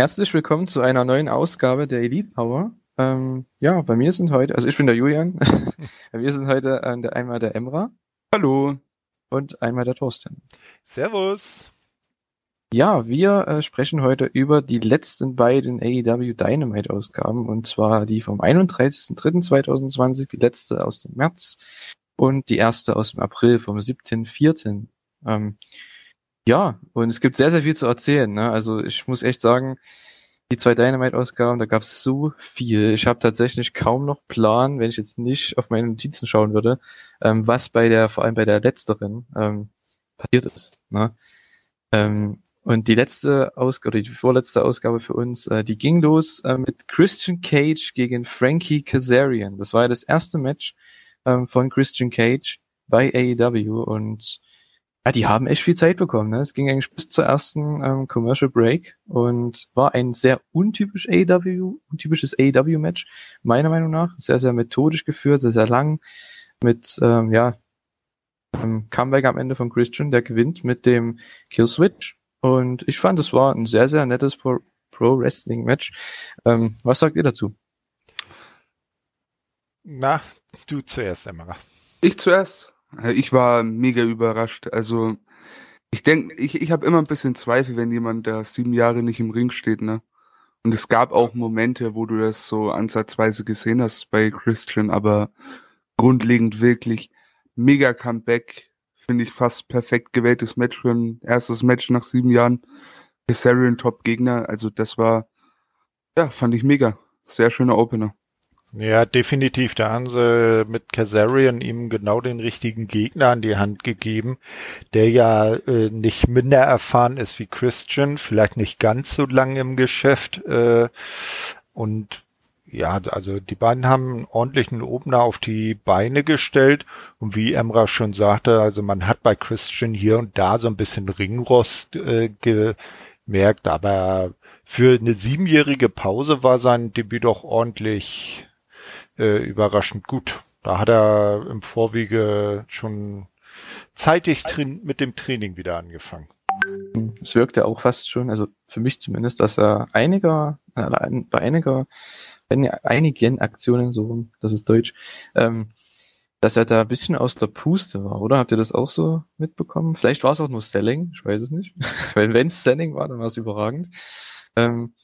Herzlich willkommen zu einer neuen Ausgabe der Elite Hour. Ähm, ja, bei mir sind heute, also ich bin der Julian, bei mir sind heute äh, der, einmal der Emra. Hallo. Und einmal der Thorsten. Servus. Ja, wir äh, sprechen heute über die letzten beiden AEW Dynamite Ausgaben und zwar die vom 31.03.2020, die letzte aus dem März und die erste aus dem April vom 7.04. Ähm, ja, und es gibt sehr, sehr viel zu erzählen. Ne? Also ich muss echt sagen, die zwei Dynamite-Ausgaben, da gab es so viel. Ich habe tatsächlich kaum noch Plan, wenn ich jetzt nicht auf meine Notizen schauen würde, ähm, was bei der, vor allem bei der letzteren, ähm, passiert ist. Ne? Ähm, und die letzte Ausgabe, oder die vorletzte Ausgabe für uns, äh, die ging los äh, mit Christian Cage gegen Frankie Kazarian. Das war ja das erste Match ähm, von Christian Cage bei AEW und ja, die haben echt viel Zeit bekommen. Ne? Es ging eigentlich bis zur ersten ähm, Commercial Break und war ein sehr untypisch AEW, untypisches AEW-Match, meiner Meinung nach. Sehr, sehr methodisch geführt, sehr, sehr lang, mit ähm, ja, einem Comeback am Ende von Christian, der gewinnt mit dem Kill Switch und ich fand, es war ein sehr, sehr nettes Pro, Pro Wrestling Match. Ähm, was sagt ihr dazu? Na, du zuerst, Emma. Ich zuerst. Ich war mega überrascht. Also ich denke, ich, ich habe immer ein bisschen Zweifel, wenn jemand da sieben Jahre nicht im Ring steht, ne? Und es gab auch Momente, wo du das so ansatzweise gesehen hast bei Christian, aber grundlegend wirklich mega Comeback, finde ich, fast perfekt gewähltes Match für ein erstes Match nach sieben Jahren. Kazarian Top-Gegner, also das war, ja, fand ich mega. Sehr schöner Opener. Ja, definitiv. Da haben sie mit Kazarian ihm genau den richtigen Gegner an die Hand gegeben, der ja äh, nicht minder erfahren ist wie Christian, vielleicht nicht ganz so lang im Geschäft. Äh, und ja, also die beiden haben einen ordentlichen Opener auf die Beine gestellt und wie Emra schon sagte, also man hat bei Christian hier und da so ein bisschen Ringrost äh, gemerkt, aber für eine siebenjährige Pause war sein Debüt doch ordentlich äh, überraschend gut. Da hat er im Vorwege schon zeitig mit dem Training wieder angefangen. Es wirkte auch fast schon, also für mich zumindest, dass er einiger, äh, bei einiger, bei einigen Aktionen, so, das ist Deutsch, ähm, dass er da ein bisschen aus der Puste war, oder? Habt ihr das auch so mitbekommen? Vielleicht war es auch nur Selling, ich weiß es nicht. Weil wenn es Selling war, dann war es überragend. Ähm,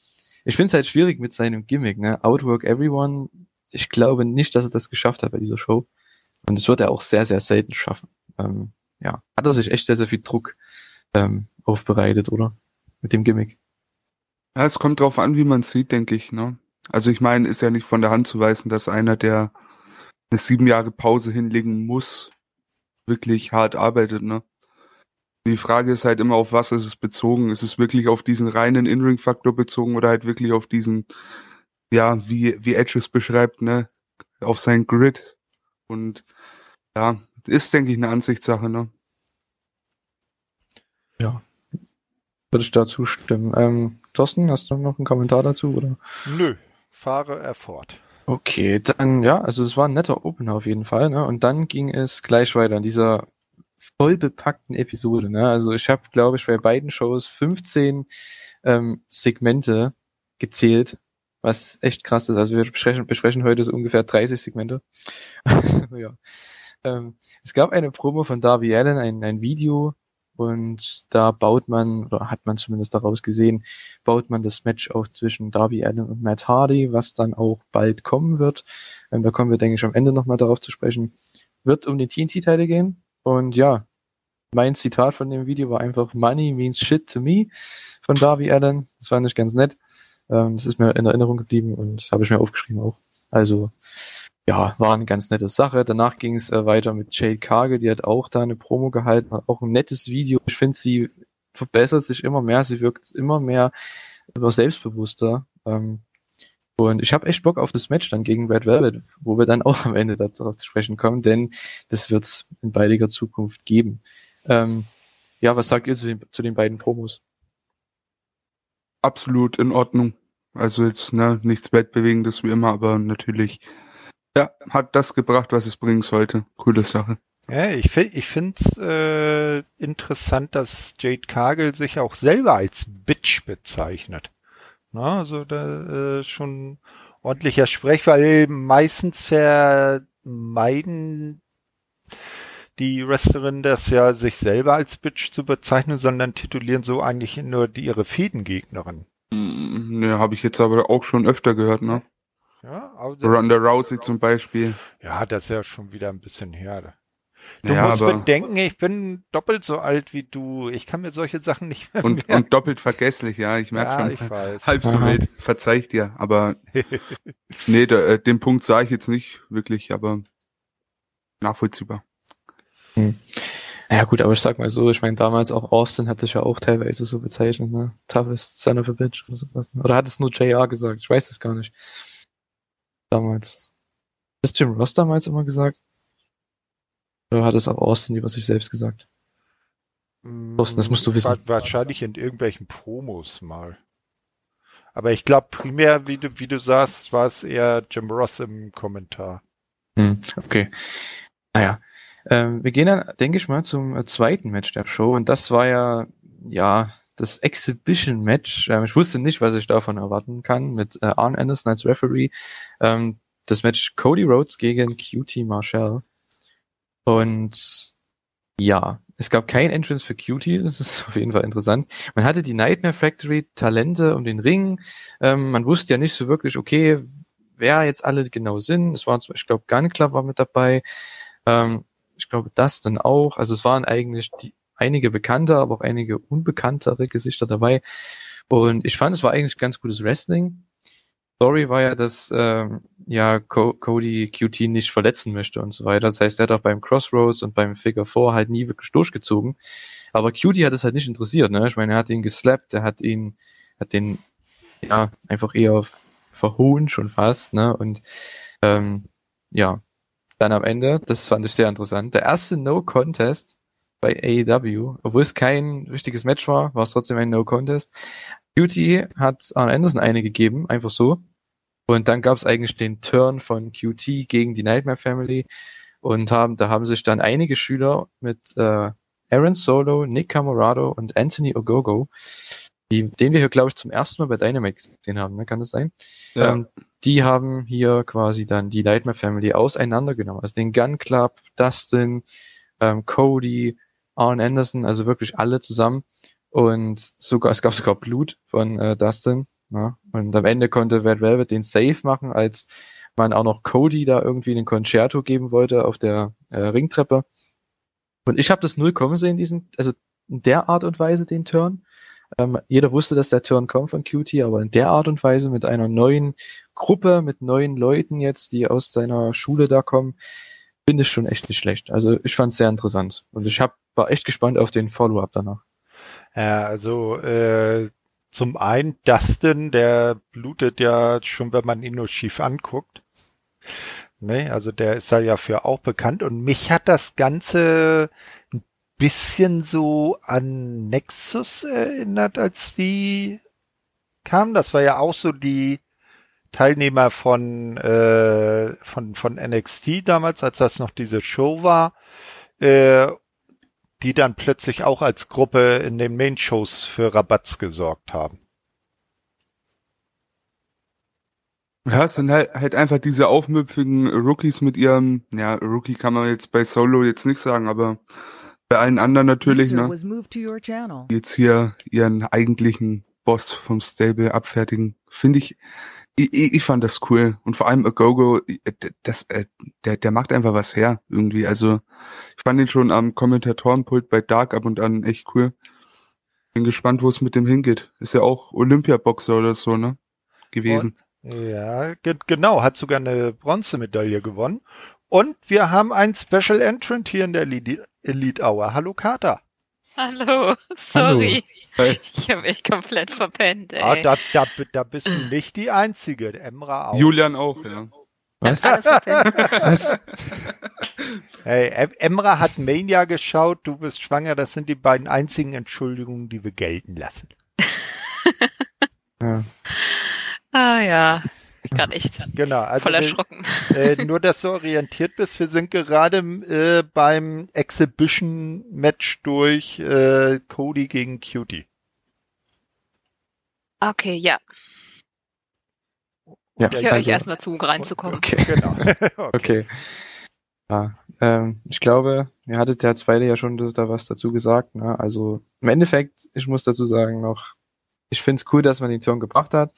ich finde es halt schwierig mit seinem Gimmick, ne? Outwork Everyone. Ich glaube nicht, dass er das geschafft hat bei dieser Show. Und das wird er auch sehr, sehr selten schaffen. Ähm, ja, hat er sich echt sehr, sehr viel Druck ähm, aufbereitet, oder? Mit dem Gimmick. Ja, es kommt drauf an, wie man sieht, denke ich. Ne? Also ich meine, ist ja nicht von der Hand zu weisen, dass einer, der eine sieben Jahre Pause hinlegen muss, wirklich hart arbeitet. Ne? Die Frage ist halt immer, auf was ist es bezogen? Ist es wirklich auf diesen reinen In-Ring-Faktor bezogen oder halt wirklich auf diesen, ja, wie, wie Edge es beschreibt, ne? Auf sein Grid. Und ja, ist, denke ich, eine Ansichtssache, ne? Ja. Würde ich da zustimmen. Ähm, Thorsten, hast du noch einen Kommentar dazu, oder? Nö, fahre er fort. Okay, dann, ja, also es war ein netter Opener auf jeden Fall, ne? Und dann ging es gleich weiter in dieser voll bepackten Episode, ne? Also ich habe, glaube ich, bei beiden Shows 15 ähm, Segmente gezählt, was echt krass ist. Also wir besprechen, besprechen heute so ungefähr 30 Segmente. ja. Ähm, es gab eine Promo von Darby Allen, ein, ein Video, und da baut man, oder hat man zumindest daraus gesehen, baut man das Match auch zwischen Darby Allen und Matt Hardy, was dann auch bald kommen wird. Ähm, da kommen wir, denke ich, am Ende nochmal darauf zu sprechen. Wird um die TNT-Teile gehen. Und ja, mein Zitat von dem Video war einfach Money means shit to me von Darby Allen. Das fand ich ganz nett. Ähm, das ist mir in Erinnerung geblieben und habe ich mir aufgeschrieben auch. Also ja, war eine ganz nette Sache. Danach ging es äh, weiter mit Jade Cargill, die hat auch da eine Promo gehalten, hat auch ein nettes Video. Ich finde, sie verbessert sich immer mehr, sie wirkt immer mehr immer selbstbewusster. Ähm, und ich habe echt Bock auf das Match dann gegen Red Velvet, wo wir dann auch am Ende darauf zu sprechen kommen, denn das wird's in baldiger Zukunft geben. Ähm, ja, was sagt ihr zu den, zu den beiden Promos? Absolut in Ordnung. Also jetzt ne, nichts Weltbewegendes wie immer, aber natürlich ja, hat das gebracht, was es bringen sollte. Coole Sache. Ja, ich finde ich find's äh, interessant, dass Jade Cargill sich auch selber als Bitch bezeichnet. Na, also da äh, schon ordentlicher Sprech, weil meistens vermeiden die Wrestlerinnen das ja, sich selber als Bitch zu bezeichnen, sondern titulieren so eigentlich nur die, ihre Fädengegnerin. Ne, habe ich jetzt aber auch schon öfter gehört, ne? Ja, also, Ronda Rousey zum Beispiel. ja, das ist ja schon wieder ein bisschen her. Du Ja, musst bedenken, ich bin doppelt so alt wie du. Ich kann mir solche Sachen nicht mehr und, merken. und doppelt vergesslich, ja, ich merke ja, schon. ich weiß. Halb so wild, verzeih dir, aber nee, da, äh, den Punkt sah ich jetzt nicht wirklich, aber nachvollziehbar. Ja gut, aber ich sag mal so, ich meine, damals auch Austin hat sich ja auch teilweise so bezeichnet, ne? Toughest son of a bitch oder sowas. Ne? Oder hat es nur JR gesagt? Ich weiß es gar nicht. Damals. Hat das Jim Ross damals immer gesagt? Oder hat es auch Austin über sich selbst gesagt? Thorsten, das musst du wissen. Wa- Wahrscheinlich in irgendwelchen Promos mal. Aber ich glaube primär, wie du, wie du sagst, war es eher Jim Ross im Kommentar. Hm, okay. Naja. Ähm, wir gehen dann, denke ich mal, zum äh, zweiten Match der Show. Und das war ja, ja, das Exhibition-Match. Ähm, ich wusste nicht, was ich davon erwarten kann, mit äh, Arn Anderson als Referee. Ähm, das Match Cody Rhodes gegen QT Marshall. Und ja, es gab kein Entrance für Cutie, das ist auf jeden Fall interessant. Man hatte die Nightmare Factory Talente um den Ring. Ähm, man wusste ja nicht so wirklich, okay, wer jetzt alle genau sind. Es waren zum Beispiel, ich glaube, Gun Club war mit dabei. Ähm, ich glaube, das dann auch. Also es waren eigentlich die, einige bekannte, aber auch einige unbekanntere Gesichter dabei. Und ich fand, es war eigentlich ganz gutes Wrestling. Story war ja, dass ähm, ja Co Cody QT nicht verletzen möchte und so weiter. Das heißt, er hat auch beim Crossroads und beim Figure 4 halt nie wirklich durchgezogen. Aber QT hat es halt nicht interessiert, ne? Ich meine, er hat ihn geslappt, er hat ihn, hat den ja einfach eher verhohnt schon fast, ne? Und ähm, ja, dann am Ende, das fand ich sehr interessant. Der erste No Contest bei AEW, obwohl es kein richtiges Match war, war es trotzdem ein No Contest. QT hat Arn Anderson eine gegeben, einfach so. Und dann gab es eigentlich den Turn von QT gegen die Nightmare Family und haben, da haben sich dann einige Schüler mit äh, Aaron Solo, Nick Camorado und Anthony Ogogo, die, den wir hier, glaube ich, zum ersten Mal bei Dynamite gesehen haben, ne? kann das sein? Ja. Ähm, die haben hier quasi dann die Nightmare Family auseinandergenommen. Also den Gun Club, Dustin, ähm, Cody, Arn Anderson, also wirklich alle zusammen. Und sogar, es gab sogar Blut von äh, Dustin. Ja? Und am Ende konnte Red Velvet den Save machen, als man auch noch Cody da irgendwie einen Concerto geben wollte auf der äh, Ringtreppe. Und ich habe das null kommen sehen, diesen, also in der Art und Weise den Turn. Ähm, jeder wusste, dass der Turn kommt von QT, aber in der Art und Weise mit einer neuen Gruppe, mit neuen Leuten jetzt, die aus seiner Schule da kommen, finde ich schon echt nicht schlecht. Also ich fand es sehr interessant und ich hab, war echt gespannt auf den Follow-up danach. Ja, also äh, zum einen Dustin, der blutet ja schon, wenn man ihn nur schief anguckt. Ne, also der ist da ja für auch bekannt und mich hat das Ganze bisschen so an Nexus erinnert, als die kamen. Das war ja auch so die Teilnehmer von äh, von von NXT damals, als das noch diese Show war. Äh, die dann plötzlich auch als Gruppe in den Main-Shows für Rabatz gesorgt haben. Ja, es sind halt, halt einfach diese aufmüpfigen Rookies mit ihrem, ja, Rookie kann man jetzt bei Solo jetzt nicht sagen, aber bei allen anderen natürlich, User ne, jetzt hier ihren eigentlichen Boss vom Stable abfertigen, finde ich, ich, ich fand das cool. Und vor allem Agogo, das, äh, der, der macht einfach was her, irgendwie. Also, ich fand ihn schon am Kommentatorenpult bei Dark ab und an echt cool. Bin gespannt, wo es mit dem hingeht. Ist ja auch Olympiaboxer oder so, ne? Gewesen. Ja, ge genau, hat sogar eine Bronzemedaille gewonnen. Und wir haben einen Special Entrant hier in der Elite, Elite Hour. Hallo Kater. Hallo, sorry. Hey. Ich habe mich komplett verpennt, ey. Ah, da, da, da bist du nicht die Einzige. Emra auch. Julian auch, ja. Was? Was? Hey, Em- Emra hat Mania geschaut, du bist schwanger. Das sind die beiden einzigen Entschuldigungen, die wir gelten lassen. Ja. Ah ja, gerade echt Genau. Also voll wir- erschrocken. Äh, nur, dass du orientiert bist, wir sind gerade äh, beim Exhibition-Match durch äh, Cody gegen Cutie. Okay, ja. Ja, Ich höre also- euch erstmal zu, um reinzukommen. Okay. Genau. Okay. Ja, ähm, ich glaube, ihr hattet ja beide ja schon da, was dazu gesagt. Ne? Also im Endeffekt, ich muss dazu sagen noch, ich find's cool, dass man den Turn gebracht hat.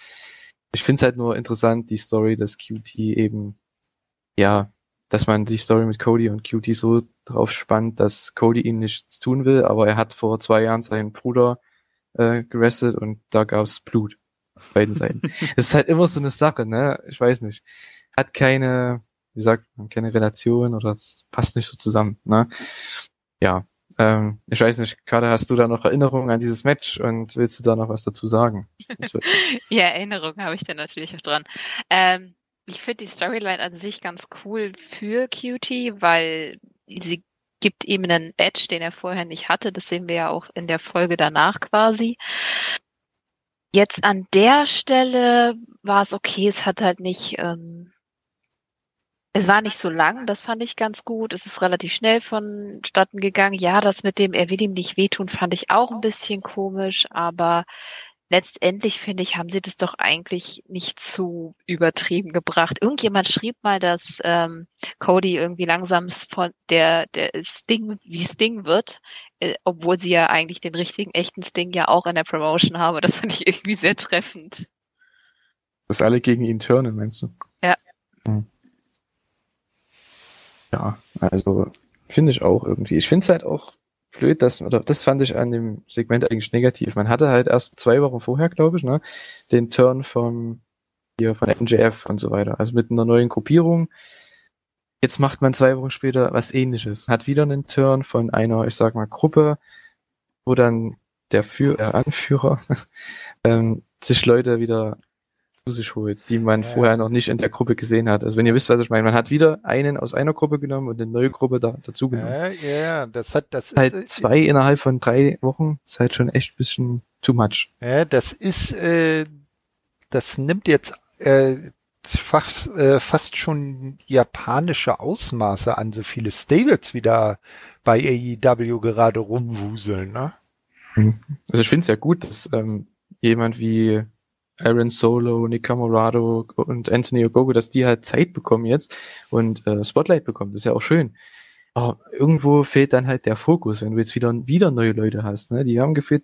Ich find's halt nur interessant, die Story, dass QT eben, ja, dass man die Story mit Cody und QT so drauf spannt, dass Cody ihm nichts tun will, aber er hat vor zwei Jahren seinen Bruder äh, gerestet und da gab's Blut auf beiden Seiten. das ist halt immer so eine Sache, ne? Ich weiß nicht. Hat keine, wie sagt man, keine Relation oder es passt nicht so zusammen, ne? Ja. Ähm, ich weiß nicht, Kader, hast du da noch Erinnerungen an dieses Match und willst du da noch was dazu sagen? Ja, Erinnerungen habe ich da natürlich auch dran. Ähm, ich finde die Storyline an sich ganz cool für Cutie, weil sie gibt ihm einen Edge, den er vorher nicht hatte. Das sehen wir ja auch in der Folge danach quasi. Jetzt an der Stelle war es okay, es hat halt nicht, ähm, es war nicht so lang, das fand ich ganz gut. Es ist relativ schnell vonstatten gegangen. Ja, das mit dem, er will ihm nicht wehtun, fand ich auch ein bisschen komisch, aber letztendlich finde ich, haben sie das doch eigentlich nicht zu übertrieben gebracht. Irgendjemand schrieb mal, dass ähm, Cody irgendwie langsam von der der Sting wie Sting wird, äh, obwohl sie ja eigentlich den richtigen echten Sting ja auch in der Promotion habe. Das fand ich irgendwie sehr treffend. Dass alle gegen ihn turnen, meinst du? Ja. Hm. Ja, also finde ich auch irgendwie. Ich finde es halt auch blöd, dass, oder das fand ich an dem Segment eigentlich negativ. Man hatte halt erst zwei Wochen vorher, glaube ich, ne, den Turn vom, hier, von NJF und so weiter. Also mit einer neuen Gruppierung. Jetzt macht man zwei Wochen später was ähnliches. Hat wieder einen Turn von einer, ich sag mal, Gruppe, wo dann der, Für der Anführer ähm, sich Leute wieder zu sich holt, die man Ja. vorher noch nicht in der Gruppe gesehen hat. Also wenn ihr wisst, was ich meine, man hat wieder einen aus einer Gruppe genommen und eine neue Gruppe da, dazu genommen. Ja, ja, das hat, das halt ist, zwei innerhalb von drei Wochen ist halt schon echt ein bisschen too much. Ja, das ist, äh, das nimmt jetzt äh, fast, äh, fast schon japanische Ausmaße an, so viele Stables wieder bei AEW gerade rumwuseln, ne? Also ich finde es ja gut, dass ähm, jemand wie Aaron Solo, Nick Camorado und Anthony Ogogo, dass die halt Zeit bekommen jetzt und äh, Spotlight bekommen. Das ist ja auch schön. Aber irgendwo fehlt dann halt der Fokus, wenn du jetzt wieder, wieder neue Leute hast. Ne? Die haben gefühlt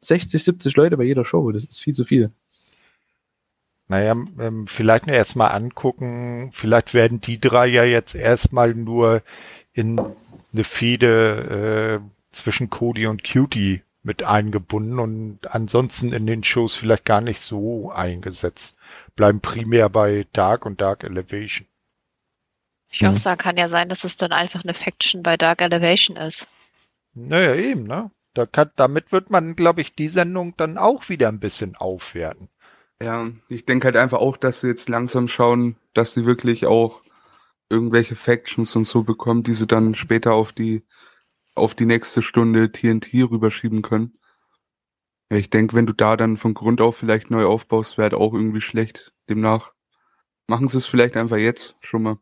60, 70 Leute bei jeder Show. Das ist viel zu viel. Naja, ähm, vielleicht nur erstmal angucken, vielleicht werden die drei ja jetzt erstmal nur in eine Fehde äh, zwischen Cody und Cutie mit eingebunden und ansonsten in den Shows vielleicht gar nicht so eingesetzt. Bleiben primär bei Dark und Dark Elevation. Ich auch Mhm. sagen, kann ja sein, dass es dann einfach eine Faction bei Dark Elevation ist. Naja, eben, ne? Da kann, damit wird man, glaube ich, die Sendung dann auch wieder ein bisschen aufwerten. Ja, ich denke halt einfach auch, dass sie jetzt langsam schauen, dass sie wirklich auch irgendwelche Factions und so bekommen, die sie dann später auf die auf die nächste Stunde TNT rüberschieben können. Ja, ich denke, wenn du da dann von Grund auf vielleicht neu aufbaust, wäre halt auch irgendwie schlecht. Demnach machen sie es vielleicht einfach jetzt schon mal.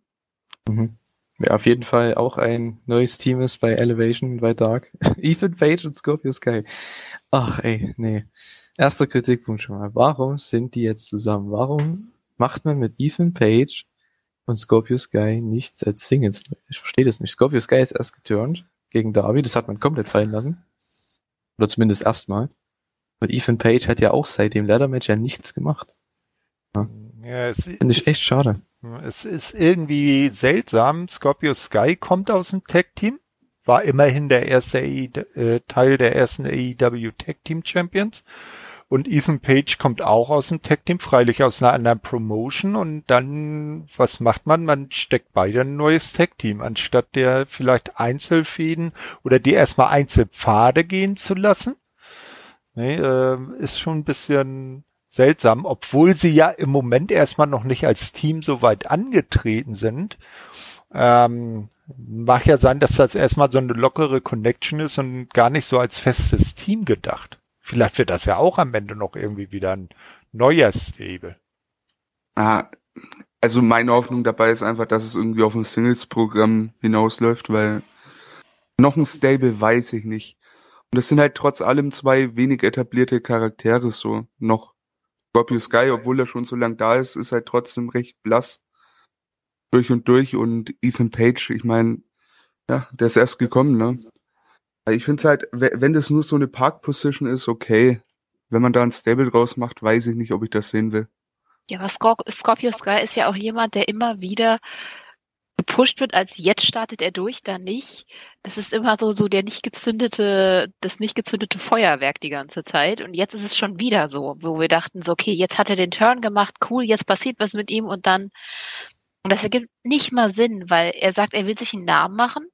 Mhm. Ja, auf jeden Fall auch ein neues Team ist bei Elevation, bei Dark. Ethan Page und Scorpio Sky. Ach ey, nee. Erster Kritikpunkt schon mal. Warum sind die jetzt zusammen? Warum macht man mit Ethan Page und Scorpio Sky nichts als Singles? Ich verstehe das nicht. Scorpio Sky ist erst geturnt gegen Darby, das hat man komplett fallen lassen. Oder zumindest erstmal. Und Ethan Page hat ja auch seit dem Ladder Match ja nichts gemacht. Ja, es Finde ich ist- echt schade. Es ist irgendwie seltsam. Scorpio Sky kommt aus dem Tag-Team, war immerhin der erste AE, äh, Teil der ersten AEW Tag-Team Champions. Und Ethan Page kommt auch aus dem Tag-Team, freilich aus einer anderen Promotion. Und dann, was macht man? Man steckt beide ein neues Tag-Team, anstatt der vielleicht Einzelfäden oder die erstmal Einzelpfade gehen zu lassen. Nee, äh, ist schon ein bisschen seltsam, obwohl sie ja im Moment erstmal noch nicht als Team so weit angetreten sind. Ähm, mag ja sein, dass das erstmal so eine lockere Connection ist und gar nicht so als festes Team gedacht. Vielleicht wird das ja auch am Ende noch irgendwie wieder ein neuer Stable. Ah, also meine Hoffnung dabei ist einfach, dass es irgendwie auf ein Singles-Programm hinausläuft, weil noch ein Stable weiß ich nicht. Und das sind halt trotz allem zwei wenig etablierte Charaktere so noch. Scorpio Sky, obwohl er schon so lang da ist, ist halt trotzdem recht blass durch und durch und Ethan Page, ich meine, ja, der ist erst gekommen, ne? Ich finde es halt, wenn das nur so eine Park-Position ist, okay. Wenn man da ein Stable draus macht, weiß ich nicht, ob ich das sehen will. Ja, aber Scorpio Sky ist ja auch jemand, der immer wieder gepusht wird, als jetzt startet er durch, dann nicht. Das ist immer so, so der nicht gezündete, das nicht gezündete Feuerwerk die ganze Zeit. Und jetzt ist es schon wieder so, wo wir dachten so, okay, jetzt hat er den Turn gemacht, cool, jetzt passiert was mit ihm und dann, und das ergibt nicht mal Sinn, weil er sagt, er will sich einen Namen machen,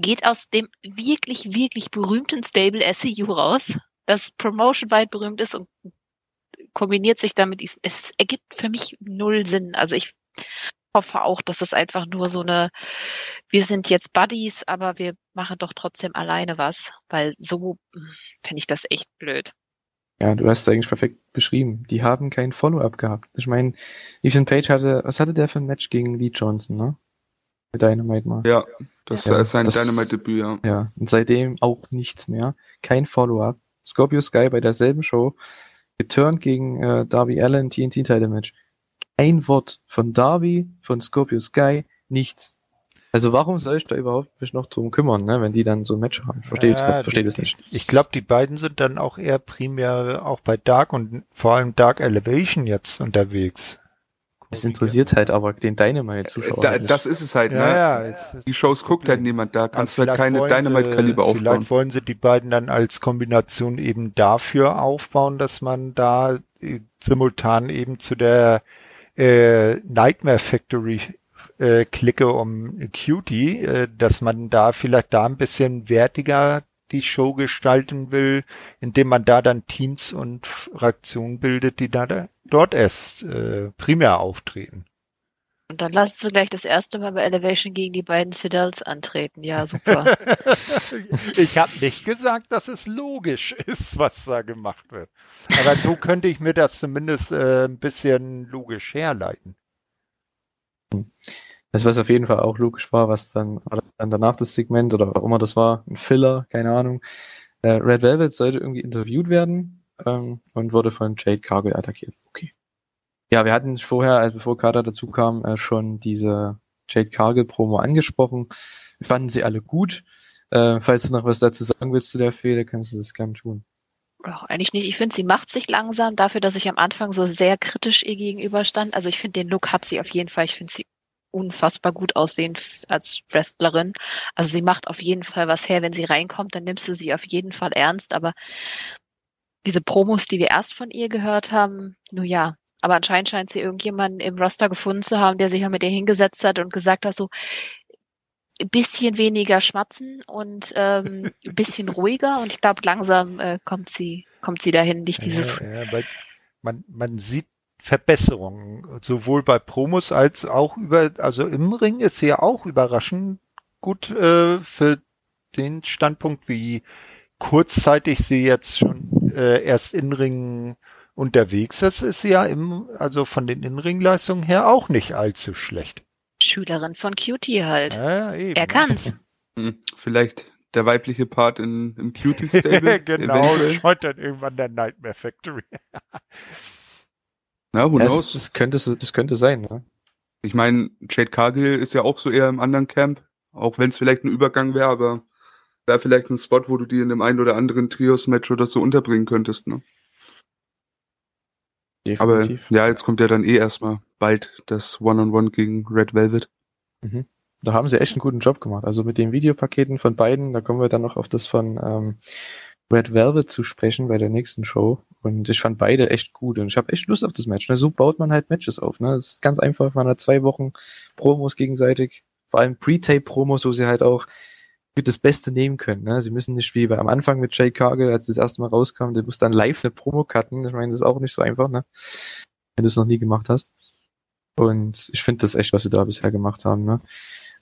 geht aus dem wirklich, wirklich berühmten Stable SCU raus, das Promotion weit berühmt ist und kombiniert sich damit, es ergibt für mich null Sinn. Also ich hoffe auch, dass es einfach nur so eine, wir sind jetzt Buddies, aber wir machen doch trotzdem alleine was, weil so hm, fände ich das echt blöd. Ja, du hast es eigentlich perfekt beschrieben. Die haben kein Follow-up gehabt. Ich meine, Ethan Page hatte, was hatte der für ein Match gegen Lee Johnson, ne? Mit Dynamite mal. Ja, das ja, ist sein Dynamite-Debüt, ja. Ja, und seitdem auch nichts mehr. Kein Follow-up. Scorpio Sky bei derselben Show geturnt gegen äh, Darby Allen TNT-Title-Match ein Wort von Darby, von Scorpio Sky, nichts. Also warum soll ich da überhaupt mich noch drum kümmern, ne, wenn die dann so ein Match haben? Verstehe ja, ich verstehe das nicht. Ich glaube, die beiden sind dann auch eher primär auch bei Dark und vor allem Dark Elevation jetzt unterwegs. Es interessiert halt aber den Dynamite-Zuschauer. Da, das ist es halt, ne? Ja, ja, die Shows guckt halt niemand, da kannst du halt keine Dynamite-Kaliber aufbauen. Vielleicht wollen sie die beiden dann als Kombination eben dafür aufbauen, dass man da äh, simultan eben zu der äh, Nightmare Factory äh, klicke um Cutie, äh, dass man da vielleicht da ein bisschen wertiger die Show gestalten will, indem man da dann Teams und Fraktionen bildet, die da, da dort erst äh, primär auftreten. Und dann lassen sie gleich das erste Mal bei Elevation gegen die beiden Citadels antreten. Ja, super. ich habe nicht gesagt, dass es logisch ist, was da gemacht wird. Aber so könnte ich mir das zumindest äh, ein bisschen logisch herleiten. Das, was auf jeden Fall auch logisch war, was dann, dann danach das Segment oder auch immer das war, ein Filler, keine Ahnung. Äh, Red Velvet sollte irgendwie interviewt werden ähm, und wurde von Jade Cargill attackiert. Okay. Ja, wir hatten vorher, also bevor Kader dazu kam, äh, schon diese Jade Cargill Promo angesprochen. Wir fanden sie alle gut. Äh, falls du noch was dazu sagen willst zu der Fehde, kannst du das gerne tun. Ach, eigentlich nicht. Ich finde, sie macht sich langsam dafür, dass ich am Anfang so sehr kritisch ihr gegenüberstand. Also ich finde, den Look hat sie auf jeden Fall. Ich finde sie unfassbar gut aussehen als Wrestlerin. Also sie macht auf jeden Fall was her. Wenn sie reinkommt, dann nimmst du sie auf jeden Fall ernst. Aber diese Promos, die wir erst von ihr gehört haben, nur ja, aber anscheinend scheint sie irgendjemanden im Roster gefunden zu haben, der sich mal mit ihr hingesetzt hat und gesagt hat, so ein bisschen weniger schmatzen und ähm, ein bisschen ruhiger. Und ich glaube, langsam äh, kommt sie, kommt sie dahin, nicht dieses. Ja, ja, man, man sieht Verbesserungen, sowohl bei Promos als auch über, also im Ring ist sie ja auch überraschend gut äh, für den Standpunkt, wie kurzzeitig sie jetzt schon äh, erst in Ring unterwegs ist, ist sie ja im, also von den Innenringleistungen her auch nicht allzu schlecht. Schülerin von Cutie halt. Ja, eben. Er kann's. Hm, vielleicht der weibliche Part in, im Cutie Stable. genau, scheut dann irgendwann der Nightmare Factory. Na, who knows? Das, das, könnte, das könnte sein, ne? Ich meine, Jade Cargill ist ja auch so eher im anderen Camp, auch wenn es vielleicht ein Übergang wäre, aber wäre vielleicht ein Spot, wo du die in dem einen oder anderen Trios-Match oder so unterbringen könntest, ne? Definitiv. Aber ja, jetzt kommt ja dann eh erstmal bald das One-on-One -on -One gegen Red Velvet. Mhm. Da haben sie echt einen guten Job gemacht. Also mit den Videopaketen von beiden, da kommen wir dann noch auf das von ähm, Red Velvet zu sprechen bei der nächsten Show. Und ich fand beide echt gut und ich habe echt Lust auf das Match. Ne? So baut man halt Matches auf. Ne? Das ist ganz einfach, man hat zwei Wochen Promos gegenseitig, vor allem Pre-Tape-Promos, wo sie halt auch das Beste nehmen können. Ne? Sie müssen nicht wie bei, am Anfang mit Jay Cargill, als das erste Mal rauskam, der muss dann live eine Promo cutten. Ich meine, das ist auch nicht so einfach, ne? wenn du es noch nie gemacht hast. Und ich finde das echt, was sie da bisher gemacht haben. Ne?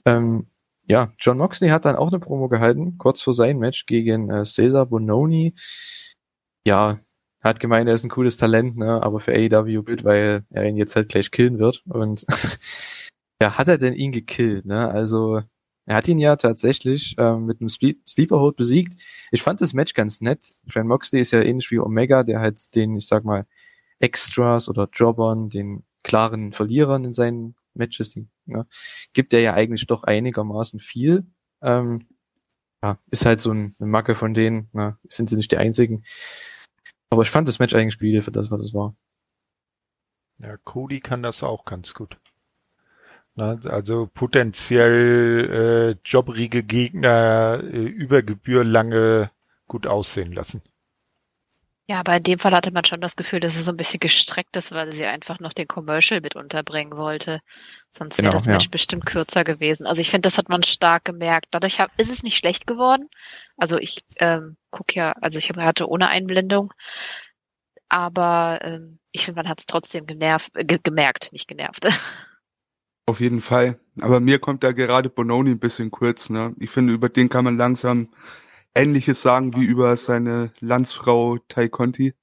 Ähm, ja, John Moxley hat dann auch eine Promo gehalten, kurz vor seinem Match gegen äh, Cesar Bononi. Ja, hat gemeint, er ist ein cooles Talent, ne? aber für AEW bild, weil er ihn jetzt halt gleich killen wird. Und ja, hat er denn ihn gekillt? Ne? Also er hat ihn ja tatsächlich ähm, mit einem Sleeper Hold besiegt. Ich fand das Match ganz nett. Fran Moxley ist ja ähnlich wie Omega, der halt den, ich sag mal, Extras oder Jobbern, den klaren Verlierern in seinen Matches, ja, gibt er ja eigentlich doch einigermaßen viel. Ähm, ja, ist halt so ein, eine Macke von denen, na, sind sie nicht die einzigen. Aber ich fand das Match eigentlich solide für das, was es war. Ja, Cody kann das auch ganz gut. Na, also potenziell äh, jobrige Gegner äh, über Gebühr lange gut aussehen lassen. Ja, aber in dem Fall hatte man schon das Gefühl, dass es so ein bisschen gestreckt ist, weil sie einfach noch den Commercial mit unterbringen wollte. Sonst wäre Genau, das Match ja. bestimmt kürzer gewesen. Also ich finde, das hat man stark gemerkt. Dadurch hab, ist es nicht schlecht geworden. Also ich ähm, guck ja, also ich hatte ohne Einblendung. Aber ähm, ich finde, man hat es trotzdem genervt, äh, ge gemerkt, nicht genervt. Auf jeden Fall. Aber mir kommt da gerade Bononi ein bisschen kurz, ne? Ich finde, über den kann man langsam Ähnliches sagen wie über seine Landsfrau Tai Conti.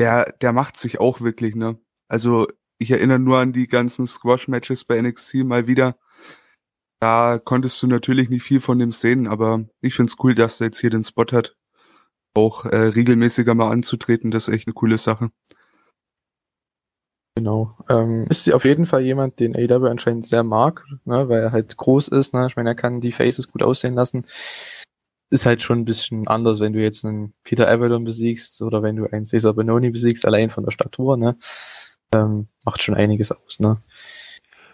Der, der macht sich auch wirklich, ne? Also, ich erinnere nur an die ganzen Squash-Matches bei NXT mal wieder. Da konntest du natürlich nicht viel von dem sehen, aber ich find's cool, dass er jetzt hier den Spot hat. Auch äh, regelmäßiger mal anzutreten, das ist echt eine coole Sache. Genau. Ähm, ist auf jeden Fall jemand, den AW anscheinend sehr mag, ne, weil er halt groß ist. Ne? Ich meine, er kann die Faces gut aussehen lassen. Ist halt schon ein bisschen anders, wenn du jetzt einen Peter Avalon besiegst oder wenn du einen Cesar Benoni besiegst, allein von der Statur. Ne? Ähm, macht schon einiges aus. Ne?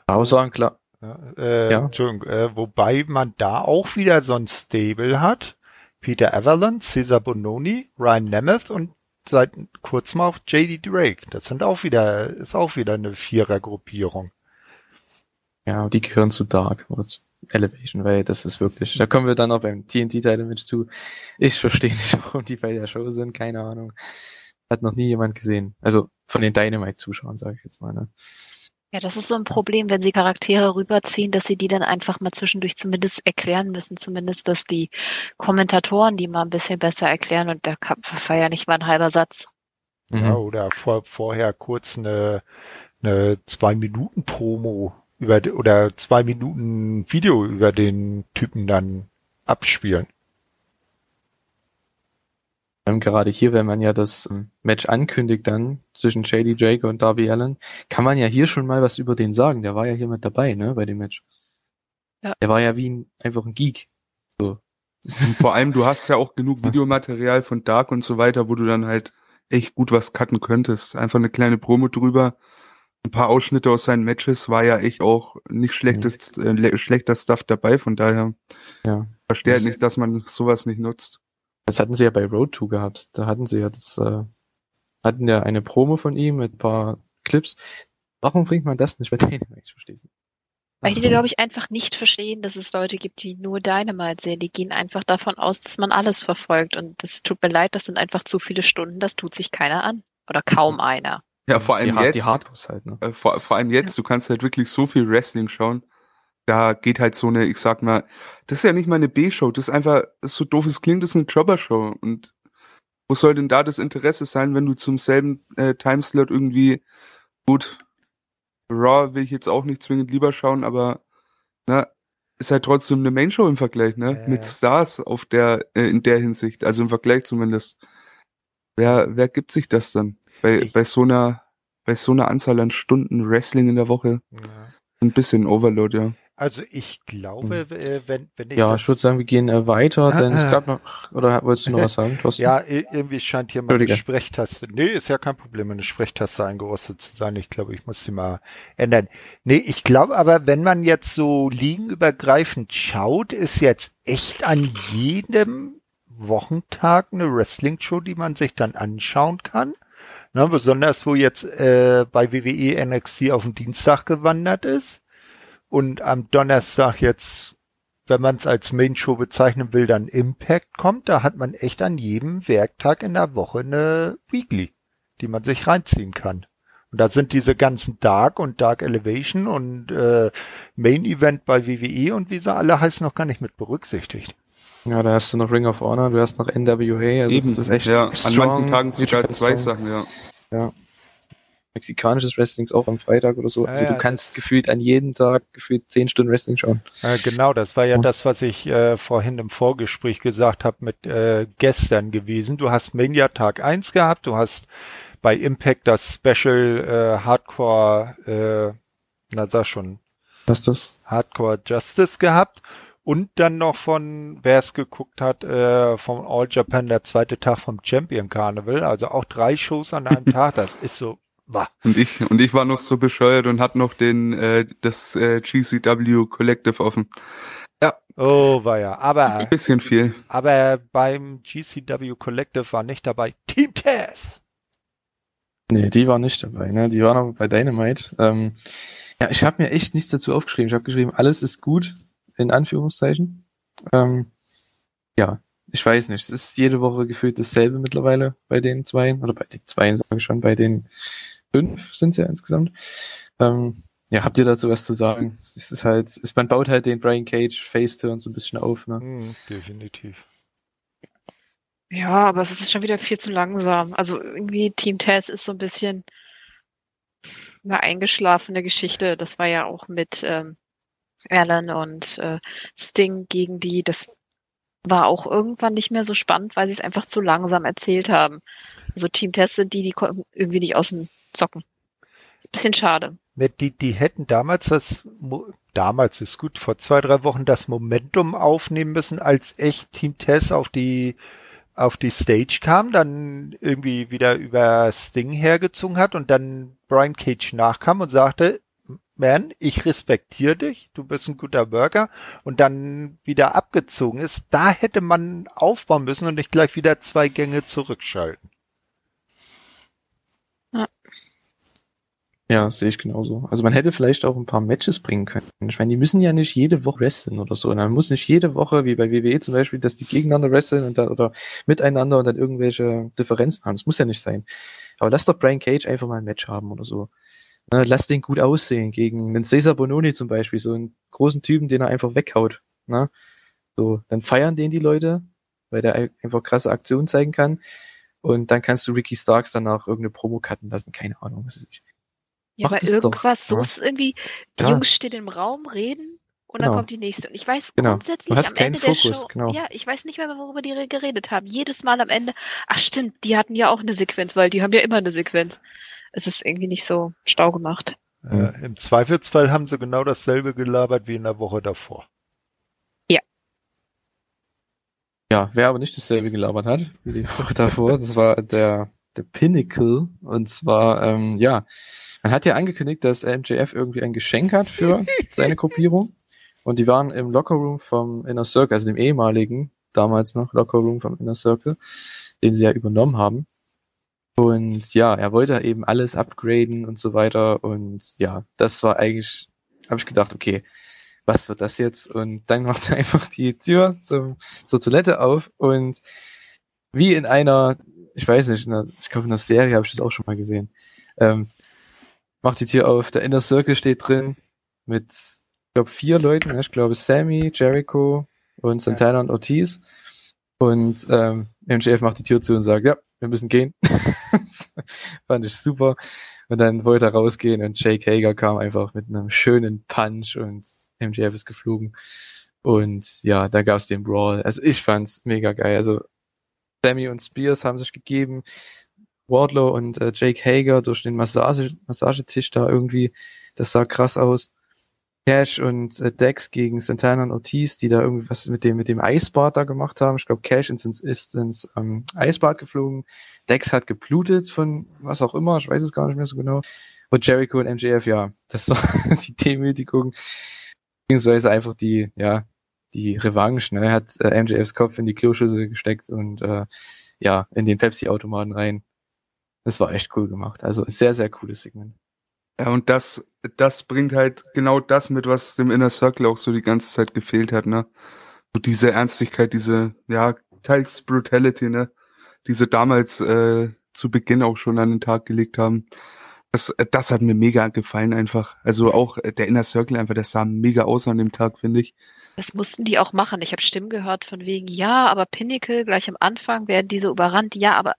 Aber sagen, klar. Ja, äh, Ja. Entschuldigung, äh, wobei man da auch wieder so ein Stable hat. Peter Avalon, Cesar Bononi, Ryan Nemeth und seit kurzem auch JD Drake. Das sind auch wieder, ist auch wieder eine Vierergruppierung. Ja, die gehören zu Dark oder zu Elevation, weil das ist wirklich, da kommen wir dann auch beim TNT-Title mit zu. Ich verstehe nicht, warum die bei der Show sind, keine Ahnung. Hat noch nie jemand gesehen. Also von den Dynamite-Zuschauern, sage ich jetzt mal. Ne? Ja, das ist so ein Problem, wenn sie Charaktere rüberziehen, dass sie die dann einfach mal zwischendurch zumindest erklären müssen. Zumindest, dass die Kommentatoren die mal ein bisschen besser erklären und der Kampf war ja nicht mal ein halber Satz. Ja, Mhm. oder vor, vorher kurz eine, eine zwei Minuten Promo über oder zwei Minuten Video über den Typen dann abspielen. Ähm, gerade hier, wenn man ja das ähm, Match ankündigt dann zwischen JD Drake und Darby Allen, kann man ja hier schon mal was über den sagen. Der war ja hier mit dabei, ne, bei dem Match. Ja. Der war ja wie ein, einfach ein Geek. So. Und vor allem, du hast ja auch genug Videomaterial von Dark und so weiter, wo du dann halt echt gut was cutten könntest. Einfach eine kleine Promo drüber. Ein paar Ausschnitte aus seinen Matches war ja echt auch nicht schlechtes, äh, le- schlechter Stuff dabei, von daher Ja. verstehe Das- nicht, dass man sowas nicht nutzt. Das hatten sie ja bei Road 2 gehabt. Da hatten sie ja das, äh, hatten ja eine Promo von ihm mit ein paar Clips. Warum bringt man das nicht bei Dynamite? Ich verstehe es nicht. Weil die, glaube ich, einfach nicht verstehen, dass es Leute gibt, die nur Dynamite sehen. Die gehen einfach davon aus, dass man alles verfolgt. Und das tut mir leid, das sind einfach zu viele Stunden, das tut sich keiner an. Oder kaum einer. Ja, vor die, allem Hard- jetzt. die Hardcores halt, ne? äh, vor, vor allem jetzt, du kannst halt wirklich so viel Wrestling schauen. Da geht halt so eine, ich sag mal, das ist ja nicht mal eine B-Show, das ist einfach, das ist so doof es klingt, das ist eine Jobber-Show. Und wo soll denn da das Interesse sein, wenn du zum selben äh, Timeslot irgendwie, gut, Raw will ich jetzt auch nicht zwingend lieber schauen, aber na, ist halt trotzdem eine Main-Show im Vergleich, ne? Ja. Mit Stars auf der, äh, in der Hinsicht, also im Vergleich zumindest. Wer, wer gibt sich das dann? Bei, Ich- bei so einer, bei so einer Anzahl an Stunden Wrestling in der Woche? Ja. Ein bisschen Overload, ja. Also ich glaube, äh, wenn, wenn ich Ja, das, ich würde sagen, wir gehen äh, weiter, denn es Ah, ah. gab noch, oder wolltest du noch was sagen, Thorsten? ja, irgendwie scheint hier mal eine. Sprechtaste. Nee, ist ja kein Problem, eine Sprechtaste eingerostet zu sein. Ich glaube, ich muss sie mal ändern. Nee, ich glaube aber, wenn man jetzt so liegenübergreifend schaut, ist jetzt echt an jedem Wochentag eine Wrestling-Show, die man sich dann anschauen kann. Ne, besonders wo jetzt äh, bei WWE NXT auf den Dienstag gewandert ist und am Donnerstag jetzt, wenn man es als Main-Show bezeichnen will, dann Impact kommt, da hat man echt an jedem Werktag in der Woche eine Weekly, die man sich reinziehen kann. Und da sind diese ganzen Dark und Dark Elevation und äh, Main Event bei WWE und wie sie alle heißen noch gar nicht mit berücksichtigt. Ja, da hast du noch Ring of Honor, du hast noch NWA, also das ist echt ja, an manchen Tagen sogar zwei. Sachen, ja. Mexikanisches Wrestling ist auch am Freitag oder so. Also Ja, du ja, kannst gefühlt an jedem Tag gefühlt zehn Stunden Wrestling schauen. Äh, genau, das war ja Und- das, was ich äh, vorhin im Vorgespräch gesagt habe mit äh, gestern gewesen. Du hast Mania Tag 1 gehabt, du hast bei Impact das Special äh, Hardcore, äh, na sag schon, Was ist das? Hardcore Justice gehabt. Und dann noch von, wer es geguckt hat, äh, vom All Japan, der zweite Tag vom Champion Carnival. Also auch drei Shows an einem Tag. Das ist so, wah. Und ich, und ich war noch so bescheuert und hatte noch den, äh, das äh, GCW Collective offen. Oh, war ja. Aber, Ein bisschen viel. aber beim GCW Collective war nicht dabei Team Tess. Nee, die war nicht dabei, ne? Die war noch bei Dynamite. Ähm, ja, ich habe mir echt nichts dazu aufgeschrieben. Ich habe geschrieben, alles ist gut, in Anführungszeichen. Ähm, ja, ich weiß nicht. Es ist jede Woche gefühlt dasselbe mittlerweile bei den zwei, oder bei den zwei, sage ich schon, bei den fünf sind es ja insgesamt. Ähm, ja, habt ihr dazu was zu sagen? Es ist halt, es, man baut halt den Brian Cage Face-Turn so ein bisschen auf, ne? Hm, definitiv. Ja, aber es ist schon wieder viel zu langsam. Also irgendwie Team Tess ist so ein bisschen eine eingeschlafene Geschichte. Das war ja auch mit ähm, Alan und äh, Sting gegen die. Das war auch irgendwann nicht mehr so spannend, weil sie es einfach zu langsam erzählt haben. Also Team Tess sind die, die irgendwie nicht außen zocken. Ist ein bisschen schade. Ne, die, die hätten damals das, damals ist gut, vor zwei, drei Wochen das Momentum aufnehmen müssen, als echt Team Tess auf die, auf die Stage kam, dann irgendwie wieder über Sting hergezogen hat und dann Brian Cage nachkam und sagte, Man, ich respektiere dich, du bist ein guter Worker und dann wieder abgezogen ist, da hätte man aufbauen müssen und nicht gleich wieder zwei Gänge zurückschalten. Ja, sehe ich genauso. Also man hätte vielleicht auch ein paar Matches bringen können. Ich meine, die müssen ja nicht jede Woche wresteln oder so. Man muss nicht jede Woche, wie bei WWE zum Beispiel, dass die gegeneinander wresteln und dann, oder miteinander und dann irgendwelche Differenzen haben. Das muss ja nicht sein. Aber lass doch Brian Cage einfach mal ein Match haben oder so. Ne, lass den gut aussehen gegen einen Cesar Bononi zum Beispiel, so einen großen Typen, den er einfach weghaut. Ne? So, dann feiern den die Leute, weil der einfach krasse Aktionen zeigen kann. Und dann kannst du Ricky Starks danach irgendeine Promo cutten lassen, keine Ahnung, was weiß ich. Ja, Macht aber es doch, irgendwas, so ja. ist irgendwie, die Ja. Jungs stehen im Raum, reden und dann Genau. kommt die nächste. Und ich weiß Genau. grundsätzlich Du hast am Ende der Fokus, Show, genau. ja, ich weiß nicht mehr, worüber die re- geredet haben. Jedes Mal am Ende, ach stimmt, die hatten ja auch eine Sequenz, weil die haben ja immer eine Sequenz. Es ist irgendwie nicht so stau gemacht. Mhm. Äh, Im Zweifelsfall haben sie genau dasselbe gelabert wie in der Woche davor. Ja, wer aber nicht dasselbe gelabert hat, wie die Woche davor, das war der, der Pinnacle. Und zwar, ähm, ja, man hat ja angekündigt, dass MJF irgendwie ein Geschenk hat für seine Gruppierung. Und die waren im Lockerroom vom Inner Circle, also dem ehemaligen, damals noch Lockerroom vom Inner Circle, den sie ja übernommen haben. Und ja, er wollte eben alles upgraden und so weiter. Und ja, das war eigentlich, habe ich gedacht, okay, was wird das jetzt? Und dann macht er einfach die Tür zum, zur Toilette auf und wie in einer, ich weiß nicht, in einer, ich glaube in einer Serie habe ich das auch schon mal gesehen, ähm, macht die Tür auf, der Inner Circle steht drin mit, ich glaube, vier Leuten, ich glaube Sammy, Jericho und Santana und Ortiz. Und ähm, MJF macht die Tür zu und sagt, ja, wir müssen gehen. Fand ich super. Und dann wollte er rausgehen und Jake Hager kam einfach mit einem schönen Punch und MJF ist geflogen. Und ja, da gab's den Brawl. Also ich fand's mega geil. Also Sammy und Spears haben sich gegeben. Wardlow und äh, Jake Hager durch den Massage Massagetisch da irgendwie. Das sah krass aus. Cash und äh, Dex gegen Santana und Ortiz, die da irgendwie was mit dem mit dem Eisbad da gemacht haben. Ich glaube, Cash ist ins, ist ins ähm, Eisbad geflogen. Dex hat geblutet von was auch immer, ich weiß es gar nicht mehr so genau. Und Jericho und MJF, ja, das war die Demütigung, beziehungsweise einfach die, ja, die Revanche. Ne? Er hat äh, MJFs Kopf in die Kloschüssel gesteckt und äh, ja, in den Pepsi-Automaten rein. Das war echt cool gemacht. Also sehr, sehr cooles Segment. Ja, und das, das bringt halt genau das mit, was dem Inner Circle auch so die ganze Zeit gefehlt hat, ne? So diese Ernstigkeit, diese, ja, teils Brutality, ne? Die sie damals äh, zu Beginn auch schon an den Tag gelegt haben. Das, äh, das hat mir mega gefallen einfach. Also auch äh, der Inner Circle einfach, das sah mega aus an dem Tag, finde ich. Das mussten die auch machen. Ich habe Stimmen gehört von wegen, ja, aber Pinnacle gleich am Anfang werden diese überrannt. Ja, aber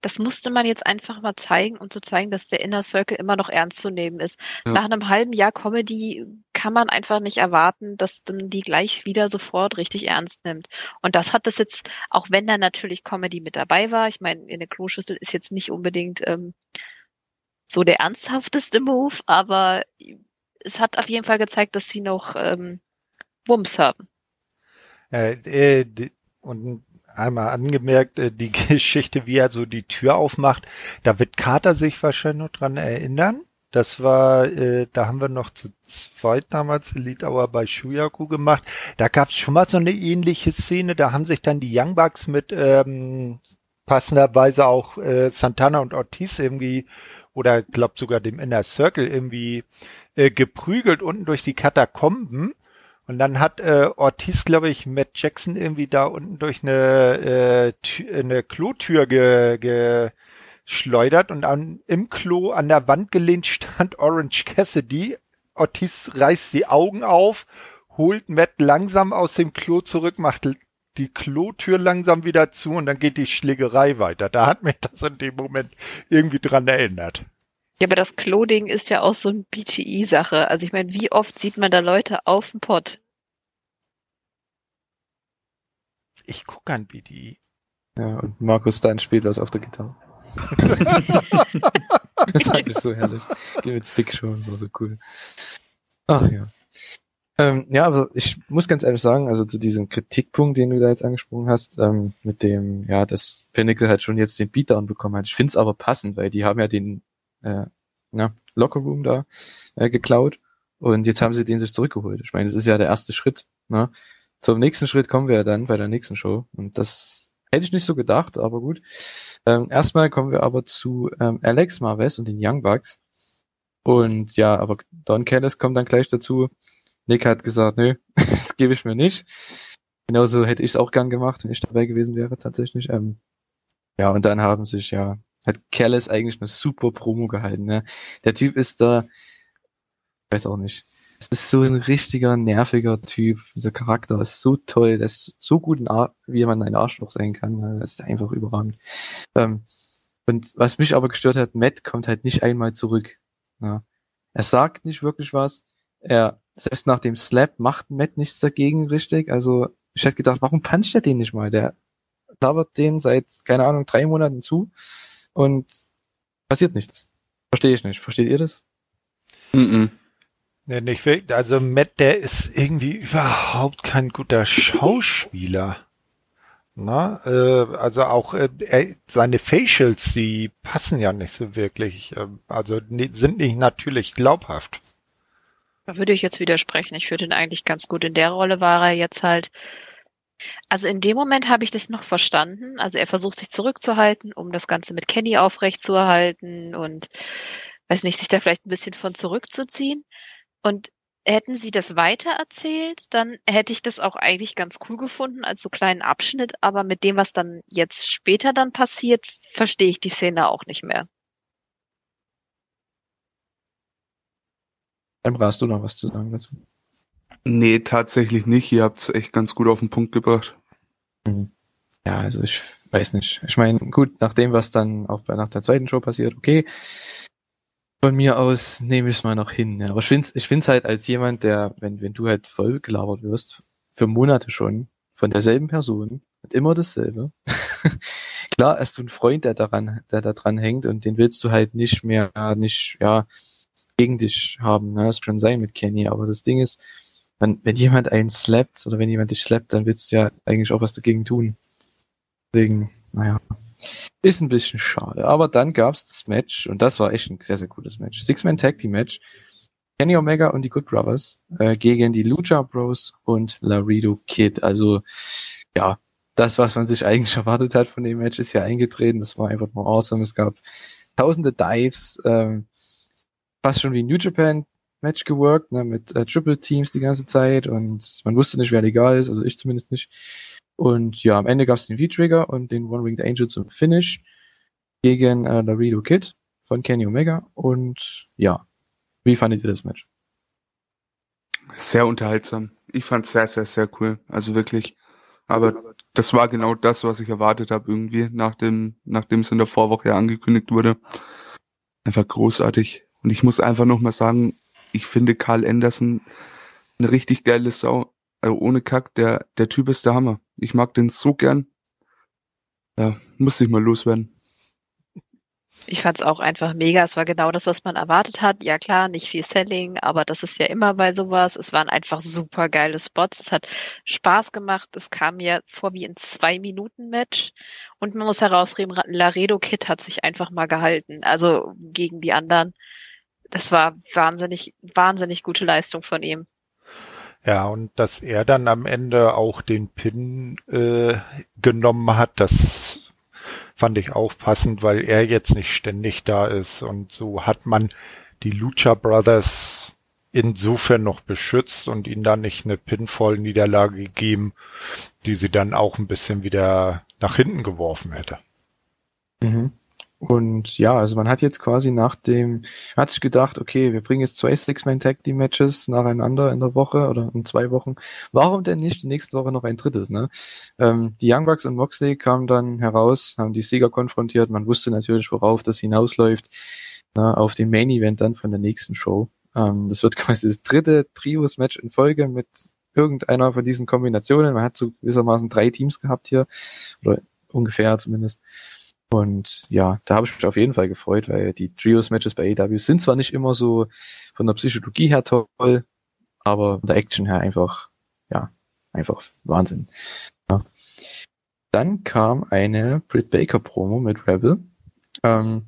das musste man jetzt einfach mal zeigen, um zu zeigen, dass der Inner Circle immer noch ernst zu nehmen ist. Ja. Nach einem halben Jahr Comedy kann man einfach nicht erwarten, dass dann die gleich wieder sofort richtig ernst nimmt. Und das hat das jetzt, auch wenn da natürlich Comedy mit dabei war, ich meine, in der Kloschüssel ist jetzt nicht unbedingt ähm, so der ernsthafteste Move, aber es hat auf jeden Fall gezeigt, dass sie noch ähm, Wumms haben. Äh, äh, und einmal angemerkt, äh, die Geschichte, wie er so die Tür aufmacht, da wird Carter sich wahrscheinlich noch dran erinnern. Das war, äh, da haben wir noch zu zweit damals Hour bei Shuyaku gemacht. Da gab es schon mal so eine ähnliche Szene. Da haben sich dann die Young Bucks mit ähm, passenderweise auch äh, Santana und Ortiz irgendwie oder glaub sogar dem Inner Circle irgendwie äh, geprügelt unten durch die Katakomben. Und dann hat äh, Ortiz, glaube ich, Matt Jackson irgendwie da unten durch eine, äh, eine Klotür ge, geschleudert und an, im Klo an der Wand gelehnt stand Orange Cassidy. Ortiz reißt die Augen auf, holt Matt langsam aus dem Klo zurück, macht die Klotür langsam wieder zu und dann geht die Schlägerei weiter. Da hat mich das in dem Moment irgendwie dran erinnert. Ja, aber das Klo-Ding ist ja auch so ein BTI-Sache. Also ich meine, wie oft sieht man da Leute auf dem Pott? Ich gucke an BDI. Ja, und Markus Stein spielt was auf der Gitarre. das fand ich so herrlich. Die mit Big Show und so, so cool. Ach ja. Ähm, ja, aber ich muss ganz ehrlich sagen, also zu diesem Kritikpunkt, den du da jetzt angesprochen hast, ähm, mit dem, ja, dass Pinnacle halt schon jetzt den Beatdown bekommen hat. Ich finde es aber passend, weil die haben ja den äh, na, Lockerroom da äh, geklaut und jetzt haben sie den sich zurückgeholt. Ich meine, das ist ja der erste Schritt. Ne? Zum nächsten Schritt kommen wir ja dann bei der nächsten Show. Und das hätte ich nicht so gedacht, aber gut. Ähm, erstmal kommen wir aber zu ähm, Alex Marves und den Young Bucks. Und ja, aber Don Callis kommt dann gleich dazu. Nick hat gesagt, nö, das gebe ich mir nicht. Genauso hätte ich es auch gern gemacht, wenn ich dabei gewesen wäre, tatsächlich. Ähm, ja, und dann haben sich ja, hat Callis eigentlich eine super Promo gehalten. Ne? Der Typ ist da, weiß auch nicht, es ist so ein richtiger, nerviger Typ. Dieser Charakter ist so toll, der ist so gut, wie man ein Arschloch sein kann. Das ist einfach überragend. Ähm, und was mich aber gestört hat, Matt kommt halt nicht einmal zurück. Ja. Er sagt nicht wirklich was. Er, selbst nach dem Slap macht Matt nichts dagegen richtig. Also, ich hätte gedacht, warum puncht er den nicht mal? Der labert den seit, keine Ahnung, drei Monaten zu und passiert nichts. Verstehe ich nicht. Versteht ihr das? Mm, -mm. Nee, nicht wirklich. Also Matt, der ist irgendwie überhaupt kein guter Schauspieler. Na, äh, also auch äh, er, seine Facials, die passen ja nicht so wirklich. Äh, also sind nicht natürlich glaubhaft. Da würde ich jetzt widersprechen. Ich finde ihn eigentlich ganz gut. In der Rolle war er jetzt halt. Also in dem Moment habe ich das noch verstanden. Also er versucht sich zurückzuhalten, um das Ganze mit Kenny aufrechtzuerhalten und weiß nicht, sich da vielleicht ein bisschen von zurückzuziehen. Und hätten sie das weitererzählt, dann hätte ich das auch eigentlich ganz cool gefunden als so kleinen Abschnitt, aber mit dem, was dann jetzt später dann passiert, verstehe ich die Szene auch nicht mehr. Emra, hast du noch was zu sagen dazu? Nee, tatsächlich nicht. Ihr habt es echt ganz gut auf den Punkt gebracht. Mhm. Ja, also ich weiß nicht. Ich meine, gut, nach dem, was dann auch nach der zweiten Show passiert, okay, von mir aus nehme ich es mal noch hin. Ja. Aber ich finde es ich find's halt als jemand, der, wenn, wenn du halt voll gelabert wirst, für Monate schon, von derselben Person, und immer dasselbe. Klar, hast du einen Freund, der daran, der da dran hängt und den willst du halt nicht mehr, nicht, ja, gegen dich haben. Ne? Das kann schon sein mit Kenny. Aber das Ding ist, wenn, wenn jemand einen slappt oder wenn jemand dich slappt, dann willst du ja eigentlich auch was dagegen tun. Deswegen, naja. Ist ein bisschen schade. Aber dann gab's das Match und das war echt ein sehr, sehr cooles Match. Six-Man Tag Team Match. Kenny Omega und die Good Brothers äh, gegen die Lucha Bros und Laredo Kid. Also ja, das, was man sich eigentlich erwartet hat von dem Match, ist ja eingetreten. Das war einfach nur awesome. Es gab tausende Dives, ähm, fast schon wie New Japan Match geworkt, ne, mit äh, Triple Teams die ganze Zeit und man wusste nicht, wer legal ist, also ich zumindest nicht. Und ja, am Ende gab es den V-Trigger und den One-Winged Angel zum Finish gegen äh, Laredo Kid von Kenny Omega. Und ja, wie fandet ihr das Match? Sehr unterhaltsam. Ich fand sehr, sehr, sehr cool. Also wirklich. Aber das war genau das, was ich erwartet habe irgendwie, nachdem, nachdem es in der Vorwoche angekündigt wurde. Einfach großartig. Und ich muss einfach nochmal sagen, ich finde Carl Anderson eine richtig geile Sau. Also ohne Kack, der, der Typ ist der Hammer. Ich mag den so gern. Ja, muss ich mal loswerden. Ich fand es auch einfach mega. Es war genau das, was man erwartet hat. Ja klar, nicht viel Selling, aber das ist ja immer bei sowas. Es waren einfach super geile Spots. Es hat Spaß gemacht. Es kam mir vor wie ein Zwei-Minuten-Match. Und man muss herausheben, Laredo Kid hat sich einfach mal gehalten. Also gegen die anderen. Das war wahnsinnig, wahnsinnig gute Leistung von ihm. Ja, und dass er dann am Ende auch den Pin äh, genommen hat, das fand ich auch passend, weil er jetzt nicht ständig da ist und so hat man die Lucha Brothers insofern noch beschützt und ihnen dann nicht eine Pinfall-Niederlage gegeben, die sie dann auch ein bisschen wieder nach hinten geworfen hätte. Mhm. Und ja, also man hat jetzt quasi nach dem, hat sich gedacht, okay, wir bringen jetzt zwei Six-Man-Tag-Team-Matches nacheinander in der Woche oder in zwei Wochen. Warum denn nicht die nächste Woche noch ein drittes, ne? Ähm, die Young Bucks und Moxley kamen dann heraus, haben die Sieger konfrontiert. Man wusste natürlich, worauf das hinausläuft, ne, auf den Main-Event dann von der nächsten Show. Ähm, das wird quasi das dritte Trios-Match in Folge mit irgendeiner von diesen Kombinationen. Man hat so gewissermaßen drei Teams gehabt hier, oder ungefähr zumindest. Und ja, da habe ich mich auf jeden Fall gefreut, weil die Trios-Matches bei AW sind zwar nicht immer so von der Psychologie her toll, aber von der Action her einfach, ja, einfach Wahnsinn. Ja. Dann kam eine Britt Baker Promo mit Rebel. Ähm,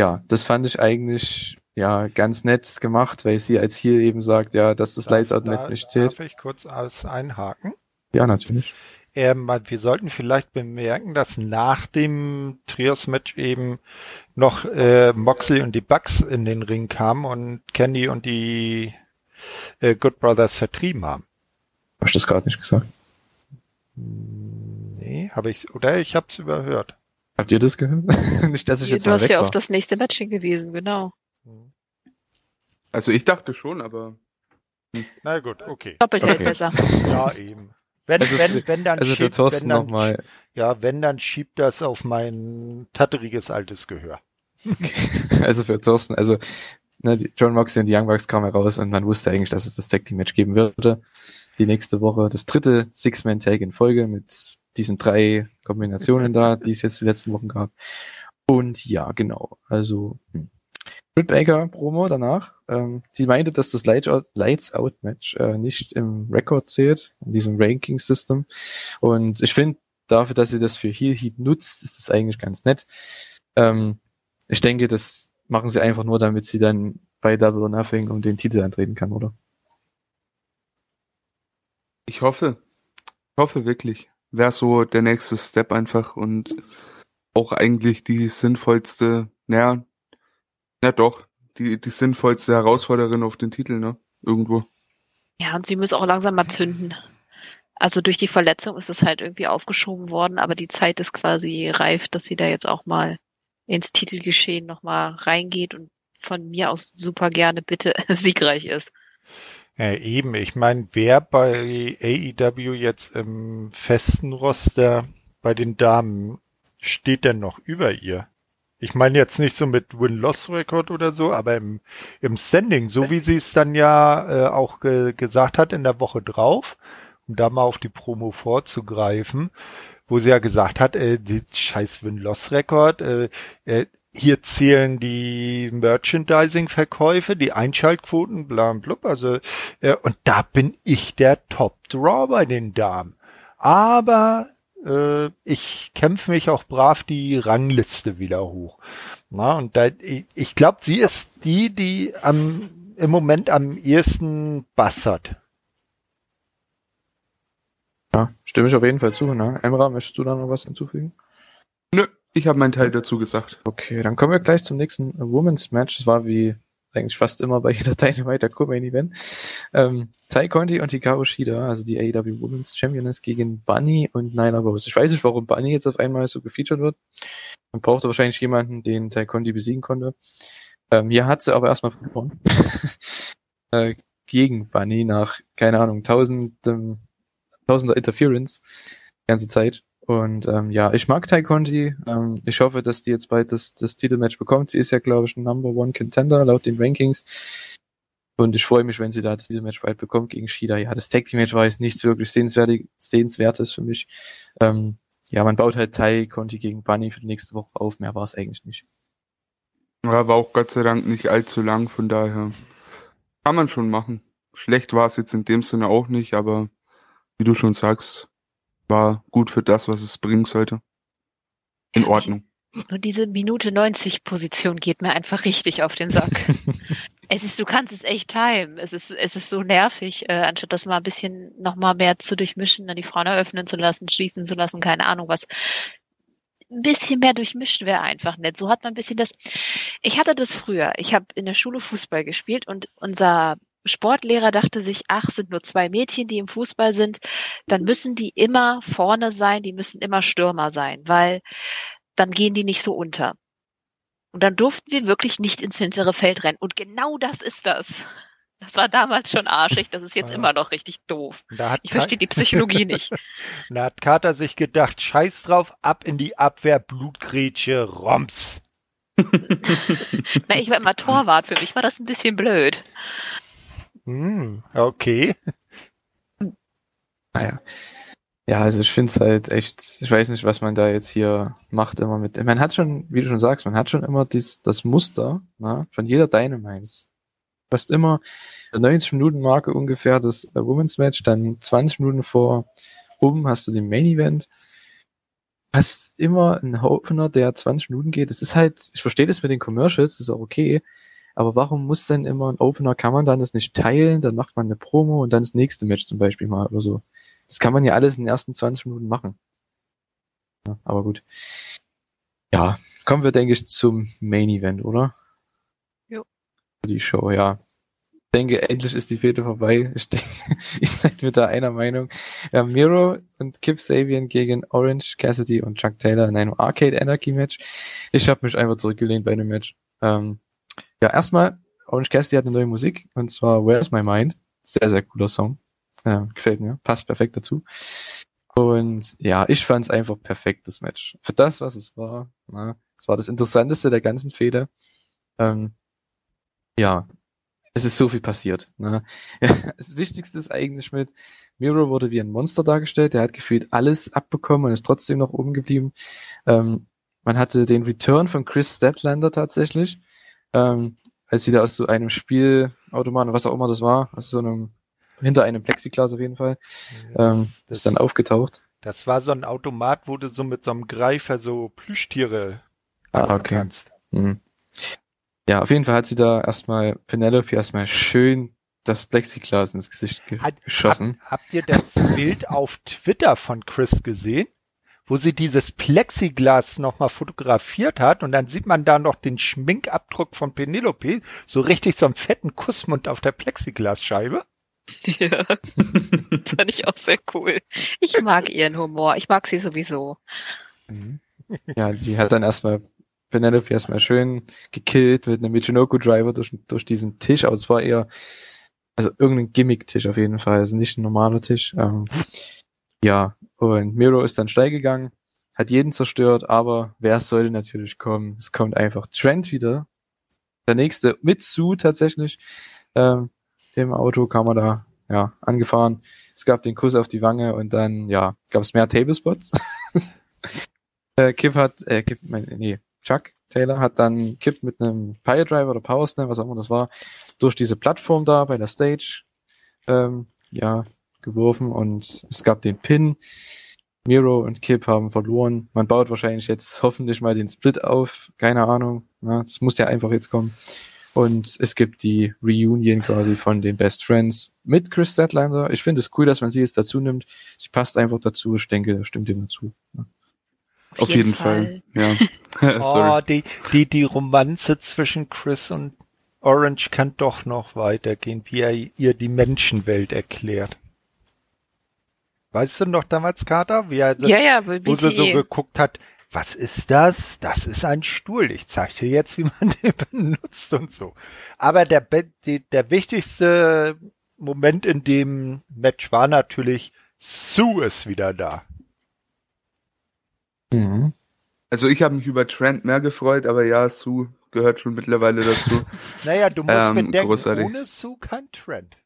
ja, das fand ich eigentlich ja ganz nett gemacht, weil sie als hier eben sagt, ja, dass das Lights Out da, nicht zählt. Darf ich kurz alles einhaken? Ja, natürlich. Ähm, wir sollten vielleicht bemerken, dass nach dem Trios-Match eben noch äh, Moxley und die Bucks in den Ring kamen und Candy und die äh, Good Brothers vertrieben haben. Hast du das gerade nicht gesagt? Nee, habe ich, oder ich habe es überhört. Habt ihr das gehört? nicht, dass ich jetzt du hast ja war. auf das nächste Match hingewiesen, genau. Also ich dachte schon, aber Na gut, okay. Doppelt hält Okay. besser. Ja, eben. Wenn, Also wenn, wenn dann Also schiebt, wenn dann, nochmal, Ja, wenn dann schiebt das auf mein tatteriges altes Gehör. also für Thorsten, also ne, John Moxley und die Young Bucks kamen heraus und man wusste eigentlich, dass es das Tag Team Match geben würde. Die nächste Woche das dritte Six-Man Tag in Folge mit diesen drei Kombinationen da, die es jetzt die letzten Wochen gab. Und ja, genau. Also hm. Britt Baker Promo danach. Ähm, sie meinte, dass das Lights Out, Match äh, nicht im Rekord zählt, in diesem Ranking System. Und ich finde, dafür, dass sie das für Heel Heat nutzt, ist das eigentlich ganz nett. Ähm, ich denke, das machen sie einfach nur, damit sie dann bei Double or Nothing um den Titel antreten kann, oder? ich hoffe, ich hoffe wirklich, wäre so der nächste Step einfach und auch eigentlich die sinnvollste, naja, ja doch, die, die sinnvollste Herausforderin auf den Titel, ne? Irgendwo. Ja, und sie muss auch langsam mal zünden. Also durch die Verletzung ist es halt irgendwie aufgeschoben worden, aber die Zeit ist quasi reif, dass sie da jetzt auch mal ins Titelgeschehen nochmal reingeht und von mir aus super gerne bitte siegreich ist. Ja, eben, ich meine, wer bei AEW jetzt im festen Roster bei den Damen steht denn noch über ihr? Ich meine jetzt nicht so mit Win-Loss-Rekord oder so, aber im, im Standing, so wie sie es dann ja äh, auch ge gesagt hat in der Woche drauf, um da mal auf die Promo vorzugreifen, wo sie ja gesagt hat, äh, die scheiß Win-Loss-Rekord, äh, äh, hier zählen die Merchandising-Verkäufe, die Einschaltquoten, bla und also äh, und da bin ich der Top-Draw bei den Damen. Aber äh, ich kämpfe mich auch brav die Rangliste wieder hoch. Na, und da, ich, ich glaube, sie ist die, die am, im Moment am ehesten bassert. Ja, stimme ich auf jeden Fall zu. Ne? Emra, möchtest du da noch was hinzufügen? Nö, ich habe meinen Teil dazu gesagt. Okay, dann kommen wir gleich zum nächsten Women's Match. Das war wie eigentlich fast immer bei jeder Dynamite Co-Main Event. Ähm, Tai Conti und Hikaru Shida, also die AEW Women's Championess gegen Bunny und Nyla Rose. Ich weiß nicht, warum Bunny jetzt auf einmal so gefeatured wird. Man brauchte wahrscheinlich jemanden, den Tai Conti besiegen konnte. Ähm, hier hat sie aber erstmal verloren. äh, gegen Bunny nach, keine Ahnung, tausendem, tausender Interference die ganze Zeit. Und ähm, ja, ich mag Tai Conti. Ähm, ich hoffe, dass die jetzt bald das, das Titelmatch bekommt. Sie ist ja, glaube ich, ein Number One Contender laut den Rankings. Und ich freue mich, wenn sie da das Match bald bekommt gegen Shida. Ja, das Tag Team Match war jetzt nichts wirklich sehenswertes für mich. Ähm, ja, man baut halt Tai Conti gegen Bunny für die nächste Woche auf. Mehr war es eigentlich nicht. Ja, war auch Gott sei Dank nicht allzu lang, von daher kann man schon machen. Schlecht war es jetzt in dem Sinne auch nicht, aber wie du schon sagst, war gut für das, was es bringen sollte. In Ordnung. Nur diese Minute 90 Position geht mir einfach richtig auf den Sack. es ist, du kannst es echt timen. Es ist, es ist so nervig, äh, anstatt das mal ein bisschen noch mal mehr zu durchmischen, dann die Frauen eröffnen zu lassen, schließen zu lassen, keine Ahnung was. Ein bisschen mehr durchmischt wäre einfach nett. So hat man ein bisschen das. Ich hatte das früher. Ich habe in der Schule Fußball gespielt und unser Sportlehrer dachte sich, ach, sind nur zwei Mädchen, die im Fußball sind, dann müssen die immer vorne sein, die müssen immer Stürmer sein, weil dann gehen die nicht so unter. Und dann durften wir wirklich nicht ins hintere Feld rennen. Und genau das ist das. Das war damals schon arschig, das ist jetzt ja. immer noch richtig doof. Ich verstehe die Psychologie nicht. Da hat Carter sich gedacht, scheiß drauf, ab in die Abwehr, Blutgrätsche, Roms. Na, ich war immer Torwart, für mich war das ein bisschen blöd. Hm, okay. Naja. Ja, also ich finde es halt echt, ich weiß nicht, was man da jetzt hier macht immer mit. Man hat schon, wie du schon sagst, man hat schon immer dies, das Muster ne, von jeder Dynamite. Du hast immer 90 Minuten Marke ungefähr das Women's Match, dann 20 Minuten vor oben hast du den Main Event. Hast immer einen Opener, der 20 Minuten geht. Das ist halt, ich verstehe das mit den Commercials, ist auch okay. Aber warum muss denn immer ein Opener, kann man dann das nicht teilen, dann macht man eine Promo und dann das nächste Match zum Beispiel mal oder so. Das kann man ja alles in den ersten 20 Minuten machen. Ja, aber gut. Ja, kommen wir, denke ich, zum Main Event, oder? Jo. Die Show, ja. Ich denke, endlich ist die Fehde vorbei. Ich denke, ich seid mit da einer Meinung. Ja, Miro und Kip Sabian gegen Orange, Cassidy und Chuck Taylor in einem Arcade Anarchy Match. Ich habe mich einfach zurückgelehnt bei dem Match. Ähm, ja, erstmal, Orange Cassidy hat eine neue Musik, und zwar Where's My Mind. Sehr, sehr cooler Song. Ja, gefällt mir, passt perfekt dazu. Und ja, ich fand es einfach perfekt, das Match. Für das, was es war. Na, es war das Interessanteste der ganzen Fehde. Ähm, ja, es ist so viel passiert. Ne? Das Wichtigste ist eigentlich mit, Miro wurde wie ein Monster dargestellt, der hat gefühlt alles abbekommen und ist trotzdem noch oben geblieben. Ähm, man hatte den Return von Chris Statlander tatsächlich ähm, als sie da aus so einem Spielautomaten, was auch immer das war, aus so einem, hinter einem Plexiglas auf jeden Fall, ähm, das, ist dann aufgetaucht. Das war so ein Automat, wo du so mit so einem Greifer so Plüschtiere ah, okay. kannst. Mhm. Ja, auf jeden Fall hat sie da erstmal Penelope erstmal schön das Plexiglas ins Gesicht geschossen. Hab, habt ihr das Bild auf Twitter von Chris gesehen? Wo sie dieses Plexiglas nochmal fotografiert hat und dann sieht man da noch den Schminkabdruck von Penelope, so richtig so einen fetten Kussmund auf der Plexiglasscheibe. Ja, das fand ich auch sehr cool. Ich mag ihren Humor, ich mag sie sowieso. Mhm. Ja, sie hat dann erstmal Penelope erstmal schön gekillt mit einem Michinoku Driver durch, durch diesen Tisch, aber es war eher, also irgendein Gimmick-Tisch auf jeden Fall, also nicht ein normaler Tisch. Ähm, ja, und Miro ist dann steil gegangen, hat jeden zerstört, aber wer sollte natürlich kommen? Es kommt einfach Trent wieder. Der nächste mit Sue tatsächlich. Ähm, Im Auto kam er da ja, angefahren. Es gab den Kuss auf die Wange und dann, ja, gab es mehr Tablespots. äh, Kip hat, äh, Kip, mein, nee, Chuck Taylor hat dann Kip mit einem Pile Driver oder Power was auch immer das war, durch diese Plattform da bei der Stage, ähm, ja, geworfen und es gab den Pin. Miro und Kip haben verloren. Man baut wahrscheinlich jetzt hoffentlich mal den Split auf. Keine Ahnung. Ja, das muss ja einfach jetzt kommen. Und es gibt die Reunion quasi von den Best Friends mit Chris Statlander. Ich finde es cool, dass man sie jetzt dazu nimmt. Sie passt einfach dazu. Ich denke, das stimmt ihm dazu. Ja. Auf, Auf jeden, jeden Fall. Fall. Ja. oh, die, die, die Romanze zwischen Chris und Orange kann doch noch weitergehen, wie er ihr die Menschenwelt erklärt. Weißt du noch damals, Kater? Wie er, ja, ja, wo sie so geguckt hat, was ist das? Das ist ein Stuhl. Ich zeig dir jetzt, wie man den benutzt und so. Aber der, der wichtigste Moment in dem Match war natürlich, Sue ist wieder da. Mhm. Also ich habe mich über Trent mehr gefreut, aber ja, Sue gehört schon mittlerweile dazu. naja, du musst Ähm, bedenken, großartig. ohne Sue kein Trend.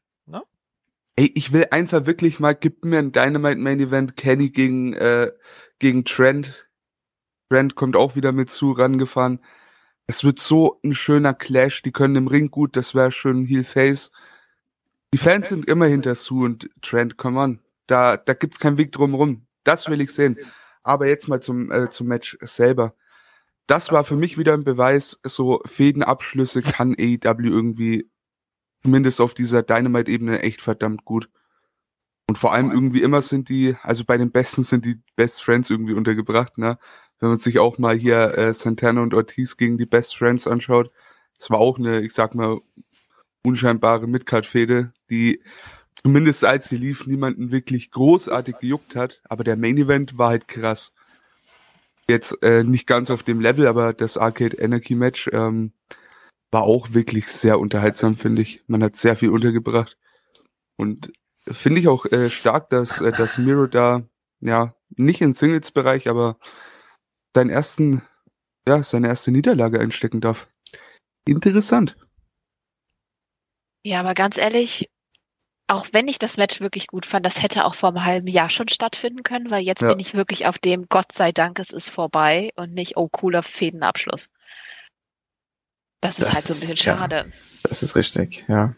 Ey, ich will einfach wirklich mal, gib mir ein Dynamite Main Event, Kenny gegen, äh, gegen Trent. Trent kommt auch wieder mit zu rangefahren. Es wird so ein schöner Clash, die können im Ring gut, das wäre schön Heel Face. Die Fans sind immer hinter Sue und Trent, come on. Da, da gibt's keinen Weg drum rum. Das will ich sehen. Aber jetzt mal zum, äh, zum Match selber. Das war für mich wieder ein Beweis, so Fädenabschlüsse kann AEW irgendwie zumindest auf dieser Dynamite-Ebene echt verdammt gut. Und vor allem irgendwie immer sind die, also bei den Besten sind die Best Friends irgendwie untergebracht, ne? Wenn man sich auch mal hier äh, Santana und Ortiz gegen die Best Friends anschaut, das war auch eine, ich sag mal, unscheinbare Midcard-Fehde, die zumindest als sie lief, niemanden wirklich großartig gejuckt hat, aber der Main Event war halt krass. Jetzt äh, nicht ganz auf dem Level, aber das Arcade Anarchy Match ähm, war auch wirklich sehr unterhaltsam, finde ich. Man hat sehr viel untergebracht. Und finde ich auch äh, stark, dass, äh, dass Miro da, ja, nicht im Singles-Bereich, aber seinen ersten, ja, seine erste Niederlage einstecken darf. Interessant. Ja, aber ganz ehrlich, auch wenn ich das Match wirklich gut fand, das hätte auch vor einem halben Jahr schon stattfinden können, weil jetzt Ja. bin ich wirklich auf dem Gott sei Dank, es ist vorbei und nicht, oh, cooler Fädenabschluss. Das ist Das halt so ein bisschen ist- ja. schade. Das ist richtig, ja.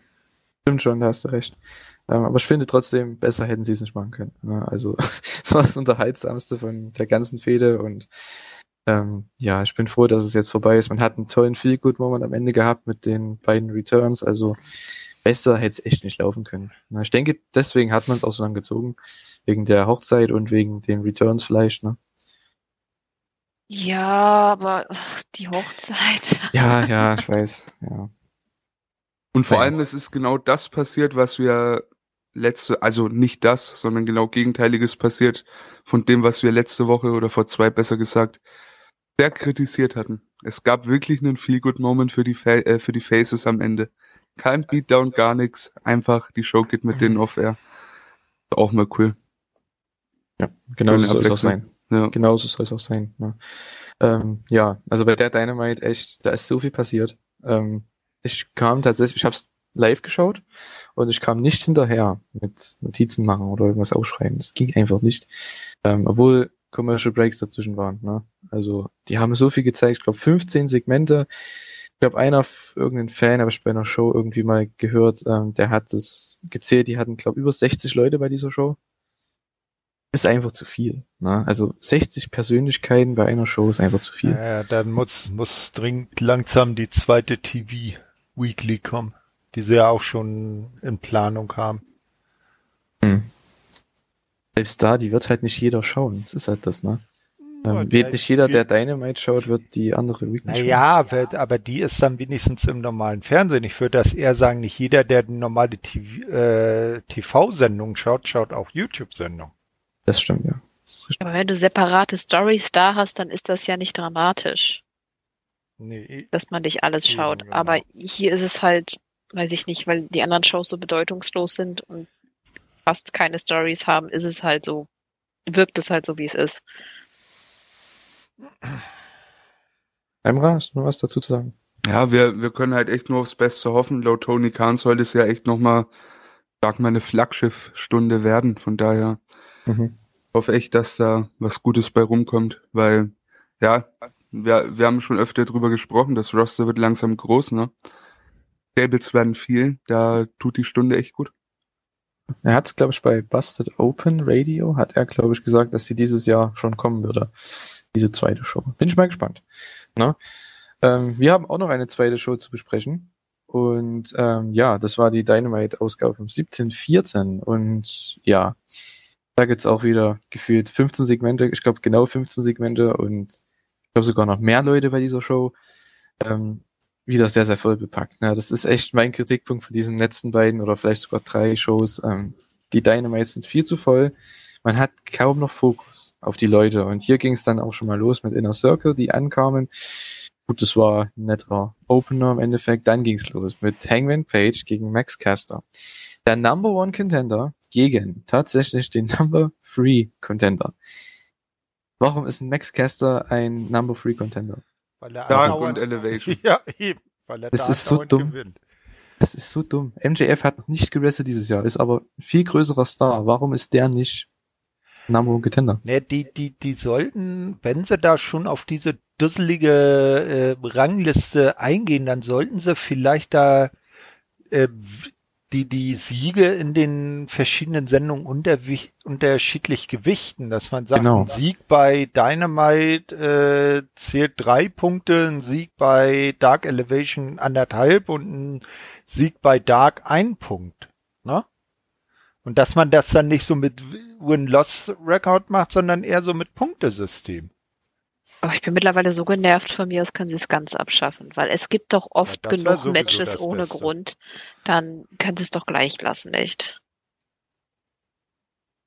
Stimmt schon, da hast du recht. Ähm, aber ich finde trotzdem, besser hätten sie es nicht machen können. Ne? Also, es war das Unterhaltsamste von der ganzen Fehde und ähm, ja, ich bin froh, dass es jetzt vorbei ist. Man hat einen tollen Feel-Good-Moment am Ende gehabt mit den beiden Returns, also besser hätte es echt nicht laufen können. Na, ich denke, deswegen hat man es auch so lange gezogen, wegen der Hochzeit und wegen den Returns vielleicht, ne? Ja, aber ach, die Hochzeit. Ja, ja, ich weiß, ja. Und vor Nein. allem, es ist genau das passiert, was wir letzte, also nicht das, sondern genau Gegenteiliges passiert von dem, was wir letzte Woche oder vor zwei besser gesagt sehr kritisiert hatten. Es gab wirklich einen Feel-Good-Moment für die, Fa äh, für die Faces am Ende. Kein Beatdown, gar nichts. Einfach die Show geht mit denen off-air. Auch mal cool. Genau Schöne so soll es auch sein. Ja. Genauso soll es auch sein. Ne? Ähm, ja, also bei der Dynamite echt, da ist so viel passiert. Ähm, ich kam tatsächlich, ich habe es live geschaut und ich kam nicht hinterher mit Notizen machen oder irgendwas aufschreiben. Das ging einfach nicht. Ähm, obwohl Commercial Breaks dazwischen waren. Ne? Also die haben so viel gezeigt. Ich glaube 15 Segmente. Ich glaube einer, irgendein Fan, habe ich bei einer Show irgendwie mal gehört, ähm, der hat das gezählt. Die hatten glaube über 60 Leute bei dieser Show ist einfach zu viel. Ne? Also 60 Persönlichkeiten bei einer Show ist einfach zu viel. Ja, dann muss, muss dringend langsam die zweite TV Weekly kommen, die sie ja auch schon in Planung haben. Hm. Selbst da, die wird halt nicht jeder schauen. Das ist halt das, ne? Ja, Ähm, die- wird nicht jeder, der Dynamite schaut, wird die andere Weekly schauen. Naja, wird- aber die ist dann wenigstens im normalen Fernsehen. Ich würde das eher sagen, nicht jeder, der die normale TV, äh, TV-Sendung schaut, schaut auch YouTube-Sendung. Das stimmt, ja. Das. Aber wenn du separate Stories da hast, dann ist das ja nicht dramatisch, Nee, dass man nicht alles Ja, schaut. genau. Aber hier ist es halt, weiß ich nicht, weil die anderen Shows so bedeutungslos sind und fast keine Stories haben, ist es halt so, wirkt es halt so, wie es ist. Emra, hast du noch was dazu zu sagen? Ja, wir, wir können halt echt nur aufs Beste hoffen. Laut Tony Khan soll das ja echt nochmal, sag mal, eine Flaggschiff-Stunde werden. Von daher Mhm. hoffe echt, dass da was Gutes bei rumkommt, weil, ja, wir, wir haben schon öfter drüber gesprochen, das Roster wird langsam groß, ne? Tables werden viel, da tut die Stunde echt gut. Er hat, glaube ich, bei Busted Open Radio, hat er, glaube ich, gesagt, dass sie dieses Jahr schon kommen würde. Diese zweite Show. Bin ich mal gespannt. Ne? Ähm, wir haben auch noch eine zweite Show zu besprechen. Und ähm, ja, das war die Dynamite-Ausgabe vom 17.04. Und ja, da gibt's auch wieder gefühlt 15 Segmente, ich glaube genau 15 Segmente und ich glaube sogar noch mehr Leute bei dieser Show. Ähm, wieder sehr, sehr voll bepackt. Ne? Das ist echt mein Kritikpunkt von diesen letzten beiden oder vielleicht sogar drei Shows. Ähm, die Dynamites sind viel zu voll. Man hat kaum noch Fokus auf die Leute. Und hier ging es dann auch schon mal los mit Inner Circle, die ankamen. Gut, das war ein netter Opener im Endeffekt. Dann ging's los mit Hangman Page gegen Max Caster. Der Number One Contender gegen tatsächlich den Number Three Contender. Warum ist ein Max Caster ein Number Three Contender? Weil er Dark und Elevation. Ja, eben. Weil er Das da ist so dumm. gewinnt. Das ist so dumm. Das ist so dumm. MJF hat noch nicht gewrestelt dieses Jahr, ist aber ein viel größerer Star. Warum ist der nicht Number One Contender? Ne, die, die, die sollten, wenn sie da schon auf diese dusselige äh, Rangliste eingehen, dann sollten sie vielleicht da äh, die, die Siege in den verschiedenen Sendungen unterschiedlich gewichten, dass man sagt, Genau. ein Sieg bei Dynamite äh, zählt drei Punkte, ein Sieg bei Dark Elevation anderthalb und ein Sieg bei Dark ein Punkt. Ne? Und dass man das dann nicht so mit Win-Loss-Record macht, sondern eher so mit Punktesystem. Aber ich bin mittlerweile so genervt von mir aus, können sie es ganz abschaffen, weil es gibt doch oft wär genug Matches ohne Beste. Grund. Dann können sie es doch gleich lassen, echt.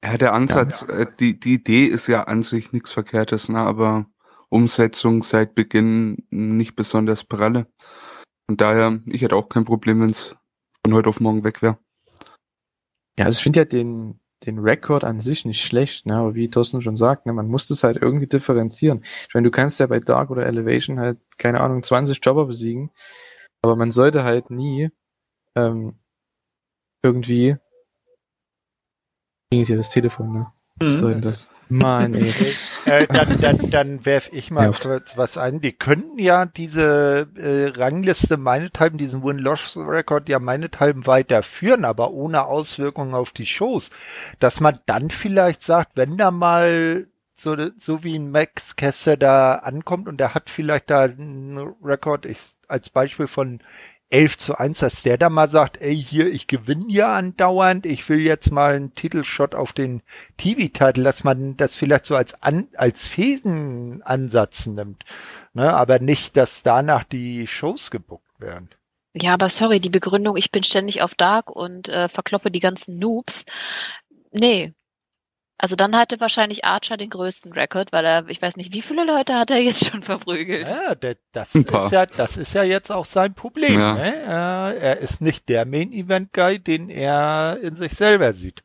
Ja, der Ansatz, Äh, die, die Idee ist ja an sich nichts Verkehrtes, ne? aber Umsetzung seit Beginn nicht besonders pralle. Und daher, ich hätte auch kein Problem, wenn es von heute auf morgen weg wäre. Ja, also ich finde ja den, den Rekord an sich nicht schlecht, ne? aber wie Thorsten schon sagt, ne, man muss das halt irgendwie differenzieren. Ich meine, du kannst ja bei Dark oder Elevation halt, keine Ahnung, 20 Jobber besiegen, aber man sollte halt nie ähm, irgendwie klingelt hier das Telefon, ne? Was soll denn das? Mann, ey. äh, dann dann, dann werf ich mal kurz was ein. Die könnten ja diese äh, Rangliste meinethalben, diesen Win-Loss-Record ja meinethalben weiterführen, aber ohne Auswirkungen auf die Shows. Dass man dann vielleicht sagt, wenn da mal so, so wie ein Max Kessler da ankommt und der hat vielleicht da einen Rekord, ich, als Beispiel von 11 zu 1, dass der da mal sagt, ey, hier, ich gewinne ja andauernd, ich will jetzt mal einen Titelshot auf den TV-Titel, dass man das vielleicht so als, an, als Fesenansatz nimmt, ne, aber nicht, dass danach die Shows gebuckt werden. Ja, aber sorry, die Begründung, ich bin ständig auf Dark und äh, verkloppe die ganzen Noobs. Nee. Also dann hatte wahrscheinlich Archer den größten Rekord, weil er, ich weiß nicht, wie viele Leute hat er jetzt schon verprügelt. Ja, das ist ja, das ist ja jetzt auch sein Problem, Ja. ne? Er ist nicht der Main-Event-Guy, den er in sich selber sieht.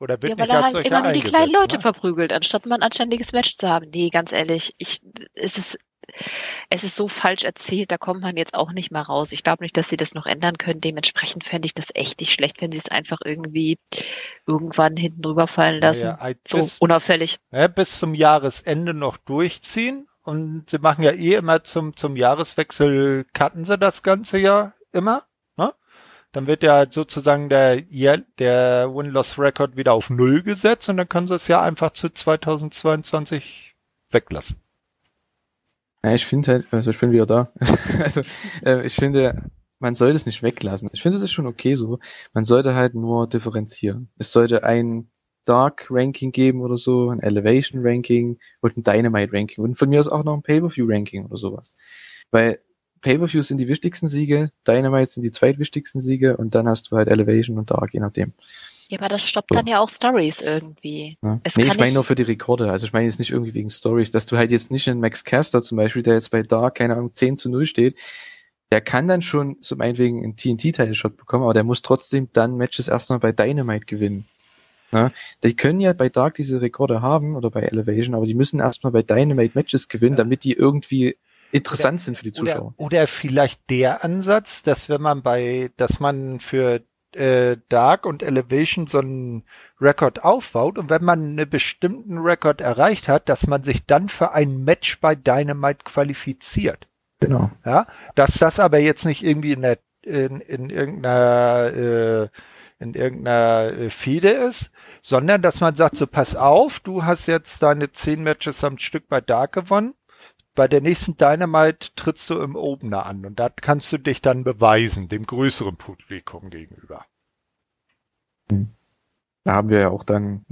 Oder wird Ja, weil nicht er halt immer nur die kleinen Leute ne? verprügelt, anstatt mal ein anständiges Match zu haben. Nee, ganz ehrlich, ich, es ist, es ist so falsch erzählt, da kommt man jetzt auch nicht mal raus. Ich glaube nicht, dass sie das noch ändern können. Dementsprechend fände ich das echt nicht schlecht, wenn sie es einfach irgendwie irgendwann hinten drüber fallen lassen. Ja, ja, So bis, unauffällig. ja, bis zum Jahresende noch durchziehen. Und sie machen ja eh immer zum, zum Jahreswechsel, cutten sie das ganze Jahr immer. Ne? Dann wird ja sozusagen der, der Win-Loss-Record wieder auf Null gesetzt und dann können sie es ja einfach zu 2022 weglassen. Ja, ich finde halt, also ich bin wieder da. also äh, ich finde, man sollte es nicht weglassen. Ich finde, es ist schon okay so. Man sollte halt nur differenzieren. Es sollte ein Dark Ranking geben oder so, ein Elevation Ranking und ein Dynamite Ranking und von mir aus auch noch ein Pay-per-View Ranking oder sowas. Weil Pay-per-Views sind die wichtigsten Siege, Dynamite sind die zweitwichtigsten Siege und dann hast du halt Elevation und Dark, je nachdem. Ja, aber das stoppt So. dann ja auch Stories irgendwie. Ne? Es nee, ich meine nicht- nur für die Rekorde. Also ich meine jetzt nicht irgendwie wegen Stories, dass du halt jetzt nicht einen Max Caster zum Beispiel, der jetzt bei Dark, keine Ahnung, 10 zu 0 steht, der kann dann schon zum meinetwegen einen TNT-Title-Shot bekommen, aber der muss trotzdem dann Matches erstmal bei Dynamite gewinnen. Ne? Die können ja bei Dark diese Rekorde haben oder bei Elevation, aber die müssen erstmal bei Dynamite Matches gewinnen, damit die irgendwie interessant sind für die Zuschauer. Oder, oder vielleicht der Ansatz, dass wenn man bei, dass man für äh, Dark und Elevation so einen Rekord aufbaut und wenn man einen bestimmten Rekord erreicht hat, dass man sich dann für ein Match bei Dynamite qualifiziert. Genau. Ja, dass das aber jetzt nicht irgendwie in der in, in irgendeiner äh, in irgendeiner äh, Fehde ist, sondern dass man sagt, so pass auf, du hast jetzt deine zehn Matches am Stück bei Dark gewonnen. Bei der nächsten Dynamite trittst du im Opener an und da kannst du dich dann beweisen, dem größeren Publikum gegenüber. Da haben wir ja auch dann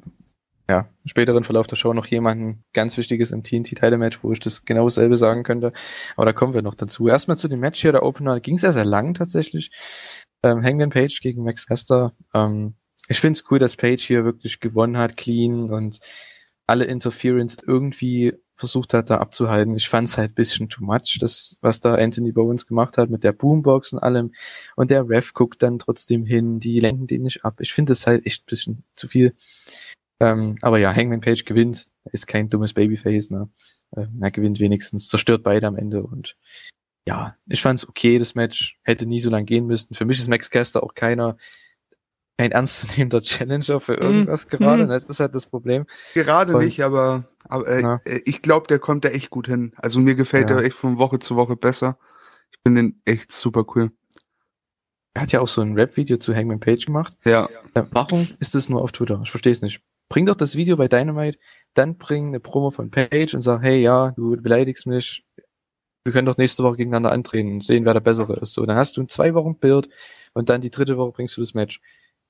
ja, im späteren Verlauf der Show noch jemanden ganz Wichtiges im TNT-Title-Match, wo ich das genau dasselbe sagen könnte. Aber da kommen wir noch dazu. Erstmal zu dem Match hier, der Opener, ging sehr, sehr lang tatsächlich. Ähm, Hangman Page gegen Max Caster. Ähm, ich finde es cool, dass Page hier wirklich gewonnen hat, clean und alle Interference irgendwie versucht hat, da abzuhalten. Ich fand es halt bisschen too much, das, was da Anthony Bowens gemacht hat mit der Boombox und allem. Und der Ref guckt dann trotzdem hin, die lenken den nicht ab. Ich finde es halt echt ein bisschen zu viel. Ähm, aber ja, Hangman Page gewinnt, ist kein dummes Babyface, ne? Ähm, er gewinnt wenigstens, zerstört beide am Ende und ja, ich fand's okay, das Match hätte nie so lang gehen müssen. Für mich ist Max Caster auch keiner, kein ernstzunehmender Challenger für irgendwas Mhm. gerade. Mhm. Das ist halt das Problem. Gerade Und- nicht, aber, aber äh, Ja. äh, ich glaube, der kommt da echt gut hin. Also mir gefällt Ja. er echt von Woche zu Woche besser. Ich finde den echt super cool. Er hat ja auch so ein Rap-Video zu Hangman Page gemacht. Ja. Ja, warum ist das nur auf Twitter? Ich verstehe es nicht. Bring doch das Video bei Dynamite, dann bring eine Promo von Page und sag, hey, ja, du beleidigst mich. Wir können doch nächste Woche gegeneinander antreten und sehen, wer der Bessere ist. So, dann hast du in zwei Wochen Bild und dann die dritte Woche bringst du das Match.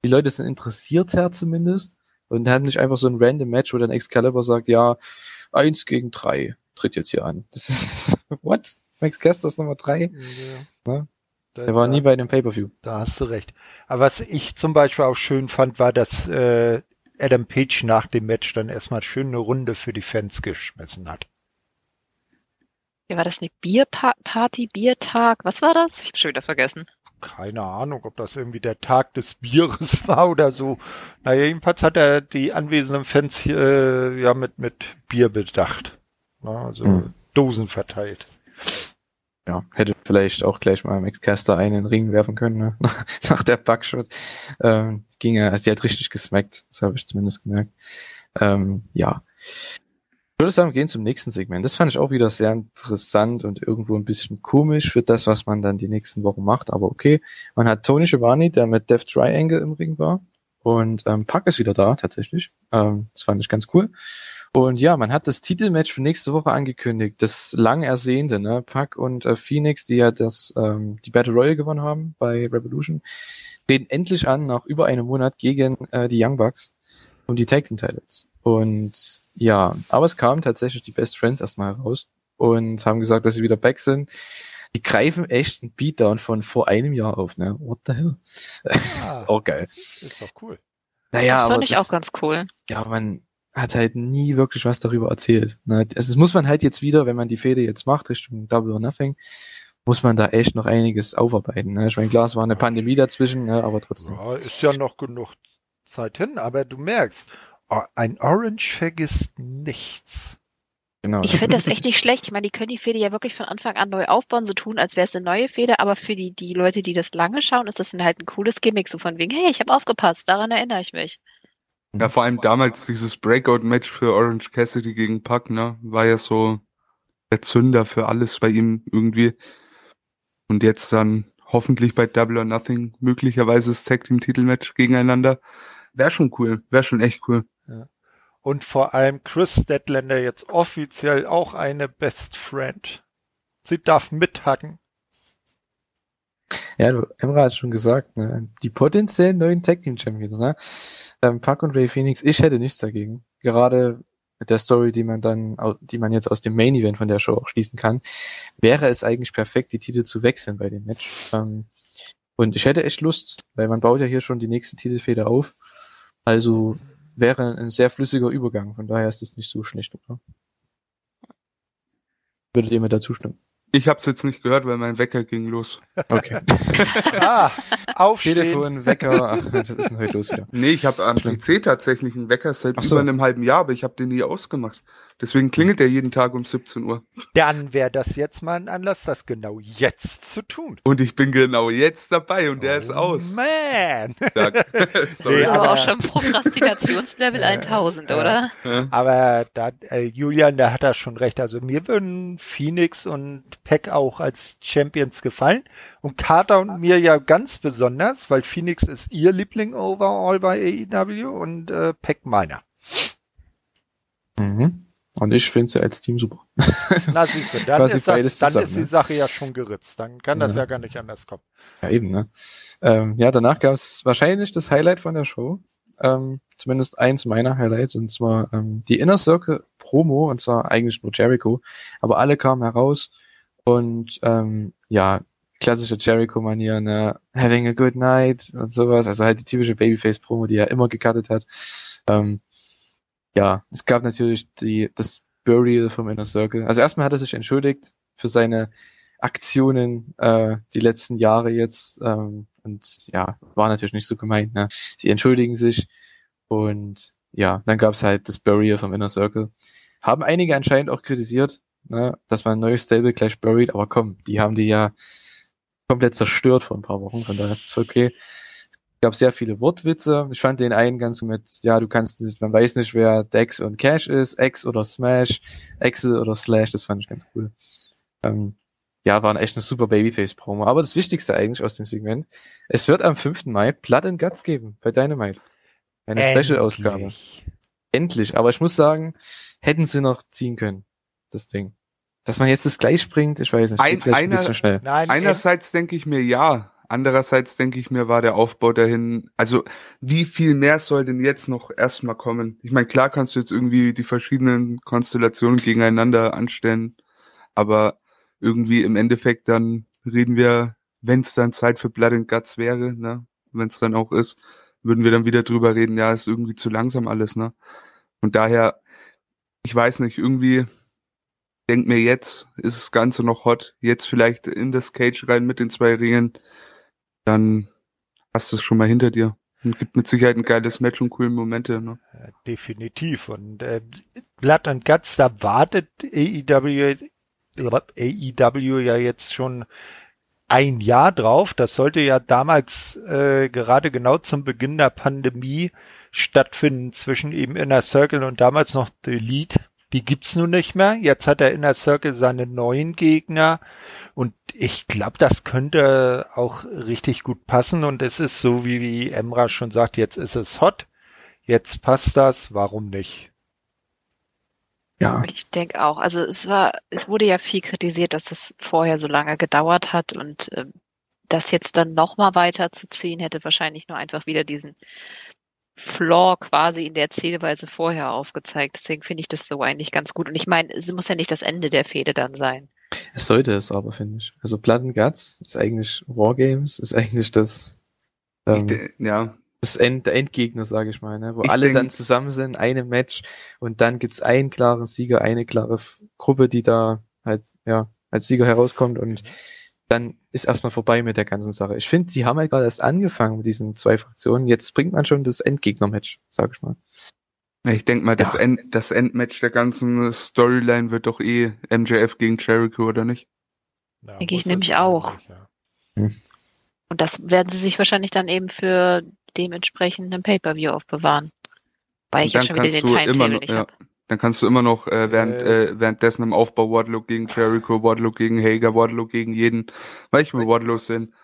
Die Leute sind interessiert her zumindest und haben nicht einfach so ein random Match, wo dann Excalibur sagt, ja, eins gegen drei tritt jetzt hier an. Das ist, what? Max Caster ist Nummer drei? Ja. Da, Der war da, nie bei dem Pay-Per-View. da hast du recht. Aber was ich zum Beispiel auch schön fand, war, dass äh, Adam Page nach dem Match dann erstmal schön eine Runde für die Fans geschmissen hat. Ja, war das eine Bierparty, Biertag? Was war das? Ich habe schon wieder vergessen. Keine Ahnung, ob das irgendwie der Tag des Bieres war oder so. Naja, jedenfalls hat er die anwesenden Fans hier, äh, ja mit, mit Bier bedacht. Na, also Hm. Dosen verteilt. ja, hätte vielleicht auch gleich mal Max Caster einen in den Ring werfen können, ne? nach der Backshot. Ähm, ging er, also die hat richtig gesmackt, das habe ich zumindest gemerkt. Ähm, ja. Würde sagen, wir gehen zum nächsten Segment. Das fand ich auch wieder sehr interessant und irgendwo ein bisschen komisch für das, was man dann die nächsten Wochen macht, aber okay. Man hat Tony Schiavone, der mit Death Triangle im Ring war und ähm, Pack ist wieder da, tatsächlich. Ähm, das fand ich ganz cool. Und ja, man hat das Titelmatch für nächste Woche angekündigt. Das lang ersehnte, ne? Pack und äh, Phoenix, die ja das, ähm, die Battle Royale gewonnen haben bei Revolution, treten endlich an nach über einem Monat gegen äh, die Young Bucks um die Tag Team Titles. Und ja, aber es kamen tatsächlich die Best Friends erstmal heraus und haben gesagt, dass sie wieder back sind. Die greifen echt einen Beatdown von vor einem Jahr auf, ne? What the hell? Ah, Auch geil. ist doch cool. Naja, das aber fand ich das, auch ganz cool. ja, man hat halt nie wirklich was darüber erzählt. Ne? Also das muss man halt jetzt wieder, wenn man die Fehde jetzt macht, Richtung Double or Nothing, muss man da echt noch einiges aufarbeiten. Ne? Ich meine, klar, es war eine Pandemie dazwischen, ne? aber trotzdem. Ja, ist ja noch genug Zeit hin, aber du merkst, ein Orange vergisst nichts. Genau. Ich finde das echt nicht schlecht. Ich meine, die können die Fehde ja wirklich von Anfang an neu aufbauen, so tun, als wäre es eine neue Fehde, aber für die, die Leute, die das lange schauen, ist das halt ein cooles Gimmick, so von wegen, hey, ich habe aufgepasst, daran erinnere ich mich. Ja, vor allem damals dieses Breakout-Match für Orange Cassidy gegen Pac, ne, war ja so der Zünder für alles bei ihm irgendwie. Und jetzt dann hoffentlich bei Double or Nothing möglicherweise das Tag Team Titelmatch gegeneinander. Wäre schon cool, wäre schon echt cool. Und vor allem Chris Statlander jetzt offiziell auch eine Best Friend. Sie darf mithacken. Ja, du, Emra hat schon gesagt, ne? die potenziellen neuen Tag Team Champions, ne? Ähm, Pac und Ray Phoenix, ich hätte nichts dagegen. Gerade mit der Story, die man dann, die man jetzt aus dem Main Event von der Show auch schließen kann, wäre es eigentlich perfekt, die Titel zu wechseln bei dem Match. Ähm, und ich hätte echt Lust, weil man baut ja hier schon die nächste Titelfeder auf. Also wäre ein sehr flüssiger Übergang. Von daher ist das nicht so schlecht, oder? Würdet ihr mir dazu stimmen? Ich hab's jetzt nicht gehört, weil mein Wecker ging los. Okay. Ah, aufstehen. Telefon, Wecker, ach, was ist denn heute los wieder? Nee, ich habe am. PC tatsächlich einen Wecker seit so. über einem halben Jahr, aber ich habe den nie ausgemacht. Deswegen klingelt der jeden Tag um 17 Uhr. Dann wäre das jetzt mal ein Anlass, das genau jetzt zu tun. Und ich bin genau jetzt dabei und der ist Oh, aus. Man. Das ist aber aber- auch schon Prokrastinationslevel 1000, ja. oder? Ja. Aber da, äh, Julian, da hat er schon recht. Also mir würden Phoenix und Peck auch als Champions gefallen. Und Carter und mir ja ganz besonders, weil Phoenix ist ihr Liebling overall bei AEW und äh, Peck meiner. Mhm. Und ich finde sie als Team super. Na siehst du, dann, ist, das, dann zusammen, ist die ne? Sache ja schon geritzt. Dann kann das Ja. ja gar nicht anders kommen. Ja, eben, ne? Ähm, ja, danach gab es wahrscheinlich das Highlight von der Show. Ähm, zumindest eins meiner Highlights, und zwar ähm, die Inner Circle Promo, und zwar eigentlich nur Jericho, aber alle kamen heraus und ähm, ja, klassische Jericho-Manier, ne, having a good night und sowas, also halt die typische Babyface-Promo, die er immer gecuttet hat. Ähm, ja, es gab natürlich die, das Burial vom Inner Circle. Also erstmal hat er sich entschuldigt für seine Aktionen äh, die letzten Jahre jetzt ähm, und ja, war natürlich nicht so gemeint. Ne? Sie entschuldigen sich und ja, dann gab's halt das Burial vom Inner Circle. Haben einige anscheinend auch kritisiert, ne, dass man ein neues Stable gleich buried, aber komm, die haben die ja komplett zerstört vor ein paar Wochen, von daher ist es okay. Es gab sehr viele Wortwitze. Ich fand den einen ganz mit, ja, du kannst nicht, man weiß nicht, wer Dex und Cash ist, X oder Smash, Excel oder Slash, das fand ich ganz cool. Ähm, ja, war ein echt eine super Babyface-Promo. Aber das Wichtigste eigentlich aus dem Segment, es wird am 5. Mai Blood and Guts geben bei Dynamite. Eine Special-Ausgabe. Endlich. Endlich. Aber ich muss sagen, hätten sie noch ziehen können, das Ding. Dass man jetzt das gleich bringt, ich weiß nicht, Ein- geht vielleicht ein einer- bisschen schnell. Nein, Einerseits denke ich mir ja, andererseits denke ich mir, war der Aufbau dahin, also wie viel mehr soll denn jetzt noch erstmal kommen? Ich meine, klar kannst du jetzt irgendwie die verschiedenen Konstellationen gegeneinander anstellen, aber irgendwie im Endeffekt dann reden wir, wenn es dann Zeit für Blood and Guts wäre, ne, wenn es dann auch ist, würden wir dann wieder drüber reden, ja, ist irgendwie zu langsam alles, ne? Und daher, ich weiß nicht, irgendwie denk mir jetzt, ist das Ganze noch hot, jetzt vielleicht in das Cage rein mit den zwei Ringen, dann hast du es schon mal hinter dir. Und gibt mit Sicherheit ein geiles Match und coole Momente, ne? Definitiv. Und äh, Blood and Guts, da wartet AEW, AEW ja jetzt schon ein Jahr drauf. Das sollte ja damals äh, gerade genau zum Beginn der Pandemie stattfinden zwischen eben Inner Circle und damals noch The Elite. Die gibt's nun nicht mehr. Jetzt hat der Inner Circle seine neuen Gegner und ich glaube, das könnte auch richtig gut passen und es ist so, wie, wie Emra schon sagt, jetzt ist es hot. Jetzt passt das, warum nicht? Ja. Ich denke auch. Also es war, es wurde ja viel kritisiert, dass es vorher so lange gedauert hat und ähm, das jetzt dann nochmal weiterzuziehen, hätte wahrscheinlich nur einfach wieder diesen Flaw quasi in der Erzählweise vorher aufgezeigt. Deswegen finde ich das so eigentlich ganz gut. Und ich meine, es muss ja nicht das Ende der Fehde dann sein. Es sollte es aber, finde ich. Also Blood and Guts ist eigentlich Wargames, ist eigentlich das, Ich ähm, de- ja, das End, der Endgegner, sage ich mal, ne? wo Ich alle denk- dann zusammen sind, eine Match und dann gibt's einen klaren Sieger, eine klare Gruppe, die da halt ja als Sieger herauskommt und dann ist erstmal vorbei mit der ganzen Sache. Ich finde, sie haben halt gerade erst angefangen mit diesen zwei Fraktionen. Jetzt bringt man schon das Endgegner-Match, sag ich mal. ich denke mal, das, Ja. End, das Endmatch der ganzen Storyline wird doch eh MJF gegen Jericho, oder nicht? Ja, Denke ich nämlich auch. ja. Und das werden sie sich wahrscheinlich dann eben für dementsprechend ein Pay-Per-View aufbewahren. Weil ich ja schon wieder den immer Timetable nicht ja, habe. Dann kannst du immer noch äh, während, Äh. äh, währenddessen im Aufbau Wardlow gegen Jericho, Wardlow gegen Hager, Wardlow gegen jeden, weil ich mir Wardlows sind.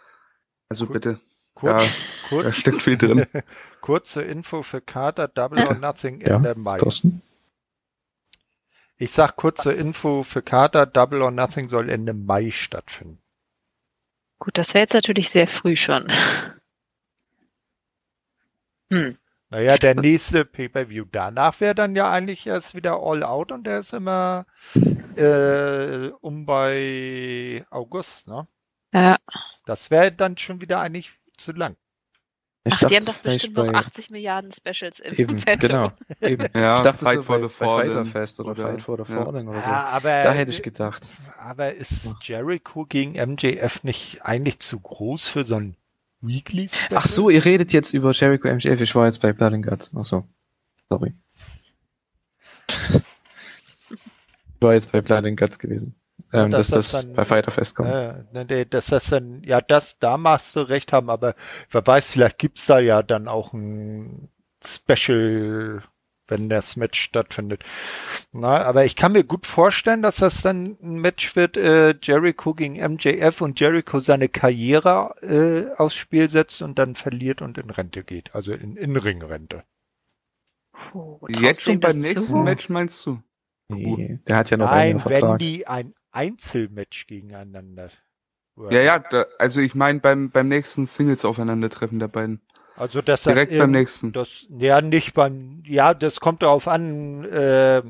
Also Cool. bitte, Kurz, da, da kurz, steckt viel drin. kurze Info für Carter, Double or Nothing Ja, Ende Mai. Thorsten? Ich sag kurze Info für Carter, Double or Nothing soll Ende Mai stattfinden. Gut, das wäre jetzt natürlich sehr früh schon. Hm. Naja, der nächste Pay-Per-View danach wäre dann ja eigentlich erst wieder All Out und der ist immer äh, um bei August, ne? Ja. Das wäre dann schon wieder eigentlich zu lang. Ich Ach, die dachte haben doch bestimmt noch bei- 80 Milliarden Specials im Eben, Feld. genau. Eben. Ja, ich dachte Fight so for bei, the bei Fallen Fighter Fest oder, oder- Fight for the ja. Fallen oder so. Ja, aber Da hätte ich gedacht. Aber ist Jericho gegen MJF nicht eigentlich zu groß für so ein Weekly Special? Ach so, ihr redet jetzt über Jericho MJF. Ich war jetzt bei Blood and Guts. Ach so. Sorry. ich war jetzt bei Blood and Guts gewesen. Ähm, dass dass das das dann- bei Fighter Fest kommt. Äh, dass das dann, ja, das, da machst du recht haben, aber wer weiß, vielleicht gibt's da ja dann auch ein Special, wenn das Match stattfindet. Na, aber ich kann mir gut vorstellen, dass das dann ein Match wird, äh, Jericho gegen MJF und Jericho seine Karriere äh, aufs Spiel setzt und dann verliert und in Rente geht, also in, in Ringrente. Puh, Jetzt schon ihm beim nächsten zu? Match meinst du? Nee, der hat ja noch einen Nein, wenn Vertrag. die ein Einzelmatch gegeneinander. Ja, ja, da, also ich meine beim, beim nächsten Singles aufeinandertreffen der beiden. Also dass das Direkt im- beim nächsten. Das, ja, nicht beim, ja, das kommt darauf an, äh,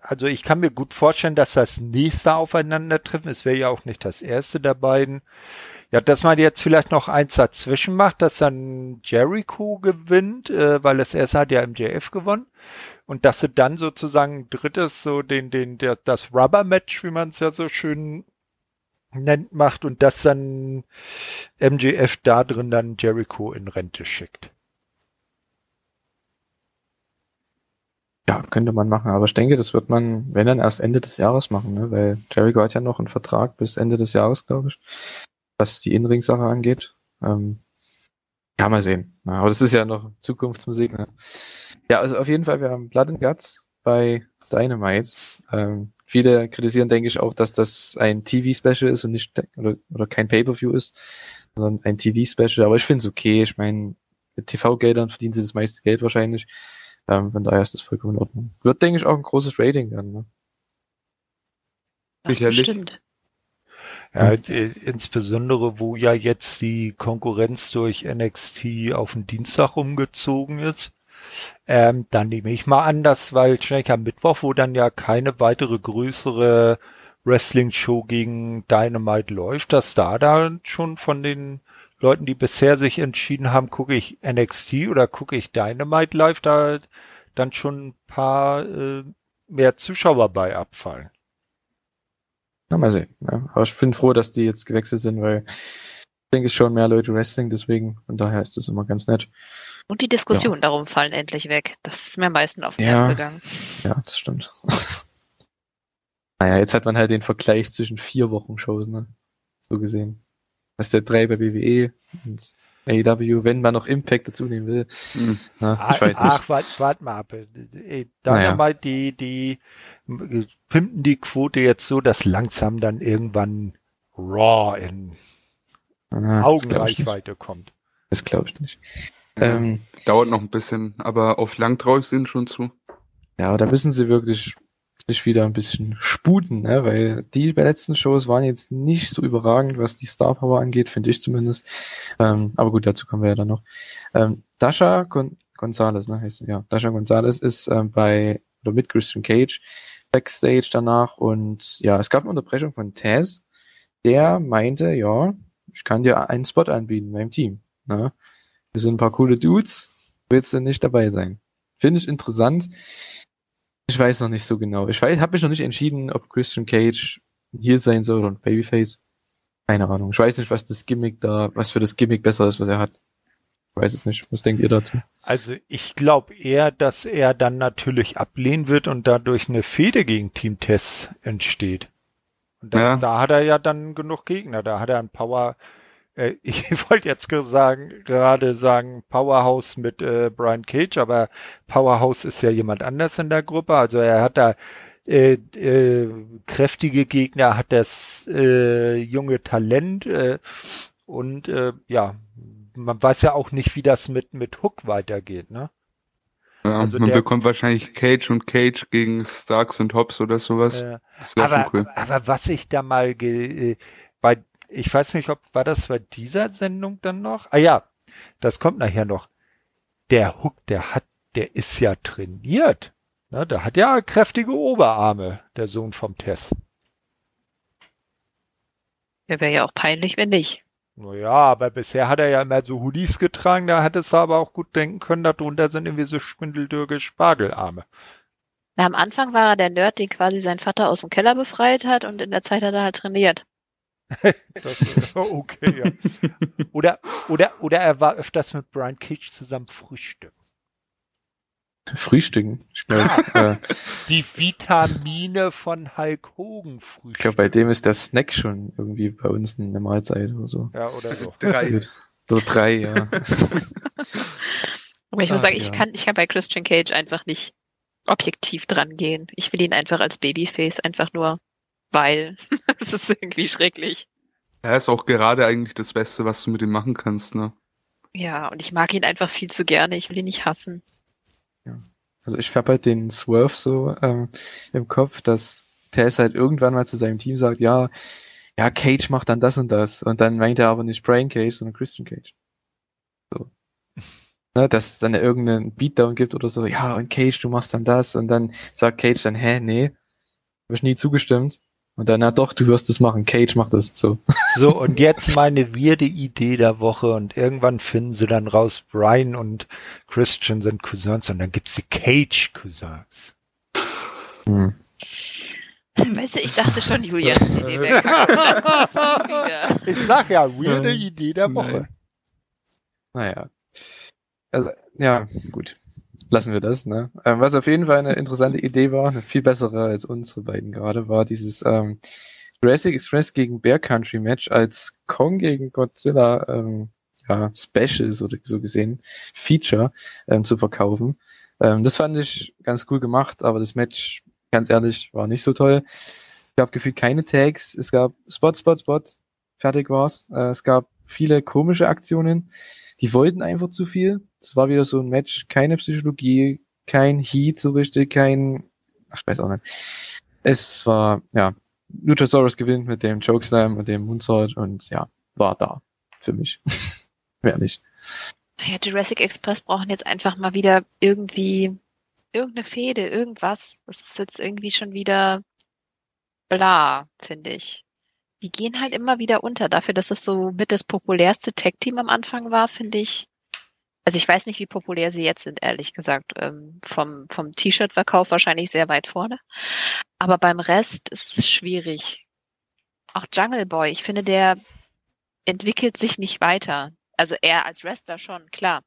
also ich kann mir gut vorstellen, dass das nächste Aufeinandertreffen, es wäre ja auch nicht das erste der beiden, ja, dass man jetzt vielleicht noch eins dazwischen macht, dass dann Jericho gewinnt, äh, weil das erste hat ja MJF gewonnen und dass sie dann sozusagen drittes, so den, den, der, das Rubber-Match, wie man es ja so schön nennt, macht und dass dann MJF da drin dann Jericho in Rente schickt. Ja, könnte man machen, aber ich denke, das wird man, wenn dann erst Ende des Jahres machen, ne? weil Jericho hat ja noch einen Vertrag bis Ende des Jahres, glaube ich, was die Innenring-Sache angeht. Ähm, ja, mal sehen. Ja, aber das ist ja noch Zukunftsmusik. Ne? Ja, also auf jeden Fall, wir haben Blood and Guts bei Dynamite. Ähm, viele kritisieren, denke ich, auch, dass das ein TV-Special ist und nicht oder, oder kein Pay-per-View ist, sondern ein TV-Special. Aber ich finde es okay. Ich meine, mit TV-Geldern verdienen sie das meiste Geld wahrscheinlich. Ähm, von daher ist das vollkommen in Ordnung. Wird, denke ich, auch ein großes Rating werden. Ne? Das Sicherlich. bestimmt. Ja, äh, insbesondere wo ja jetzt die Konkurrenz durch NXT auf den Dienstag umgezogen ist. Ähm, dann nehme ich mal an, dass, weil Schnell am Mittwoch, wo dann ja keine weitere größere Wrestling-Show gegen Dynamite läuft, dass da dann schon von den Leuten, die bisher sich entschieden haben, gucke ich NXT oder gucke ich Dynamite live, da dann schon ein paar äh, mehr Zuschauer bei abfallen. Na, mal sehen. Ja. Aber ich bin froh, dass die jetzt gewechselt sind, weil ich denke, es schon mehr Leute Wrestling, deswegen, von daher ist das immer ganz nett. Und die Diskussionen darum fallen endlich weg. Das ist mir am meisten auf den Ja. Nerv gegangen. Ja, das stimmt. naja, jetzt hat man halt den Vergleich zwischen vier Wochen Shows, ne? So gesehen. Was der drei bei WWE und AEW, wenn man noch Impact dazu nehmen will. Hm. Na, ich weiß nicht. Ach, warte wart mal ab. Ey, Dynamite, die, die äh, pimpen die Quote jetzt so, dass langsam dann irgendwann Raw in Ah, das. Augenreichweite kommt. Das glaube ich nicht. Ja, Ähm, Dauert noch ein bisschen, aber auf lang traue ich ihnen schon zu. ja, da müssen sie wirklich sich wieder ein bisschen sputen, ne? weil die letzten Shows waren jetzt nicht so überragend, was die Star Power angeht, finde ich zumindest. Ähm, aber gut, dazu kommen wir ja dann noch. Ähm, Dasha Gon Gonzalez, ne, heißt sie, ja. Dasha Gonzalez ist ähm, bei oder mit Christian Cage backstage danach und ja, es gab eine Unterbrechung von Taz, der meinte, ja, ich kann dir einen Spot anbieten beim Team. Ne? Wir sind ein paar coole Dudes, willst du nicht dabei sein? Finde ich interessant. Ich weiß noch nicht so genau. Ich habe mich noch nicht entschieden, ob Christian Cage hier sein soll oder ein Babyface. Keine Ahnung. Ich weiß nicht, was das Gimmick da, was für das Gimmick besser ist, was er hat. Ich weiß es nicht. Was denkt ihr dazu? Also ich glaube eher, dass er dann natürlich ablehnen wird und dadurch eine Fehde gegen Team Tess entsteht. Und da, Ja. da hat er ja dann genug Gegner. Da hat er ein Power. Äh, ich wollte jetzt ge- sagen, gerade sagen Powerhouse mit äh, Brian Cage, aber Powerhouse ist ja jemand anders in der Gruppe. Also er hat da äh, äh, kräftige Gegner, hat das äh, junge Talent äh, und äh, ja, man weiß ja auch nicht, wie das mit mit Hook weitergeht, ne? Ja, Also man der- bekommt wahrscheinlich Cage und Cage gegen Starks und Hobbs oder sowas. Äh, aber, cool. aber was ich da mal ge, äh, bei, ich weiß nicht, ob war das bei dieser Sendung dann noch? Ah ja, das kommt nachher noch. Der Hook, der hat, der ist ja trainiert. Ne, der hat ja kräftige Oberarme, der Sohn vom Tess. Ja, wäre ja auch peinlich, wenn nicht. Naja, aber bisher hat er ja immer so Hoodies getragen, da hättest du aber auch gut denken können, darunter sind irgendwie so spindeldürge Spargelarme. Na, am Anfang war er der Nerd, den quasi sein Vater aus dem Keller befreit hat und in der Zeit hat er halt trainiert. Das, okay, ja. Oder, oder, oder er war öfters mit Brian Cage zusammen frühstücken. Frühstücken. Ich glaube, äh, Die Vitamine von Hulk Hogan ich frühstücken. glaub, bei dem ist der Snack schon irgendwie bei uns eine Mahlzeit oder so. Ja, oder so. Drei. So drei, ja. Aber ich muss Ah, sagen, ich ja. kann, ich kann bei Christian Cage einfach nicht objektiv dran gehen. Ich will ihn einfach als Babyface, einfach nur weil. Es ist irgendwie schrecklich. Er ist auch gerade eigentlich das Beste, was du mit ihm machen kannst, ne? Ja, und ich mag ihn einfach viel zu gerne. Ich will ihn nicht hassen. Also ich habe halt den Swerve so ähm, im Kopf, dass Tess halt irgendwann mal zu seinem Team sagt, ja, ja, Cage macht dann das und das. Und dann meint er aber nicht Brian Cage, sondern Christian Cage. So. Ne, dass es dann irgendeinen Beatdown gibt oder so, ja, und Cage, du machst dann das. Und dann sagt Cage dann, hä, nee, habe ich nie zugestimmt. Und dann, na doch, du wirst es machen, Cage macht das. So. So, und jetzt meine weirde Idee der Woche und irgendwann finden sie dann raus, Brian und Christian sind Cousins und dann gibt's die Cage-Cousins. Hm. Weißt du, ich dachte schon, Julian, Idee wäre kacke. Ich sag ja, weirde Ähm, Idee der Woche. Naja. Also, ja, gut. Lassen wir das. Ne? Ähm, was auf jeden Fall eine interessante Idee war, eine viel bessere als unsere beiden gerade, war dieses ähm, Jurassic Express gegen Bear Country Match als Kong gegen Godzilla ähm, ja, Special, so, so gesehen, Feature ähm, zu verkaufen. Ähm, das fand ich ganz cool gemacht, aber das Match, ganz ehrlich, war nicht so toll. Es gab gefühlt keine Tags, es gab Spot, Spot, Spot, fertig war's. Äh, es gab viele komische Aktionen, die wollten einfach zu viel. Es war wieder so ein Match, keine Psychologie, kein Heat so richtig, kein, ach, ich weiß auch nicht. Es war, ja, Luchasaurus gewinnt mit dem Chokeslam und dem Moonsault und ja, war da für mich. Mehr nicht. Ja, Jurassic Express brauchen jetzt einfach mal wieder irgendwie irgendeine Fehde, irgendwas. Das ist jetzt irgendwie schon wieder bla, finde ich. Die gehen halt immer wieder unter. Dafür, dass es so mit das populärste Tag-Team am Anfang war, finde ich. Also ich weiß nicht, wie populär sie jetzt sind, ehrlich gesagt. Ähm, vom vom T-Shirt-Verkauf wahrscheinlich sehr weit vorne. Aber beim Rest ist es schwierig. Auch Jungle Boy, ich finde, der entwickelt sich nicht weiter. Also er als Wrestler schon, klar.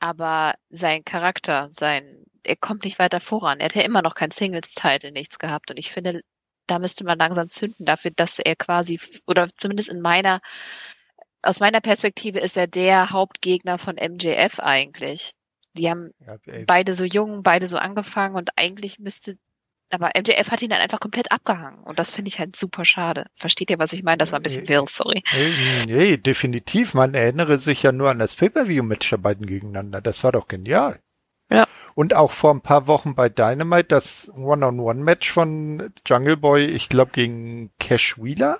Aber sein Charakter, sein, er kommt nicht weiter voran. Er hat ja immer noch kein Singles-Title, nichts gehabt. Und ich finde, da müsste man langsam zünden dafür, dass er quasi, oder zumindest in meiner, aus meiner Perspektive ist er der Hauptgegner von MJF eigentlich. Die haben ja, beide so jung, beide so angefangen und eigentlich müsste aber MJF hat ihn dann einfach komplett abgehangen. Und das finde ich halt super schade. Versteht ihr, was ich meine? Das war ein bisschen wirr, sorry. Nee, nee, definitiv. Man erinnere sich ja nur an das Pay-Per-View-Match der beiden gegeneinander. Das war doch genial. Ja. Und auch vor ein paar Wochen bei Dynamite das One-on-One-Match von Jungle Boy, ich glaube gegen Cash Wheeler.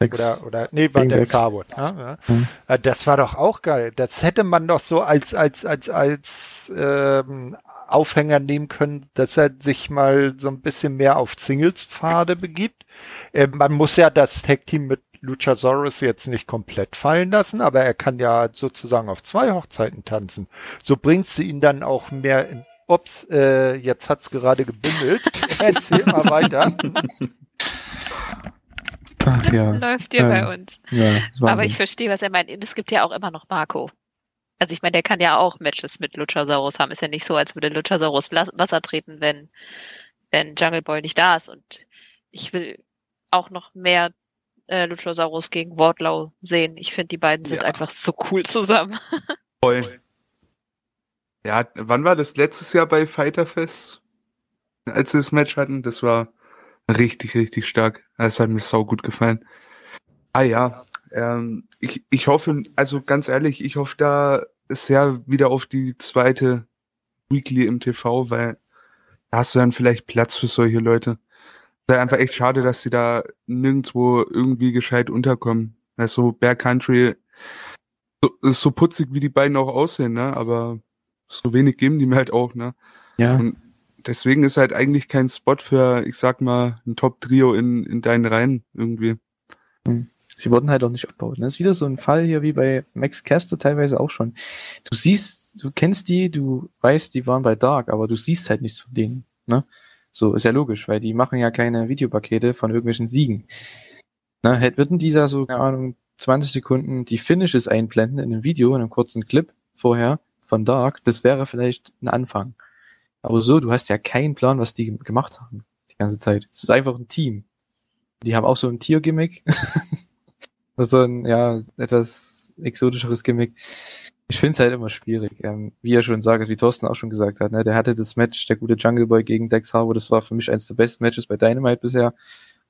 Oder, oder, nee, war der Carwood. Ja, ja. Mhm. Das war doch auch geil. Das hätte man doch so als, als, als, als ähm, Aufhänger nehmen können, dass er sich mal so ein bisschen mehr auf Singles-Pfade begibt. Äh, man muss ja das Tag-Team mit Luchasaurus jetzt nicht komplett fallen lassen, aber er kann ja sozusagen auf zwei Hochzeiten tanzen. So bringst du ihn dann auch mehr in Ups, äh, jetzt hat's gerade gebimmelt. Erzähl mal weiter. Ach, ja. Läuft dir ja. bei uns. Ja, Aber ich verstehe, was er meint. Es gibt ja auch immer noch Marco. Also ich meine, der kann ja auch Matches mit Luchasaurus haben. Ist ja nicht so, als würde Luchasaurus Wasser treten, wenn, wenn Jungle Boy nicht da ist. Und ich will auch noch mehr äh, Luchasaurus gegen Wardlow sehen. Ich finde, die beiden sind ja. einfach so cool zusammen. Voll. Ja, wann war das? Letztes Jahr bei Fighterfest? Als sie das Match hatten? Das war richtig, richtig stark. Das hat mir sau gut gefallen. Ah ja, ähm, ich, ich hoffe, also ganz ehrlich, ich hoffe da sehr wieder auf die zweite Weekly im TV, weil da hast du dann vielleicht Platz für solche Leute. Wäre einfach echt schade, dass sie da nirgendwo irgendwie gescheit unterkommen. Also Bear Country, so, so putzig wie die beiden auch aussehen, ne? Aber so wenig geben die mir halt auch, ne? Ja. Und deswegen ist halt eigentlich kein Spot für, ich sag mal, ein Top-Trio in, in deinen Reihen irgendwie. Hm. Sie wurden halt auch nicht abgebaut. Ne? Das ist wieder so ein Fall hier wie bei Max Caster teilweise auch schon. Du siehst, du kennst die, du weißt, die waren bei Dark, aber du siehst halt nichts von denen. Ne? So, ist ja logisch, weil die machen ja keine Videopakete von irgendwelchen Siegen. Ne? Hätte, würden dieser so, keine Ahnung, 20 Sekunden die Finishes einblenden in einem Video, in einem kurzen Clip vorher von Dark, das wäre vielleicht ein Anfang. Aber so, du hast ja keinen Plan, was die gemacht haben die ganze Zeit. Es ist einfach ein Team. Die haben auch so ein Tiergimmick. so ein, ja, etwas exotischeres Gimmick. Ich finde es halt immer schwierig. Ähm, wie er schon sagt, wie Thorsten auch schon gesagt hat, ne, der hatte das Match, der gute Jungle Boy gegen Dex Harbour, das war für mich eines der besten Matches bei Dynamite bisher.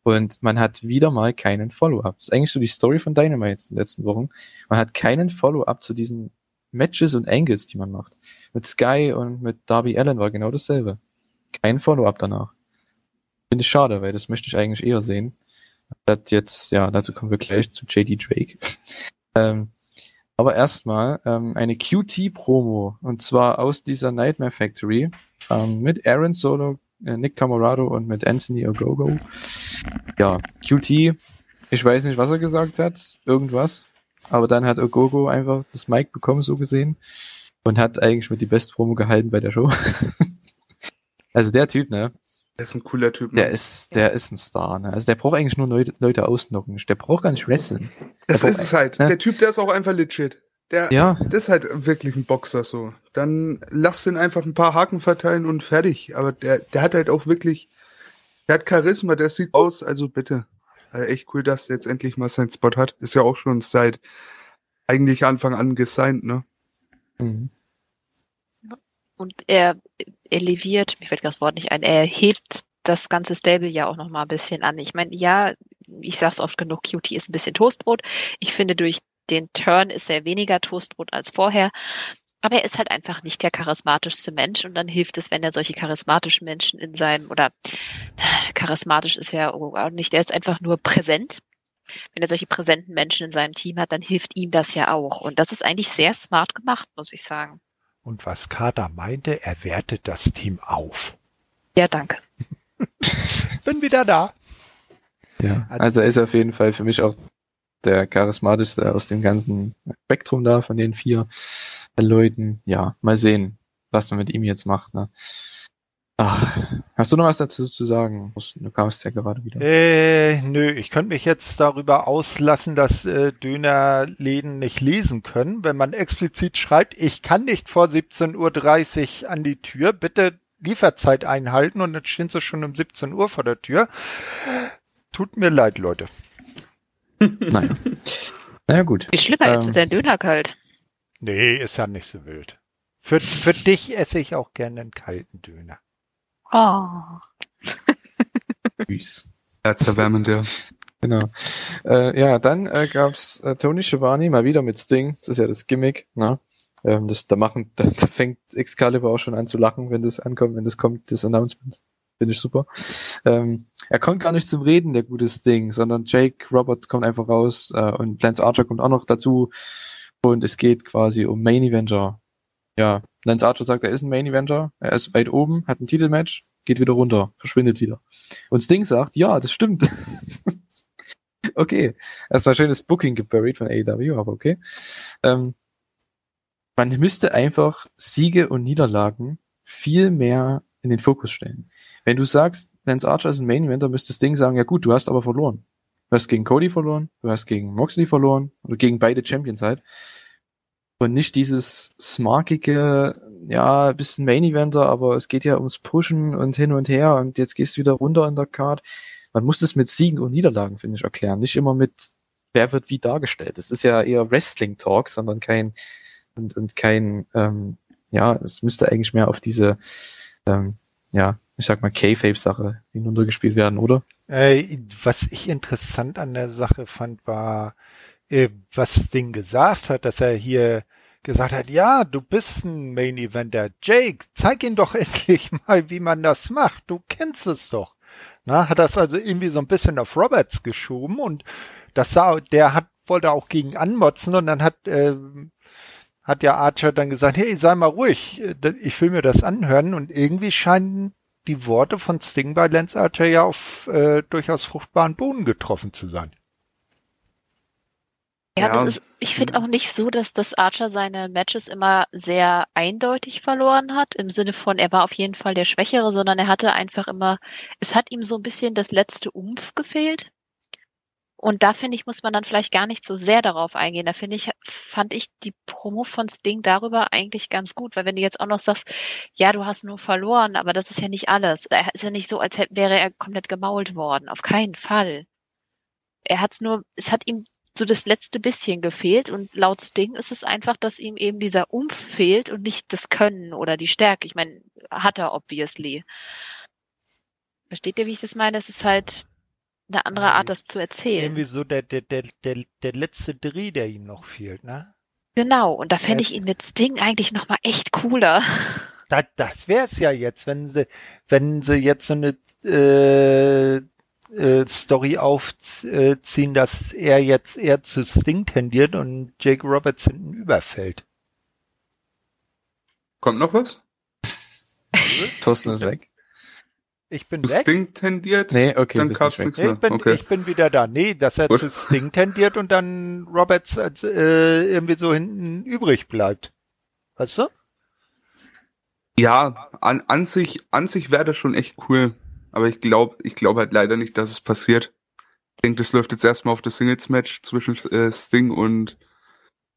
Und man hat wieder mal keinen Follow-up. Das ist eigentlich so die Story von Dynamite in den letzten Wochen. Man hat keinen Follow-up zu diesen Matches und Angles, die man macht. Mit Sky und mit Darby Allen war genau dasselbe. Kein Follow-up danach. Finde ich schade, weil das möchte ich eigentlich eher sehen. Das jetzt, ja, dazu kommen wir gleich zu JD Drake. ähm, aber erstmal ähm, eine QT-Promo und zwar aus dieser Nightmare Factory ähm, mit Aaron Solo, äh, Nick Camarado und mit Anthony Ogogo. Ja, QT, ich weiß nicht, was er gesagt hat, irgendwas, aber dann hat Ogogo einfach das Mic bekommen, so gesehen, und hat eigentlich mit die beste Promo gehalten bei der Show. also der Typ, ne? Der ist ein cooler Typ. Ne? Der ist, der ist ein Star. Ne? Also der braucht eigentlich nur Leute, Leute ausnocken. Der braucht gar nicht wresteln. Das ist es halt. Ne? Der Typ, der ist auch einfach legit. Der, Ja, das ist halt wirklich ein Boxer so. Dann lass den einfach ein paar Haken verteilen und fertig. Aber der, der hat halt auch wirklich, der hat Charisma, der sieht aus, also bitte. Also echt cool, dass der jetzt endlich mal seinen Spot hat. Ist ja auch schon seit eigentlich Anfang an gesigned, ne? Mhm. Und er eleviert, mir fällt das Wort nicht ein, er hebt das ganze Stable ja auch noch mal ein bisschen an. Ich meine, ja, ich sag's oft genug, Cutie ist ein bisschen Toastbrot. Ich finde, durch den Turn ist er weniger Toastbrot als vorher. Aber er ist halt einfach nicht der charismatischste Mensch und dann hilft es, wenn er solche charismatischen Menschen in seinem, oder charismatisch ist ja auch nicht, er ist einfach nur präsent. Wenn er solche präsenten Menschen in seinem Team hat, dann hilft ihm das ja auch. Und das ist eigentlich sehr smart gemacht, muss ich sagen. Und was Kader meinte, er wertet das Team auf. Ja, danke. Bin wieder da. Ja, also er ist auf jeden Fall für mich auch der charismatischste aus dem ganzen Spektrum da von den vier Leuten. Ja, mal sehen, was man mit ihm jetzt macht. Ne? Ach, hast du noch was dazu zu sagen? Du kamst ja gerade wieder. Äh, nö, ich könnte mich jetzt darüber auslassen, dass äh, Dönerläden nicht lesen können. Wenn man explizit schreibt, ich kann nicht vor 17.30 Uhr an die Tür, bitte Lieferzeit einhalten und dann stehen sie schon um 17 Uhr vor der Tür. Tut mir leid, Leute. Naja. Naja, gut. Wie schlimmer Ähm. ist der Döner kalt? Nee, ist ja nicht so wild. Für, für dich esse ich auch gerne einen kalten Döner. Oh. Süß. Herzerwärmend, ja. Genau. Äh, ja, dann äh, gab's äh, Tony Schiavone mal wieder mit Sting. Das ist ja das Gimmick. Ne? Ähm, das, da machen, da, da fängt Excalibur auch schon an zu lachen, wenn das ankommt, wenn das kommt, das Announcement. Finde ich super. Ähm, er kommt gar nicht zum Reden, der gute Sting, sondern Jake Robert kommt einfach raus äh, und Lance Archer kommt auch noch dazu. Und es geht quasi um Main Eventer. Ja, Lance Archer sagt, er ist ein Main Eventer, er ist weit oben, hat ein Titelmatch, geht wieder runter, verschwindet wieder. Und Sting sagt, ja, das stimmt. okay. War schönes Booking geburied von AEW, aber okay. Ähm, man müsste einfach Siege und Niederlagen viel mehr in den Fokus stellen. Wenn du sagst, Lance Archer ist ein Main Eventer, müsste Sting sagen, ja gut, du hast aber verloren. Du hast gegen Cody verloren, du hast gegen Moxley verloren oder gegen beide Champions halt. Und nicht dieses smarkige, ja, bist ein Main Eventer, aber es geht ja ums Pushen und hin und her und jetzt gehst du wieder runter in der Card. Man muss das mit Siegen und Niederlagen, finde ich, erklären. Nicht immer mit, wer wird wie dargestellt. Das ist ja eher Wrestling-Talk, sondern kein, und, und kein, ähm, ja, es müsste eigentlich mehr auf diese, ähm, ja, ich sag mal, K-Fape-Sache hinuntergespielt werden, oder? Äh, was ich interessant an der Sache fand, war, äh, was Sting gesagt hat, dass er hier gesagt hat, ja, du bist ein Main Eventer. Jake, zeig ihn doch endlich mal, wie man das macht. Du kennst es doch. Na, hat das also irgendwie so ein bisschen auf Roberts geschoben und das sah, der hat, wollte auch gegen anmotzen und dann hat, äh, hat ja Archer dann gesagt, hey, sei mal ruhig, äh, ich will mir das anhören und irgendwie scheinen die Worte von Sting bei Lance Archer ja auf äh, durchaus fruchtbaren Boden getroffen zu sein. Ja, Ja, das ist, ich finde auch nicht so, dass das Archer seine Matches immer sehr eindeutig verloren hat, im Sinne von, er war auf jeden Fall der Schwächere, sondern er hatte einfach immer, es hat ihm so ein bisschen das letzte Umf gefehlt. Und da finde ich, muss man dann vielleicht gar nicht so sehr darauf eingehen. Da finde ich, fand ich die Promo von Sting darüber eigentlich ganz gut, weil wenn du jetzt auch noch sagst, ja, du hast nur verloren, aber das ist ja nicht alles. Er ist ja nicht so, als wäre er komplett gemault worden. Auf keinen Fall. Er hat's nur, es hat ihm so das letzte bisschen gefehlt und laut Sting ist es einfach, dass ihm eben dieser Umf fehlt und nicht das Können oder die Stärke. Ich meine, hat er obviously. Versteht ihr, wie ich das meine? Es ist halt eine andere Art, das zu erzählen. Irgendwie so der, der, der, der, der letzte Dreh, der ihm noch fehlt, ne? Genau, und da fände ich ihn mit Sting eigentlich nochmal echt cooler. Da, das wär's ja jetzt, wenn sie, wenn sie jetzt so eine äh, äh, Story aufziehen, dass er jetzt eher zu Sting tendiert und Jake Roberts hinten überfällt. Kommt noch was? Thorsten ist weg. Ich bin Du weg. Sting tendiert? Nee, okay, Dann bist gab's nicht weg. nichts Nee, ich bin, Okay. ich bin wieder da. Nee, dass er Gut. zu Sting tendiert und dann Roberts äh, irgendwie so hinten übrig bleibt. Weißt du? Ja, an, an sich, an sich wäre das schon echt cool. Aber ich glaube, ich glaube halt leider nicht, dass es passiert. Ich denke, das läuft jetzt erstmal auf das Singles-Match zwischen äh, Sting und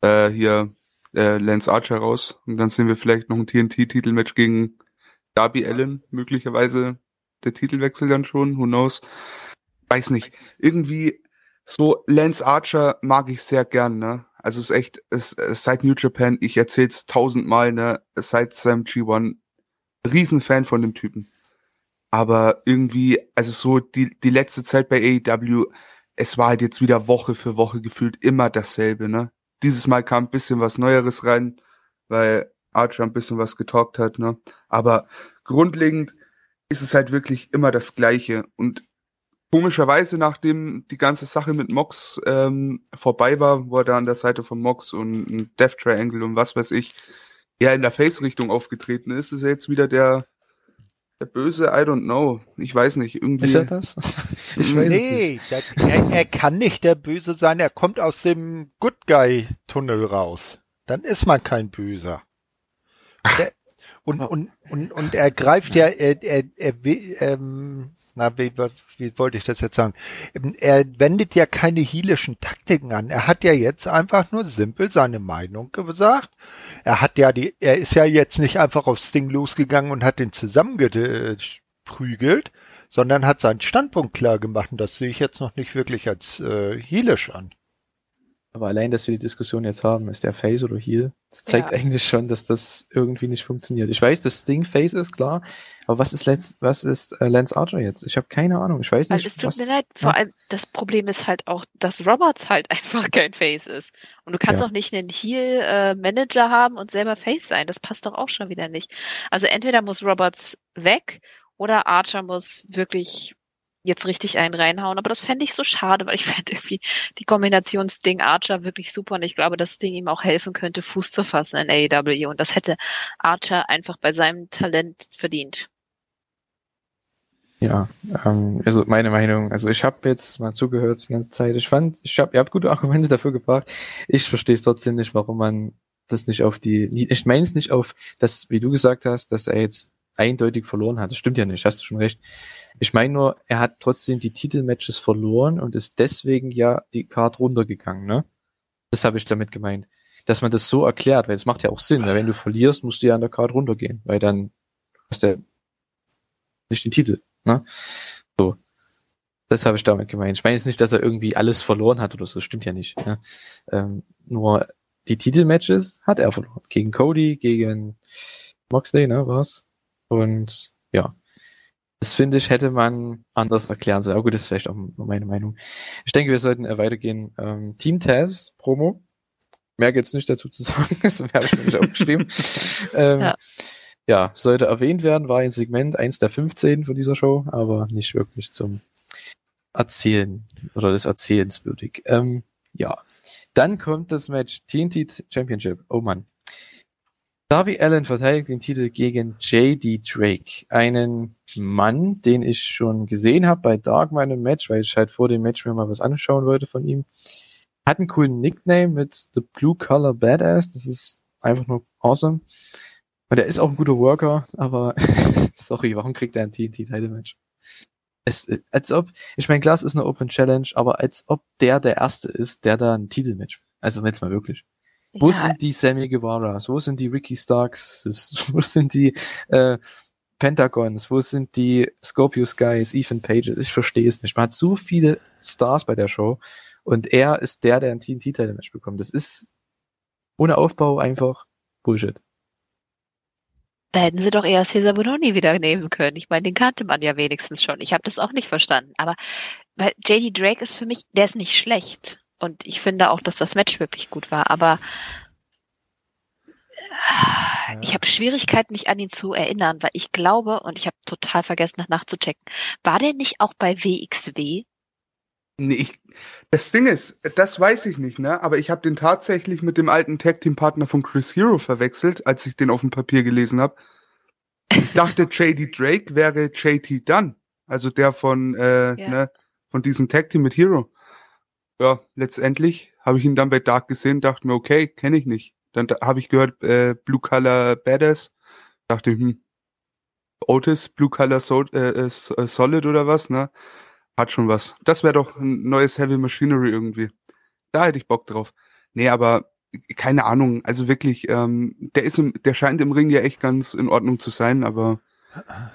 äh, hier äh, Lance Archer raus. Und dann sehen wir vielleicht noch ein TNT-Titelmatch gegen Darby Allen, möglicherweise der Titelwechsel dann schon, who knows. Weiß nicht. Irgendwie so Lance Archer mag ich sehr gern, ne? Also es ist echt, es, es seit New Japan, ich erzähl's tausendmal, ne? Seit seinem G1, Riesenfan von dem Typen. Aber irgendwie, also so die, die letzte Zeit bei AEW, es war halt jetzt wieder Woche für Woche gefühlt immer dasselbe, ne? Dieses Mal kam ein bisschen was Neueres rein, weil Archer ein bisschen was getalkt hat, ne? Aber grundlegend ist es halt wirklich immer das Gleiche. Und komischerweise, nachdem die ganze Sache mit Mox ähm, vorbei war, wo er da an der Seite von Mox und Death Triangle und was weiß ich, ja in der Face-Richtung aufgetreten ist, ist er jetzt wieder der der Böse, I don't know. Ich weiß nicht. Irgendwie. Ist er das? ich weiß nee, es nicht. Der, er, er kann nicht der Böse sein. Er kommt aus dem Good Guy Tunnel raus. Dann ist man kein Böser. Der, und, und, und, und er greift ja, er, er, er, ähm, na, wie, wie wollte ich das jetzt sagen? Er wendet ja keine hielischen Taktiken an. Er hat ja jetzt einfach nur simpel seine Meinung gesagt. Er hat ja die, er ist ja jetzt nicht einfach auf Sting losgegangen und hat den zusammengeprügelt, sondern hat seinen Standpunkt klar gemacht. Und das sehe ich jetzt noch nicht wirklich als äh, heelisch an. Aber allein, dass wir die Diskussion jetzt haben, ist der Face oder Heal, das zeigt ja. eigentlich schon, dass das irgendwie nicht funktioniert. Ich weiß, dass Sting Face ist, klar, aber was ist, Let's, was ist äh, Lance Archer jetzt? Ich habe keine Ahnung. Ich weiß nicht. Weil es tut was, mir leid. Vor allem, das Problem ist halt auch, dass Roberts halt einfach kein Face ist. Und du kannst ja. auch nicht einen Heal-Manager äh, haben und selber Face sein. Das passt doch auch schon wieder nicht. Also entweder muss Roberts weg oder Archer muss wirklich jetzt richtig einen reinhauen. Aber das fände ich so schade, weil ich fände irgendwie die Kombination Sting Archer wirklich super und ich glaube, dass Sting ihm auch helfen könnte, Fuß zu fassen in AEW und das hätte Archer einfach bei seinem Talent verdient. Ja, ähm, also meine Meinung, also ich habe jetzt mal zugehört die ganze Zeit. Ich fand, ich habe, ihr habt gute Argumente dafür gebracht. Ich verstehe es trotzdem nicht, warum man das nicht auf die, ich meine es nicht auf das, wie du gesagt hast, dass er jetzt eindeutig verloren hat. Das stimmt ja nicht, hast du schon recht. Ich meine nur, er hat trotzdem die Titelmatches verloren und ist deswegen ja die Card runtergegangen, ne? Das habe ich damit gemeint. Dass man das so erklärt, weil es macht ja auch Sinn, weil wenn du verlierst, musst du ja an der Card runtergehen, weil dann hast du nicht den Titel, ne? So. Das habe ich damit gemeint. Ich meine jetzt nicht, dass er irgendwie alles verloren hat oder so, stimmt ja nicht. Ne? Ähm, nur die Titelmatches hat er verloren. Gegen Cody, gegen Moxley, ne, war's? Und ja, das finde ich, hätte man anders erklären sollen. Aber gut, das ist vielleicht auch meine Meinung. Ich denke, wir sollten weitergehen. Ähm, Team Taz, Promo. Mehr gibt's nicht dazu zu sagen. das habe ich nämlich aufgeschrieben. ähm, ja. ja, sollte erwähnt werden, war ein Segment, eins der 15 von dieser Show, aber nicht wirklich zum Erzählen oder des Erzählens würdig. Ähm, ja. Dann kommt das Match TNT Championship. Oh Mann. Darby Allen verteidigt den Titel gegen J.D. Drake, einen Mann, den ich schon gesehen habe bei Dark meinem Match, weil ich halt vor dem Match mir mal was anschauen wollte von ihm. Hat einen coolen Nickname mit The Blue Color Badass, das ist einfach nur awesome. Und er ist auch ein guter Worker, aber sorry, warum kriegt er ein TNT-Title-Match? Es, als ob, ich meine, klar, es ist eine Open Challenge, aber als ob der der Erste ist, der da ein Titelmatch. Also jetzt mal wirklich. Wo ja. sind die Sammy Guevaras? Wo sind die Ricky Starks? Wo sind die äh, Pentagons? Wo sind die Scorpius Guys, Ethan Pages? Ich verstehe es nicht. Man hat so viele Stars bei der Show und er ist der, der ein TNT-Title-Match bekommt. Das ist ohne Aufbau einfach Bullshit. Da hätten sie doch eher Cesar Bononi wieder nehmen können. Ich meine, den kannte man ja wenigstens schon. Ich habe das auch nicht verstanden. Aber weil JD Drake ist für mich, der ist nicht schlecht. Und ich finde auch, dass das Match wirklich gut war. Aber ja. ich habe Schwierigkeiten, mich an ihn zu erinnern, weil ich glaube, und ich habe total vergessen, nach nachzuchecken, war der nicht auch bei WXW? Nee, ich, das Ding ist, das weiß ich nicht, ne? Aber ich habe den tatsächlich mit dem alten Tag Team Partner von Chris Hero verwechselt, als ich den auf dem Papier gelesen habe. Ich dachte, JD Drake wäre JT Dunn, also der von äh, ja. ne, von diesem Tag Team mit Hero ja, letztendlich habe ich ihn dann bei Dark gesehen, dachte mir, okay, kenne ich nicht. Dann da, habe ich gehört, äh, Blue Color Badass. Dachte ich, hm, Otis, Blue Color so äh, äh, äh, Solid oder was, ne? Hat schon was. Das wäre doch ein neues Heavy Machinery irgendwie. Da hätte ich Bock drauf. Nee, aber keine Ahnung, also wirklich, ähm, der ist im, der scheint im Ring ja echt ganz in Ordnung zu sein, aber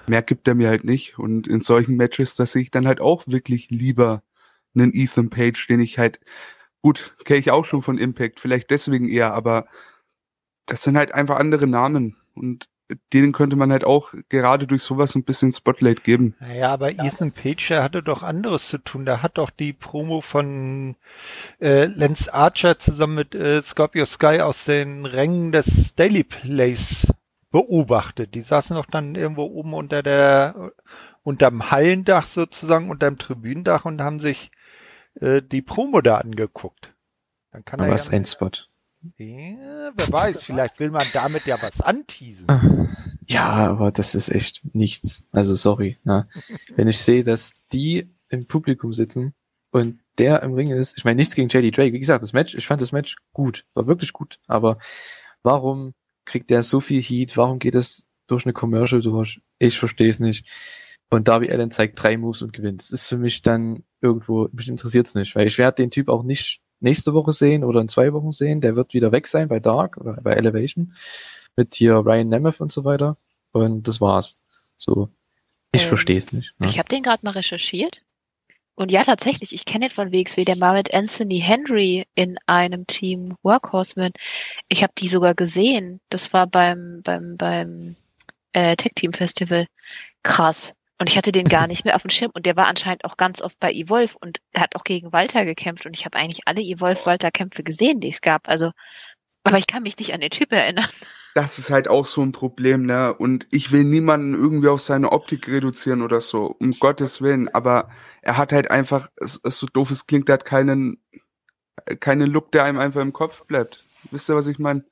mehr gibt er mir halt nicht. Und in solchen Matches, da sehe ich dann halt auch wirklich lieber einen Ethan Page, den ich halt, gut, kenne ich auch schon von Impact, vielleicht deswegen eher, aber das sind halt einfach andere Namen. Und denen könnte man halt auch gerade durch sowas ein bisschen Spotlight geben. Naja, aber Ethan Page, der hatte doch anderes zu tun. Der hat doch die Promo von äh, Lance Archer zusammen mit äh, Scorpio Sky aus den Rängen des Daily Place beobachtet. Die saßen doch dann irgendwo oben unter der unterm Hallendach sozusagen, unterm Tribündach und haben sich äh, die Promo da angeguckt. Dann kann aber er ja ein Spot. Ja, wer weiß, vielleicht will man damit ja was anteasen. Ja, aber das ist echt nichts. Also sorry. Na. Wenn ich sehe, dass die im Publikum sitzen und der im Ring ist, ich meine nichts gegen JD Drake. Wie gesagt, das Match, ich fand das Match gut, war wirklich gut. Aber warum kriegt der so viel Heat? Warum geht es durch eine Commercial durch? Ich verstehe es nicht. Und Darby Allen zeigt drei Moves und gewinnt. Das ist für mich dann irgendwo, mich interessiert es nicht, weil ich werde den Typ auch nicht nächste Woche sehen oder in zwei Wochen sehen. Der wird wieder weg sein bei Dark oder bei Elevation mit hier Ryan Nemeth und so weiter. Und das war's. So. Ich ähm, verstehe es nicht. Ne? Ich habe den gerade mal recherchiert. Und ja, tatsächlich, ich kenne den von WXW, der war mit Anthony Henry in einem Team Workhorseman. Ich habe die sogar gesehen. Das war beim beim beim äh, Tech Team Festival. Krass. Und ich hatte den gar nicht mehr auf dem Schirm und der war anscheinend auch ganz oft bei Evolve und hat auch gegen Walter gekämpft und ich habe eigentlich alle Evolve-Walter-Kämpfe gesehen, die es gab. Also, aber ich kann mich nicht an den Typ erinnern. Das ist halt auch so ein Problem, ne? Und ich will niemanden irgendwie auf seine Optik reduzieren oder so, um Gottes Willen. Aber er hat halt einfach, es, es so doof es klingt, er hat keinen, keinen Look, der einem einfach im Kopf bleibt. Wisst ihr, was ich meine?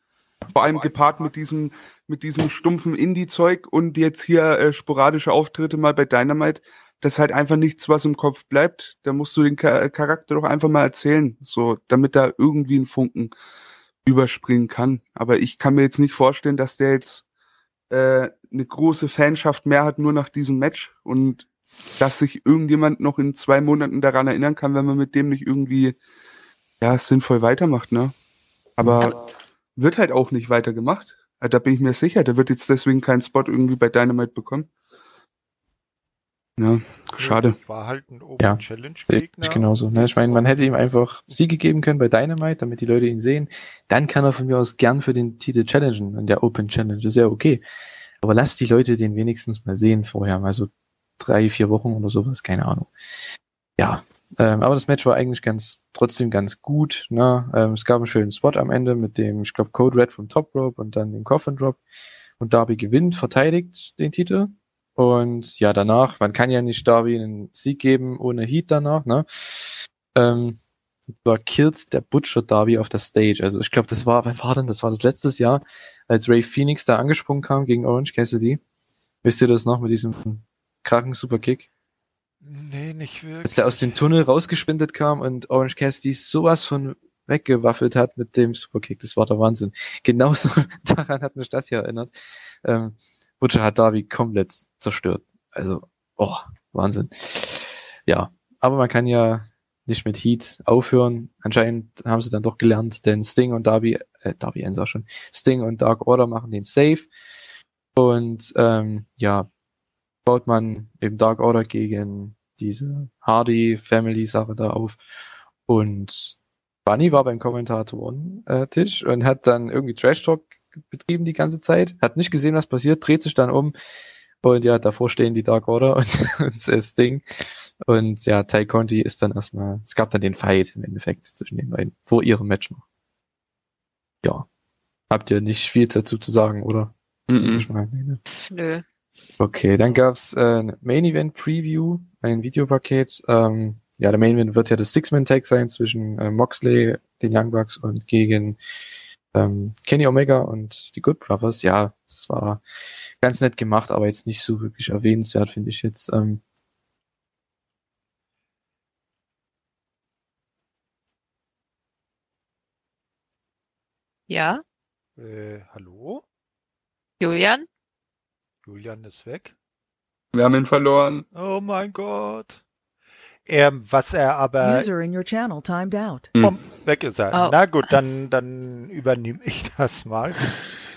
Vor allem gepaart mit diesem, mit diesem stumpfen Indie-Zeug und jetzt hier äh, sporadische Auftritte mal bei Dynamite. Das ist halt einfach nichts, was im Kopf bleibt. Da musst du den Charakter doch einfach mal erzählen, so, damit da irgendwie ein Funken überspringen kann. Aber ich kann mir jetzt nicht vorstellen, dass der jetzt äh, eine große Fanschaft mehr hat, nur nach diesem Match und dass sich irgendjemand noch in zwei Monaten daran erinnern kann, wenn man mit dem nicht irgendwie ja sinnvoll weitermacht, ne? Aber wird halt auch nicht weitergemacht. Äh, da bin ich mir sicher, der wird jetzt deswegen keinen Spot irgendwie bei Dynamite bekommen. Ja, schade. War halt ein Open ja, Challenge Gegner. Ich genauso. Ne? Ich meine, man hätte ihm einfach Siege geben können bei Dynamite, damit die Leute ihn sehen. Dann kann er von mir aus gern für den Titel challengen in der Open Challenge. Ist ja okay. Aber lass die Leute den wenigstens mal sehen vorher, mal so drei, vier Wochen oder sowas, keine Ahnung. Ja, ähm, aber das Match war eigentlich ganz, trotzdem ganz gut. Ne? Ähm, es gab einen schönen Spot am Ende mit dem, ich glaube, Code Red vom Top Rope und dann dem Coffin Drop. Und Darby gewinnt, verteidigt den Titel. Und ja, danach, man kann ja nicht Darby einen Sieg geben ohne Heat danach, ne? Ähm, war killt der Butcher Darby auf der Stage. Also ich glaube, das war, wann war denn? Das war das letztes Jahr, als Ray Phoenix da angesprungen kam gegen Orange Cassidy. Wisst ihr das noch mit diesem kranken Superkick? Nee, nicht wirklich. Als er aus dem Tunnel rausgesprintet kam und Orange Cassidy sowas von weggewaffelt hat mit dem Superkick. Das war der Wahnsinn. Genauso daran hat mich das hier erinnert. Ähm, Butcher hat Darby komplett zerstört. Also, oh, Wahnsinn. Ja, aber man kann ja nicht mit Heat aufhören. Anscheinend haben sie dann doch gelernt, denn Sting und Darby, äh, Darby auch schon, Sting und Dark Order machen den Safe. Und ähm, ja, baut man eben Dark Order gegen diese Hardy Family Sache da auf. Und Bunny war beim Kommentatoren-Tisch und hat dann irgendwie Trash Talk betrieben die ganze Zeit, hat nicht gesehen, was passiert, dreht sich dann um und ja, davor stehen die Dark Order und, und das Ding. Und ja, Ty Conti ist dann erstmal, es gab dann den Fight im Endeffekt zwischen den beiden, vor ihrem Match noch. Ja. Habt ihr nicht viel dazu zu sagen, oder? Mm -mm. Nö. Okay, dann gab's äh, Main Event Preview, ein Videopaket. Ähm, ja, der Main Event wird ja das Six-Man-Tag sein zwischen äh, Moxley, den Young Bucks und gegen ähm, Kenny Omega und die Good Brothers. Ja, es war ganz nett gemacht, aber jetzt nicht so wirklich erwähnenswert, finde ich jetzt. Ähm, ja. Äh, hallo? Julian? Julian ist weg. Wir haben ihn verloren. Oh mein Gott. Er, was er aber User in your channel timed out. Bumm, weg ist er. Oh. Na gut, dann, dann übernehme ich das mal.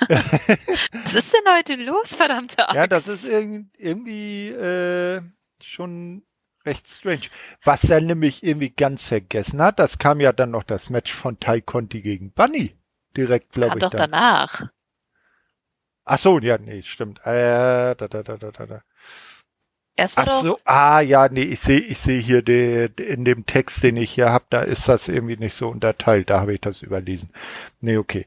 Was ist denn heute los, verdammte Axt? Ja, das ist irg irgendwie äh, schon recht strange. Was er nämlich irgendwie ganz vergessen hat, das kam ja dann noch das Match von Tai Conti gegen Bunny. Direkt, glaube Kam ich. doch Dann. danach. Ach so, ja, nee, stimmt. Äh, da, da, da, da, da. Erst Ach so, ah ja, nee, ich sehe ich sehe hier de, in dem Text, den ich hier hab, da ist das irgendwie nicht so unterteilt, da habe ich das überlesen. Nee, okay.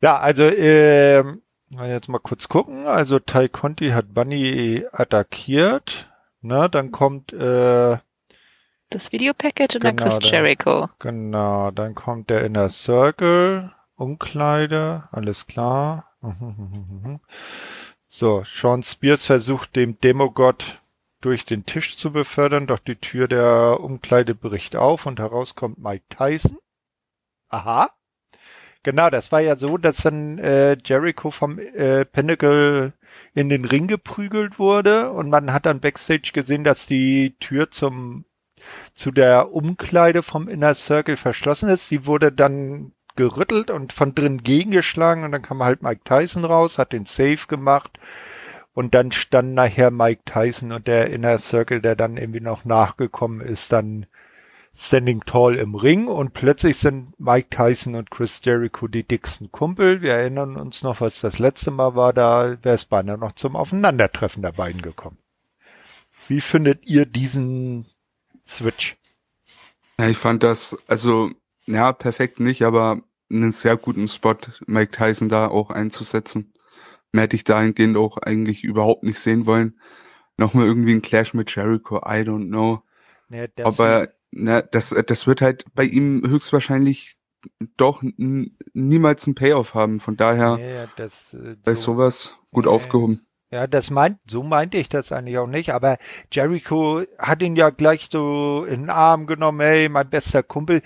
Ja, also ähm, jetzt mal kurz gucken. Also Tai Conti hat Bunny attackiert. Na, dann kommt äh, das Videopackage und dann Genau, Chris da. Jericho. genau, dann kommt der Inner Circle, Umkleide, alles klar. So, Sean Spears versucht dem Demogott durch den Tisch zu befördern, doch die Tür der Umkleide bricht auf und heraus kommt Mike Tyson. Aha. Genau, das war ja so, dass dann äh, Jericho vom äh, Pinnacle in den Ring geprügelt wurde und man hat dann backstage gesehen, dass die Tür zum zu der Umkleide vom Inner Circle verschlossen ist. Sie wurde dann gerüttelt und von drin gegengeschlagen und dann kam halt Mike Tyson raus, hat den Safe gemacht und dann stand nachher Mike Tyson und der Inner Circle, der dann irgendwie noch nachgekommen ist, dann standing tall im Ring und plötzlich sind Mike Tyson und Chris Jericho die dicksten Kumpel. Wir erinnern uns noch, was das letzte Mal war, da wäre es beinahe noch zum Aufeinandertreffen der beiden gekommen. Wie findet ihr diesen Switch? Ja, ich fand das, also, ja, perfekt nicht, aber einen sehr guten Spot, Mike Tyson da auch einzusetzen. Mehr hätte ich dahingehend auch eigentlich überhaupt nicht sehen wollen. Nochmal irgendwie ein Clash mit Jericho, I don't know. Nee, das Aber na, das, das wird halt bei ihm höchstwahrscheinlich doch niemals ein Payoff haben. Von daher nee, das, äh, bei so, sowas gut Nee. aufgehoben. Ja, das meint, so meinte ich das eigentlich auch nicht, aber Jericho hat ihn ja gleich so in den Arm genommen, hey, mein bester Kumpel.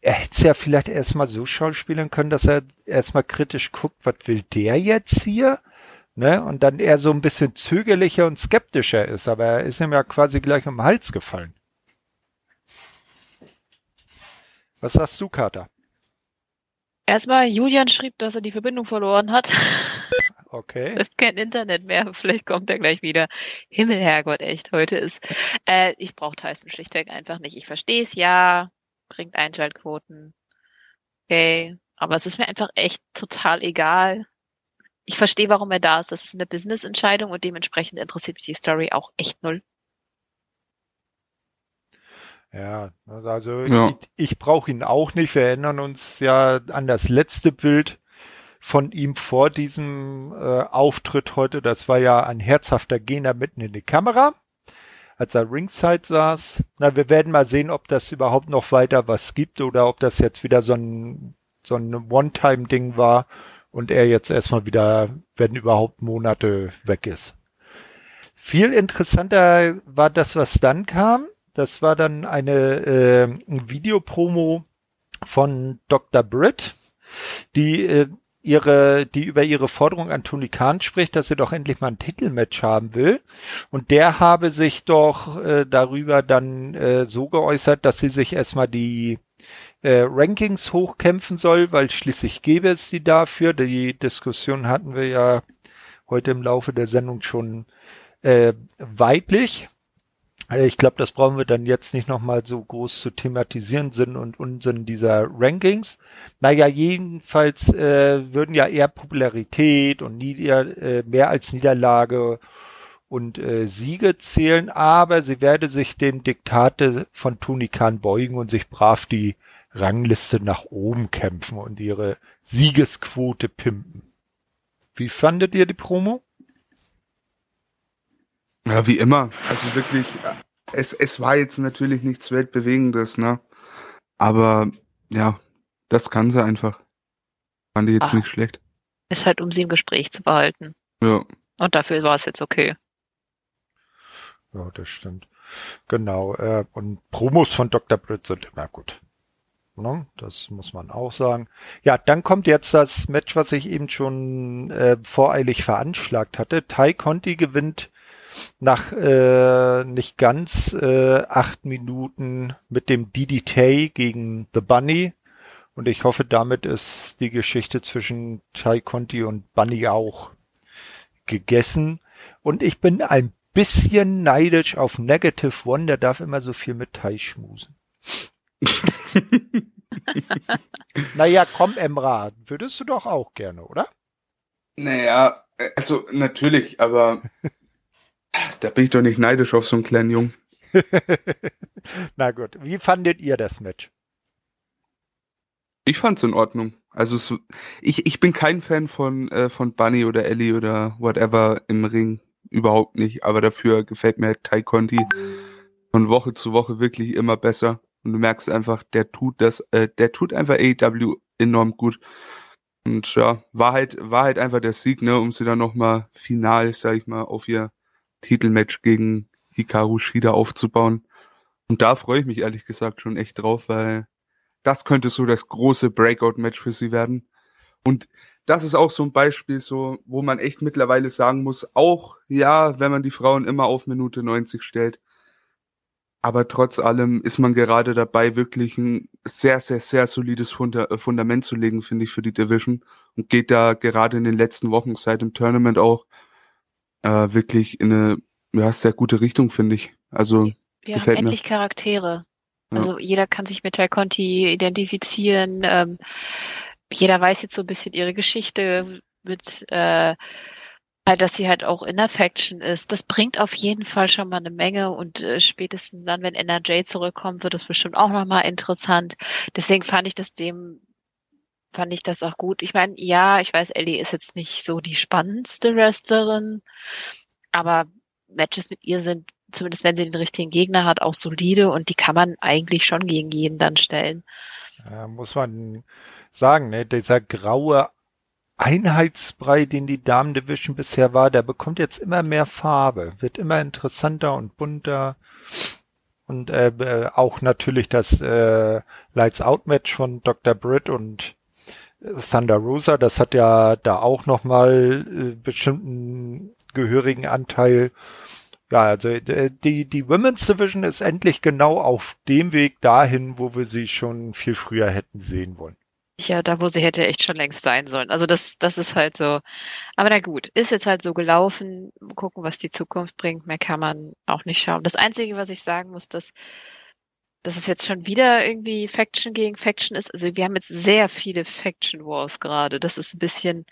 Er hätte es ja vielleicht erstmal so schauspielen können, dass er erstmal kritisch guckt, was will der jetzt hier? Ne? Und dann eher so ein bisschen zögerlicher und skeptischer ist, aber er ist ihm ja quasi gleich um den Hals gefallen. Was sagst du, Kater? Erstmal, Julian schrieb, dass er die Verbindung verloren hat. Okay. Es ist kein Internet mehr. Vielleicht kommt er gleich wieder. Himmel, Herrgott, echt, heute ist. Äh, ich brauche Tyson schlichtweg einfach nicht. Ich verstehe es, ja. Bringt Einschaltquoten. Okay. Aber es ist mir einfach echt total egal. Ich verstehe, warum er da ist. Das ist eine Business-Entscheidung und dementsprechend interessiert mich die Story auch echt null. Ja, also Ja. ich, ich brauche ihn auch nicht. Wir erinnern uns ja an das letzte Bild von ihm vor diesem äh, Auftritt heute. Das war ja ein herzhafter Gehner mitten in die Kamera, als er ringside saß. Na, wir werden mal sehen, ob das überhaupt noch weiter was gibt oder ob das jetzt wieder so ein, so ein One-Time-Ding war und er jetzt erstmal wieder, wenn überhaupt Monate weg ist. Viel interessanter war das, was dann kam. Das war dann eine äh, Videopromo von Dr. Britt, die äh, ihre, die über ihre Forderung an Tony Khan spricht, dass sie doch endlich mal ein Titelmatch haben will. Und der habe sich doch äh, darüber dann äh, so geäußert, dass sie sich erstmal die äh, Rankings hochkämpfen soll, weil schließlich gäbe es sie dafür. Die Diskussion hatten wir ja heute im Laufe der Sendung schon äh, weitlich. Äh, Ich glaube, das brauchen wir dann jetzt nicht nochmal so groß zu thematisieren, Sinn und Unsinn dieser Rankings. Naja, jedenfalls äh, würden ja eher Popularität und Nieder äh, mehr als Niederlage und äh, Siege zählen, aber sie werde sich dem Diktate von Tony Khan beugen und sich brav die Rangliste nach oben kämpfen und ihre Siegesquote pimpen. Wie fandet ihr die Promo? Ja, wie immer. Also wirklich, es, es war jetzt natürlich nichts Weltbewegendes, ne? Aber ja, das kann sie einfach. Fand ich jetzt Ah. nicht schlecht. Ist halt, um sie im Gespräch zu behalten. Ja. Und dafür war es jetzt okay. Ja, das stimmt. Genau. Äh, und Promos von Dr. Britt sind immer gut. Ne? Das muss man auch sagen. Ja, dann kommt jetzt das Match, was ich eben schon äh, voreilig veranschlagt hatte. Tai Conti gewinnt nach äh, nicht ganz äh, acht Minuten mit dem DDT gegen The Bunny. Und ich hoffe, damit ist die Geschichte zwischen Ty Conti und Bunny auch gegessen. Und ich bin ein bisschen neidisch auf Negative One, der darf immer so viel mit Ty schmusen. naja, komm, Emra, würdest du doch auch gerne, oder? Naja, also natürlich, aber da bin ich doch nicht neidisch auf so einen kleinen Jungen. Na gut, wie fandet ihr das Match? Ich fand's in Ordnung. Also es, ich, ich bin kein Fan von, äh, von Bunny oder Ellie oder whatever im Ring. Überhaupt nicht. Aber dafür gefällt mir Ty Conti von Woche zu Woche wirklich immer besser. Und du merkst einfach, der tut das, äh, der tut einfach AEW enorm gut. Und ja, war halt, war halt einfach der Sieg, ne, um sie dann nochmal final, sag ich mal, auf ihr Titelmatch gegen Hikaru Shida aufzubauen. Und da freue ich mich ehrlich gesagt schon echt drauf, weil das könnte so das große Breakout-Match für sie werden. Und das ist auch so ein Beispiel, so, wo man echt mittlerweile sagen muss, auch ja, wenn man die Frauen immer auf Minute 90 stellt, aber trotz allem ist man gerade dabei, wirklich ein sehr, sehr, sehr solides Funda äh, Fundament zu legen, finde ich, für die Division. Und geht da gerade in den letzten Wochen seit dem Tournament auch äh, wirklich in eine ja, sehr gute Richtung, finde ich. Also wir haben endlich mir. Charaktere. Also ja. jeder kann sich mit Ty Conti identifizieren. Ähm, jeder weiß jetzt so ein bisschen ihre Geschichte mit äh, halt, dass sie halt auch in der Faction ist. Das bringt auf jeden Fall schon mal eine Menge und äh, spätestens dann, wenn NRJ zurückkommt, wird es bestimmt auch nochmal interessant. Deswegen fand ich das dem fand ich das auch gut. Ich meine, ja, ich weiß, Ellie ist jetzt nicht so die spannendste Wrestlerin, aber Matches mit ihr sind, zumindest wenn sie den richtigen Gegner hat, auch solide und die kann man eigentlich schon gegen jeden dann stellen. Ja, muss man sagen, ne, dieser graue Einheitsbrei, den die Damen Division bisher war, der bekommt jetzt immer mehr Farbe, wird immer interessanter und bunter. Und äh, äh auch natürlich das äh, Lights Out Match von Dr. Britt und Thunder Rosa, das hat ja da auch nochmal äh, bestimmten gehörigen Anteil. Ja, also äh, die, die Women's Division ist endlich genau auf dem Weg dahin, wo wir sie schon viel früher hätten sehen wollen. Ja, da wo sie hätte echt schon längst sein sollen. Also das, das ist halt so. Aber na gut, ist jetzt halt so gelaufen. Gucken, was die Zukunft bringt. Mehr kann man auch nicht schauen. Das Einzige, was ich sagen muss, dass, dass es jetzt schon wieder irgendwie Faction gegen Faction ist. Also wir haben jetzt sehr viele Faction Wars gerade. Das ist ein bisschen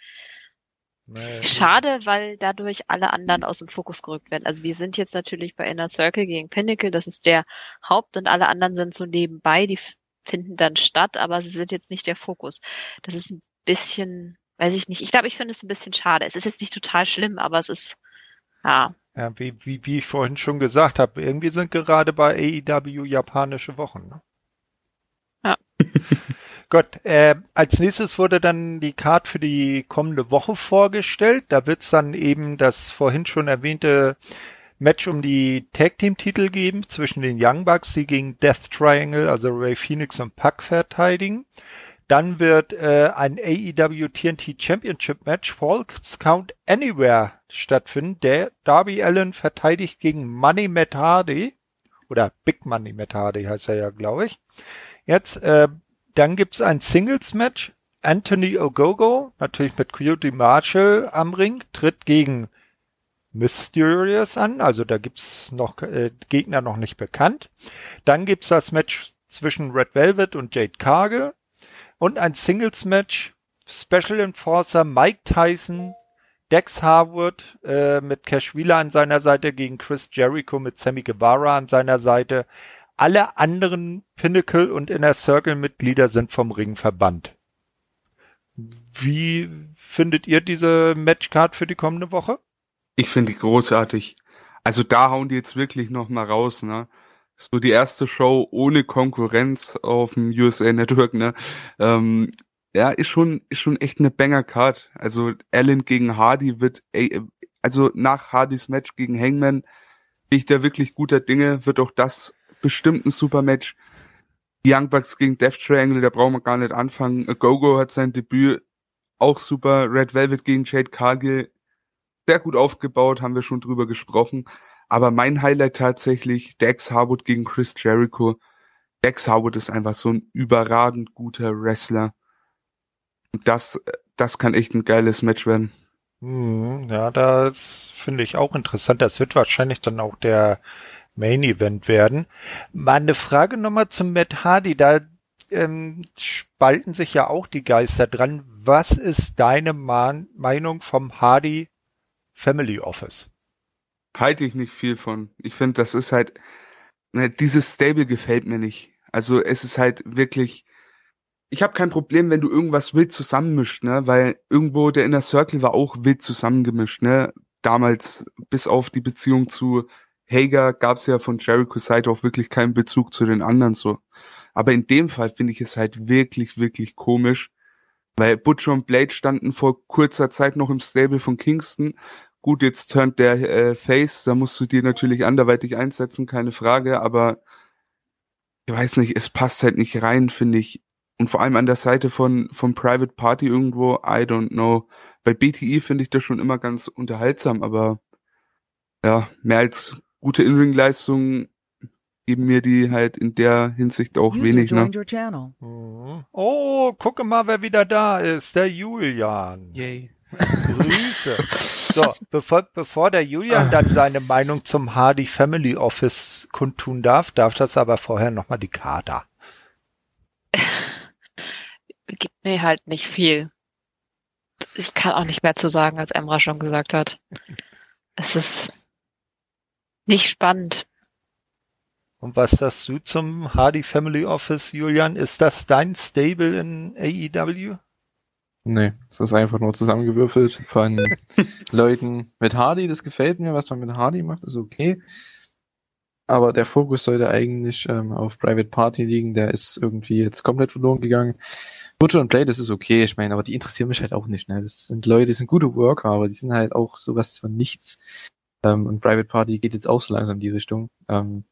naja, schade, weil dadurch alle anderen aus dem Fokus gerückt werden. Also wir sind jetzt natürlich bei Inner Circle gegen Pinnacle. Das ist der Haupt und alle anderen sind so nebenbei. Die finden dann statt, aber sie sind jetzt nicht der Fokus. Das ist ein bisschen, weiß ich nicht. Ich glaube, ich finde es ein bisschen schade. Es ist jetzt nicht total schlimm, aber es ist, ja. Ja, wie, wie, wie ich vorhin schon gesagt habe, irgendwie sind gerade bei AEW japanische Wochen. Ne? Ja. Gut, äh, als nächstes wurde dann die Card für die kommende Woche vorgestellt. Da wird's dann eben das vorhin schon erwähnte Match um die Tag Team Titel geben zwischen den Young Bucks, die gegen Death Triangle, also Ray Phoenix und Puck verteidigen. Dann wird äh, ein AEW TNT Championship Match Falls Count Anywhere stattfinden. Der Darby Allen verteidigt gegen Money Matt Hardy. Oder Big Money Matt Hardy heißt er ja, glaube ich. Jetzt, äh, dann gibt's ein Singles Match. Anthony Ogogo, natürlich mit Coyote Marshall am Ring, tritt gegen Mysterious an, also da gibt's noch äh, Gegner noch nicht bekannt. Dann gibt's das Match zwischen Red Velvet und Jade Cargill und ein Singles Match Special Enforcer Mike Tyson, Dex Harwood äh, mit Cash Wheeler an seiner Seite gegen Chris Jericho mit Sammy Guevara an seiner Seite. Alle anderen Pinnacle und Inner Circle Mitglieder sind vom Ring verbannt. Wie findet ihr diese Matchcard für die kommende Woche? Ich finde die großartig. Also da hauen die jetzt wirklich noch mal raus, ne? So die erste Show ohne Konkurrenz auf dem USA Network, ne? Ähm, ja, ist schon, ist schon echt eine Banger-Card. Also Allen gegen Hardy wird, ey, also nach Hardys Match gegen Hangman bin ich da wirklich guter Dinge, wird auch das bestimmt ein super Match. Young Bucks gegen Death Triangle, da brauchen wir gar nicht anfangen. Gogo hat sein Debüt, auch super. Red Velvet gegen Jade Cargill, sehr gut aufgebaut, haben wir schon drüber gesprochen. Aber mein Highlight tatsächlich Dex Harwood gegen Chris Jericho. Dex Harwood ist einfach so ein überragend guter Wrestler. Und das, das kann echt ein geiles Match werden. Hm, ja, das finde ich auch interessant. Das wird wahrscheinlich dann auch der Main Event werden. Mal eine Frage nochmal zum Matt Hardy. Da ähm, spalten sich ja auch die Geister dran. Was ist deine Ma Meinung vom Hardy Family Office? Halte ich nicht viel von. Ich finde, das ist halt, ne, dieses Stable gefällt mir nicht. Also es ist halt wirklich, ich habe kein Problem, wenn du irgendwas wild zusammenmischt, ne, weil irgendwo der Inner Circle war auch wild zusammengemischt, ne. Damals, bis auf die Beziehung zu Hager, gab es ja von Jericho Seite auch wirklich keinen Bezug zu den anderen so. Aber in dem Fall finde ich es halt wirklich, wirklich komisch, weil Butcher und Blade standen vor kurzer Zeit noch im Stable von Kingston. Gut, jetzt turnt der äh, Face, da musst du dir natürlich anderweitig einsetzen, keine Frage, aber ich weiß nicht, es passt halt nicht rein, finde ich. Und vor allem an der Seite von, von Private Party irgendwo, I don't know. Bei BTE finde ich das schon immer ganz unterhaltsam, aber ja, mehr als gute In-Ring-Leistungen geben mir die halt in der Hinsicht auch User wenig, ne? joined your channel. Mhm. Oh, gucke mal, wer wieder da ist. Der Julian. Yay. Grüße. So, bevor, bevor der Julian dann seine Meinung zum Hardy Family Office kundtun darf, darf das aber vorher nochmal die Kader. Gibt mir halt nicht viel. Ich kann auch nicht mehr zu sagen, als Emra schon gesagt hat. Es ist nicht spannend. Und was sagst du zum Hardy Family Office, Julian? Ist das dein Stable in AEW? Nee, es ist einfach nur zusammengewürfelt von Leuten mit Hardy. Das gefällt mir, was man mit Hardy macht, ist okay. Aber der Fokus sollte eigentlich ähm, auf Private Party liegen. Der ist irgendwie jetzt komplett verloren gegangen. Butcher und Play, das ist okay. Ich meine, aber die interessieren mich halt auch nicht. Ne? Das sind Leute, die sind gute Worker, aber die sind halt auch sowas von nichts. Ähm, und Private Party geht jetzt auch so langsam in die Richtung. Ähm,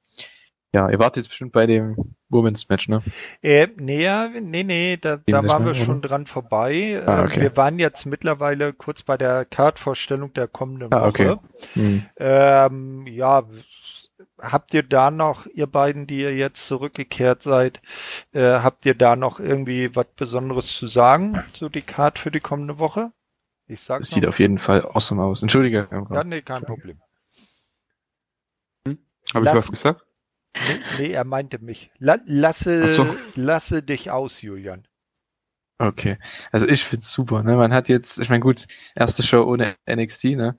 ja, ihr wartet jetzt bestimmt bei dem Women's Match, ne? Äh, nee, nee, nee, da, da waren wir schon dran vorbei. Ah, Ähm, okay. Wir waren jetzt mittlerweile kurz bei der Card-Vorstellung der kommenden Ah, okay. Woche. Hm. Ähm, ja, habt ihr da noch, ihr beiden, die ihr jetzt zurückgekehrt seid, äh, habt ihr da noch irgendwie was Besonderes zu sagen, so die Card für die kommende Woche? Ich Das sag's sieht noch. auf jeden Fall awesome aus. Entschuldige. Ja, nee, kein Problem. Habe ich was gesagt? Nee, nee, er meinte mich. La lasse, so. lasse dich aus, Julian. Okay. Also ich find's super, ne? Man hat jetzt, ich meine, gut, erste Show ohne NXT, ne?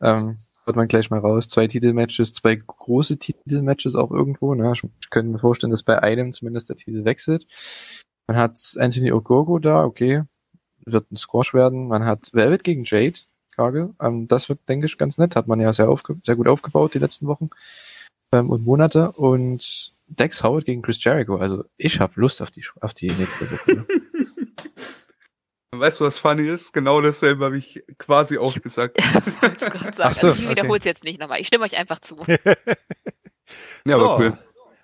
Ähm, hört man gleich mal raus. Zwei Titelmatches, zwei große Titelmatches auch irgendwo, ne? Ich, könnte mir vorstellen, dass bei einem zumindest der Titel wechselt. Man hat Anthony Ogogo da, okay. Wird ein Squash werden. Man hat Velvet gegen Jade, Kage. Ähm, das wird, denke ich, ganz nett. Hat man ja sehr, aufge sehr gut aufgebaut die letzten Wochen ähm, und Monate. Und Dex Howard gegen Chris Jericho. Also ich habe Lust auf die, auf die nächste Woche. Ne? Weißt du, was funny ist? Genau dasselbe habe ich quasi auch gesagt. Ach so, also ich okay. wiederhole es jetzt nicht nochmal. Ich stimme euch einfach zu. Ja, aber cool.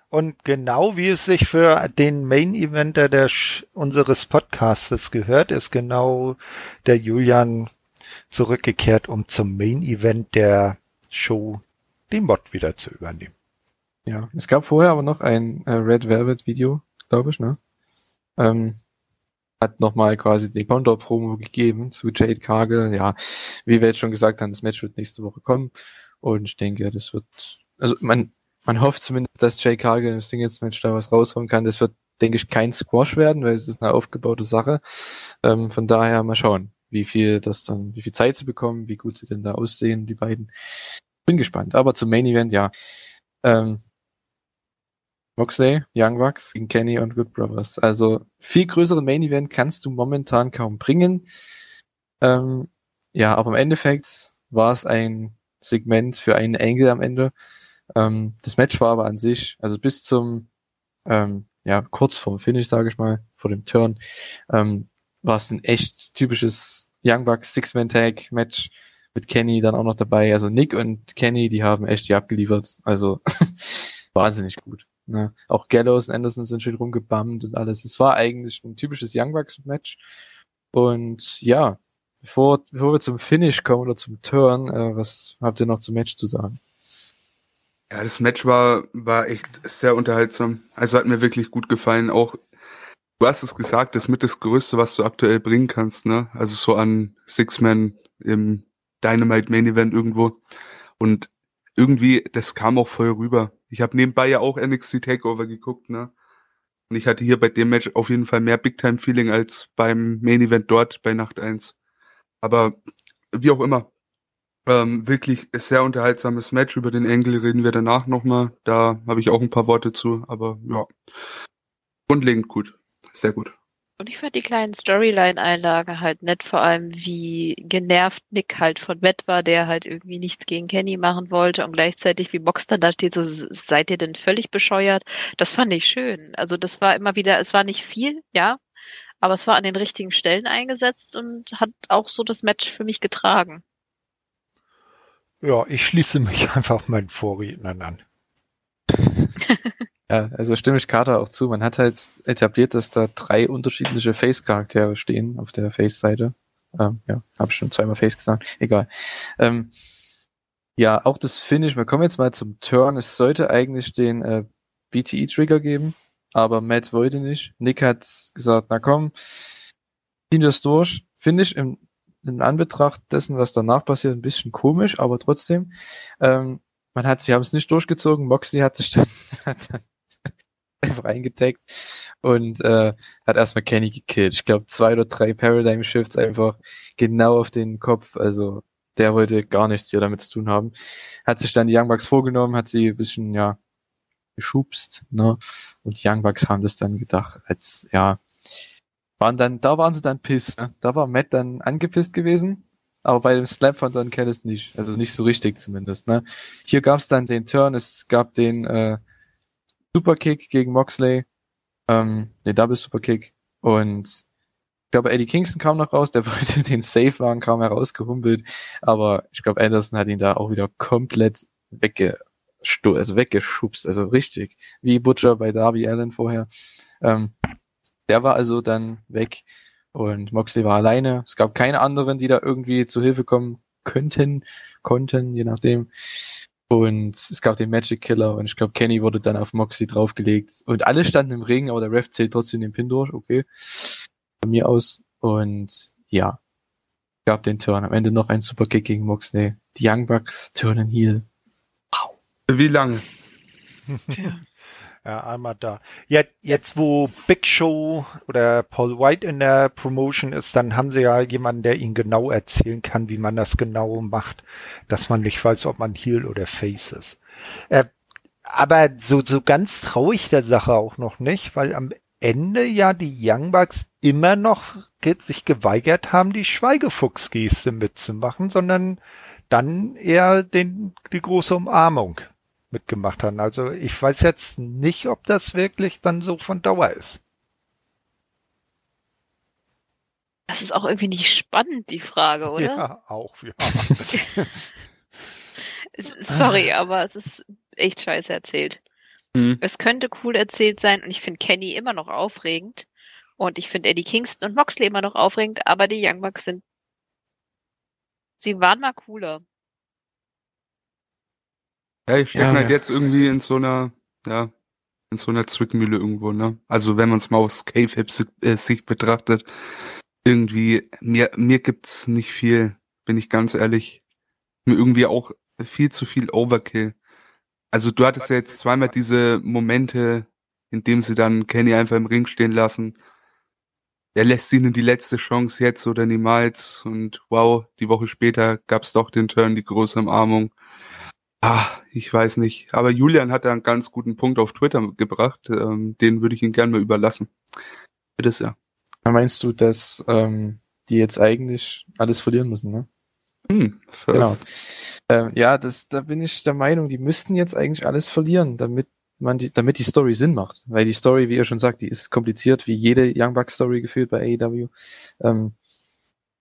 Und genau wie es sich für den Main Eventer der unseres Podcastes gehört, ist genau der Julian zurückgekehrt, um zum Main Event der Show den Mod wieder zu übernehmen. Ja, es gab vorher aber noch ein äh, Red Velvet Video, glaube ich, ne? Ähm, hat nochmal quasi die Condor-Promo gegeben zu Jade Cargill. Ja, wie wir jetzt schon gesagt haben, das Match wird nächste Woche kommen. Und ich denke, das wird, also man, man hofft zumindest, dass Jade Cargill im Singles-Match da was raushauen kann. Das wird, denke ich, kein Squash werden, weil es ist eine aufgebaute Sache. Ähm, von daher mal schauen, wie viel das dann, wie viel Zeit sie bekommen, wie gut sie denn da aussehen, die beiden. Bin gespannt. Aber zum Main Event, ja. Ähm, Moxley, Young Bucks gegen Kenny und Good Brothers. Also viel größeren Main Event kannst du momentan kaum bringen. Ähm, ja, aber im Endeffekt war es ein Segment für einen Angle am Ende. Ähm, das Match war aber an sich, also bis zum, ähm, ja, kurz vorm Finish, sage ich mal, vor dem Turn, ähm, war es ein echt typisches Young Bucks Six-Man-Tag-Match mit Kenny dann auch noch dabei. Also Nick und Kenny, die haben echt die abgeliefert. Also wahnsinnig gut. Ne? Auch Gallows und Anderson sind schön rumgebammt und alles. Es war eigentlich ein typisches Young Bucks Match. Und ja, bevor, bevor wir zum Finish kommen oder zum Turn, äh, was habt ihr noch zum Match zu sagen? Ja, das Match war, war echt sehr unterhaltsam. Also hat mir wirklich gut gefallen. Auch, du hast es gesagt, das mit das Größte, was du aktuell bringen kannst, ne? Also so an Six-Man im Dynamite Main Event irgendwo. Und irgendwie, das kam auch voll rüber. Ich habe nebenbei ja auch NXT Takeover geguckt, ne? Und ich hatte hier bei dem Match auf jeden Fall mehr Big-Time-Feeling als beim Main Event dort bei Nacht 1. Aber wie auch immer, ähm, wirklich sehr unterhaltsames Match. Über den Engel reden wir danach nochmal. Da habe ich auch ein paar Worte zu, aber ja. Grundlegend gut. Sehr gut. Und ich fand die kleinen Storyline-Einlagen halt nett, vor allem wie genervt Nick halt von Matt war, der halt irgendwie nichts gegen Kenny machen wollte und gleichzeitig wie Box dann da steht, so seid ihr denn völlig bescheuert? Das fand ich schön. Also das war immer wieder, es war nicht viel, ja, aber es war an den richtigen Stellen eingesetzt und hat auch so das Match für mich getragen. Ja, ich schließe mich einfach meinen Vorrednern an. Ja, also stimme ich Carter auch zu. Man hat halt etabliert, dass da drei unterschiedliche Face-Charaktere stehen auf der Face-Seite. Ähm, ja, habe schon zweimal Face gesagt. Egal. Ähm, ja, auch das Finish. Wir kommen jetzt mal zum Turn. Es sollte eigentlich den äh, BTE-Trigger geben, aber Matt wollte nicht. Nick hat gesagt, na komm, ziehen wir es durch. Finish im, im Anbetracht dessen, was danach passiert, ein bisschen komisch, aber trotzdem. Ähm, man hat, sie haben es nicht durchgezogen. Moxley hat sich dann, hat dann einfach eingetaggt und äh, hat erstmal Kenny gekillt. Ich glaube, zwei oder drei Paradigm Shifts einfach genau auf den Kopf. Also der wollte gar nichts hier damit zu tun haben. Hat sich dann die Young Bucks vorgenommen, hat sie ein bisschen, ja, geschubst, ne? Und die Young Bucks haben das dann gedacht, als, ja, waren dann, da waren sie dann piss, ne? Da war Matt dann angepisst gewesen, aber bei dem Slap von Don Callis nicht. Also nicht so richtig zumindest, ne? Hier gab's dann den Turn, es gab den, äh, Superkick gegen Moxley, ähm, den Double Superkick und ich glaube, Eddie Kingston kam noch raus, der wollte den Safe wagen, kam herausgehumpelt, aber ich glaube, Anderson hat ihn da auch wieder komplett weggesto also weggeschubst, also richtig, wie Butcher bei Darby Allen vorher. Ähm, der war also dann weg und Moxley war alleine. Es gab keine anderen, die da irgendwie zu Hilfe kommen könnten, konnten, je nachdem. Und es gab den Magic Killer und ich glaube, Kenny wurde dann auf Moxie draufgelegt. Und alle standen im Ring, aber der Ref zählt trotzdem den Pin durch, okay. Von mir aus. Und ja, gab den Turn. Am Ende noch ein Superkick gegen Moxley. Die Young Bucks turnen Heel. Wow. Wie lange? Ja, einmal da. Jetzt, jetzt, wo Big Show oder Paul White in der Promotion ist, dann haben sie ja jemanden, der ihnen genau erzählen kann, wie man das genau macht, dass man nicht weiß, ob man Heel oder Face ist. Äh, aber so, so ganz traue ich der Sache auch noch nicht, weil am Ende ja die Young Bucks immer noch sich geweigert haben, die Schweigefuchsgeste mitzumachen, sondern dann eher den, die große Umarmung mitgemacht haben. Also ich weiß jetzt nicht, ob das wirklich dann so von Dauer ist. Das ist auch irgendwie nicht spannend, die Frage, oder? Ja, auch, ja. Sorry, aber es ist echt scheiße erzählt. Mhm. Es könnte cool erzählt sein und ich finde Kenny immer noch aufregend und ich finde Eddie Kingston und Moxley immer noch aufregend, aber die Young Bucks sind, sie waren mal cooler. Ja, ich stecke ja, halt ja. jetzt irgendwie in so einer, ja, in so einer Zwickmühle irgendwo, ne? Also wenn man es mal aus Cave-Sicht betrachtet, irgendwie, mir, mir gibt's nicht viel, bin ich ganz ehrlich. Mir irgendwie auch viel zu viel Overkill. Also du hattest ja jetzt zweimal diese Momente, in dem sie dann Kenny einfach im Ring stehen lassen. Er lässt ihnen die letzte Chance jetzt oder niemals und wow, die Woche später gab's doch den Turn, die große Umarmung. Ah, ich weiß nicht. Aber Julian hat da einen ganz guten Punkt auf Twitter gebracht. Ähm, den würde ich Ihnen gerne mal überlassen. Bitte sehr. Meinst du, dass ähm, die jetzt eigentlich alles verlieren müssen, ne? Hm, genau. Ähm, ja, das, da bin ich der Meinung, die müssten jetzt eigentlich alles verlieren, damit man die, damit die Story Sinn macht. Weil die Story, wie ihr schon sagt, die ist kompliziert, wie jede Young Buck Story gefühlt bei AEW. Ähm,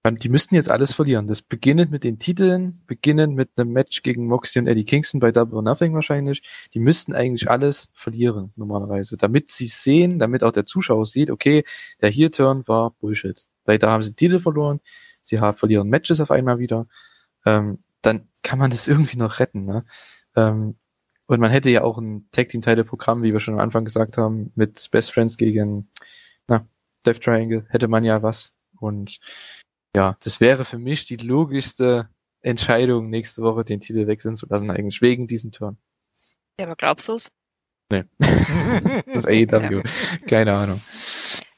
die müssten jetzt alles verlieren. Das beginnt mit den Titeln, beginnend mit einem Match gegen Moxie und Eddie Kingston bei Double or Nothing wahrscheinlich. Die müssten eigentlich alles verlieren, normalerweise. Damit sie sehen, damit auch der Zuschauer sieht, okay, der Heel-Turn war Bullshit. Weil da haben sie Titel verloren. sie haben, verlieren Matches auf einmal wieder, ähm, dann kann man das irgendwie noch retten. Ne? Ähm, und man hätte ja auch ein Tag Team Title Programm, wie wir schon am Anfang gesagt haben, mit Best Friends gegen na, Death Triangle, hätte man ja was. Und ja, das wäre für mich die logischste Entscheidung, nächste Woche den Titel wechseln zu lassen, eigentlich wegen diesem Turn. Ja, aber glaubst du's? Nee. das ist AEW. Keine Ahnung.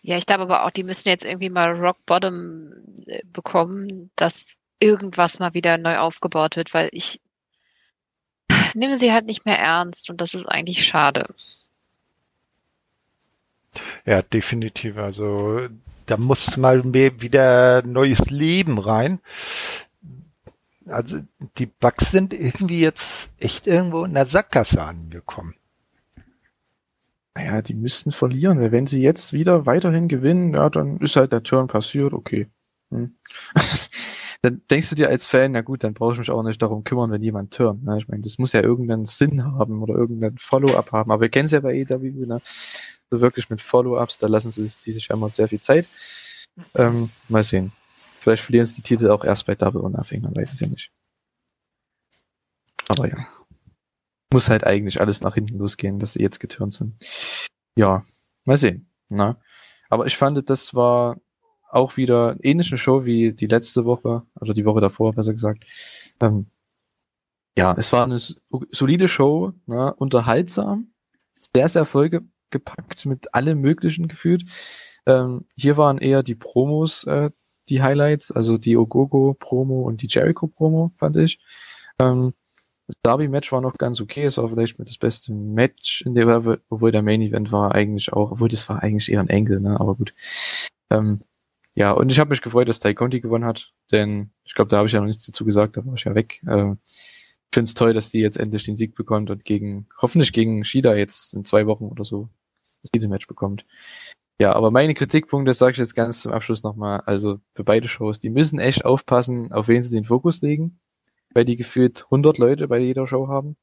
Ja, ich glaube aber auch, die müssen jetzt irgendwie mal Rock Bottom äh, bekommen, dass irgendwas mal wieder neu aufgebaut wird, weil ich nehme sie halt nicht mehr ernst und das ist eigentlich schade. Ja, definitiv. Also da muss mal mehr wieder neues Leben rein. Also die Bugs sind irgendwie jetzt echt irgendwo in der Sackgasse angekommen. Naja, die müssten verlieren, weil wenn sie jetzt wieder weiterhin gewinnen, ja, dann ist halt der Turn passiert, okay. Hm. dann denkst du dir als Fan, na gut, dann brauche ich mich auch nicht darum kümmern, wenn jemand turnt. Ne? Ich meine, das muss ja irgendeinen Sinn haben oder irgendeinen Follow-up haben. Aber wir kennen es ja bei EW, ne? So wirklich mit Follow-ups, da lassen sie die sich immer sehr viel Zeit. Ähm, mal sehen. Vielleicht verlieren sie die Titel auch erst bei Double or Nothing, man weiß es ja nicht. Aber ja. Muss halt eigentlich alles nach hinten losgehen, dass sie jetzt geturnt sind. Ja, mal sehen. Na? Ne? Aber ich fand, das war auch wieder ähnliche Show wie die letzte Woche, also die Woche davor, besser gesagt. Ähm, ja, es war eine solide Show, ne, unterhaltsam, sehr, sehr vollgepackt mit allem Möglichen gefühlt. Ähm, hier waren eher die Promos äh, die Highlights, also die Ogogo-Promo und die Jericho-Promo, fand ich. Ähm, das Derby-Match war noch ganz okay, es war vielleicht mit das beste Match, in der, obwohl der Main-Event war eigentlich auch, obwohl das war eigentlich eher ein Engel, ne, aber gut. Ähm, ja, und ich habe mich gefreut, dass Tai Conti gewonnen hat, denn ich glaube, da habe ich ja noch nichts dazu gesagt, da war ich ja weg. Äh, ich finde es toll, dass die jetzt endlich den Sieg bekommt und gegen, hoffentlich gegen Shida jetzt in zwei Wochen oder so das Titelmatch bekommt. Ja, aber meine Kritikpunkte sage ich jetzt ganz zum Abschluss nochmal. Also für beide Shows, die müssen echt aufpassen, auf wen sie den Fokus legen, weil die gefühlt 100 Leute bei jeder Show haben.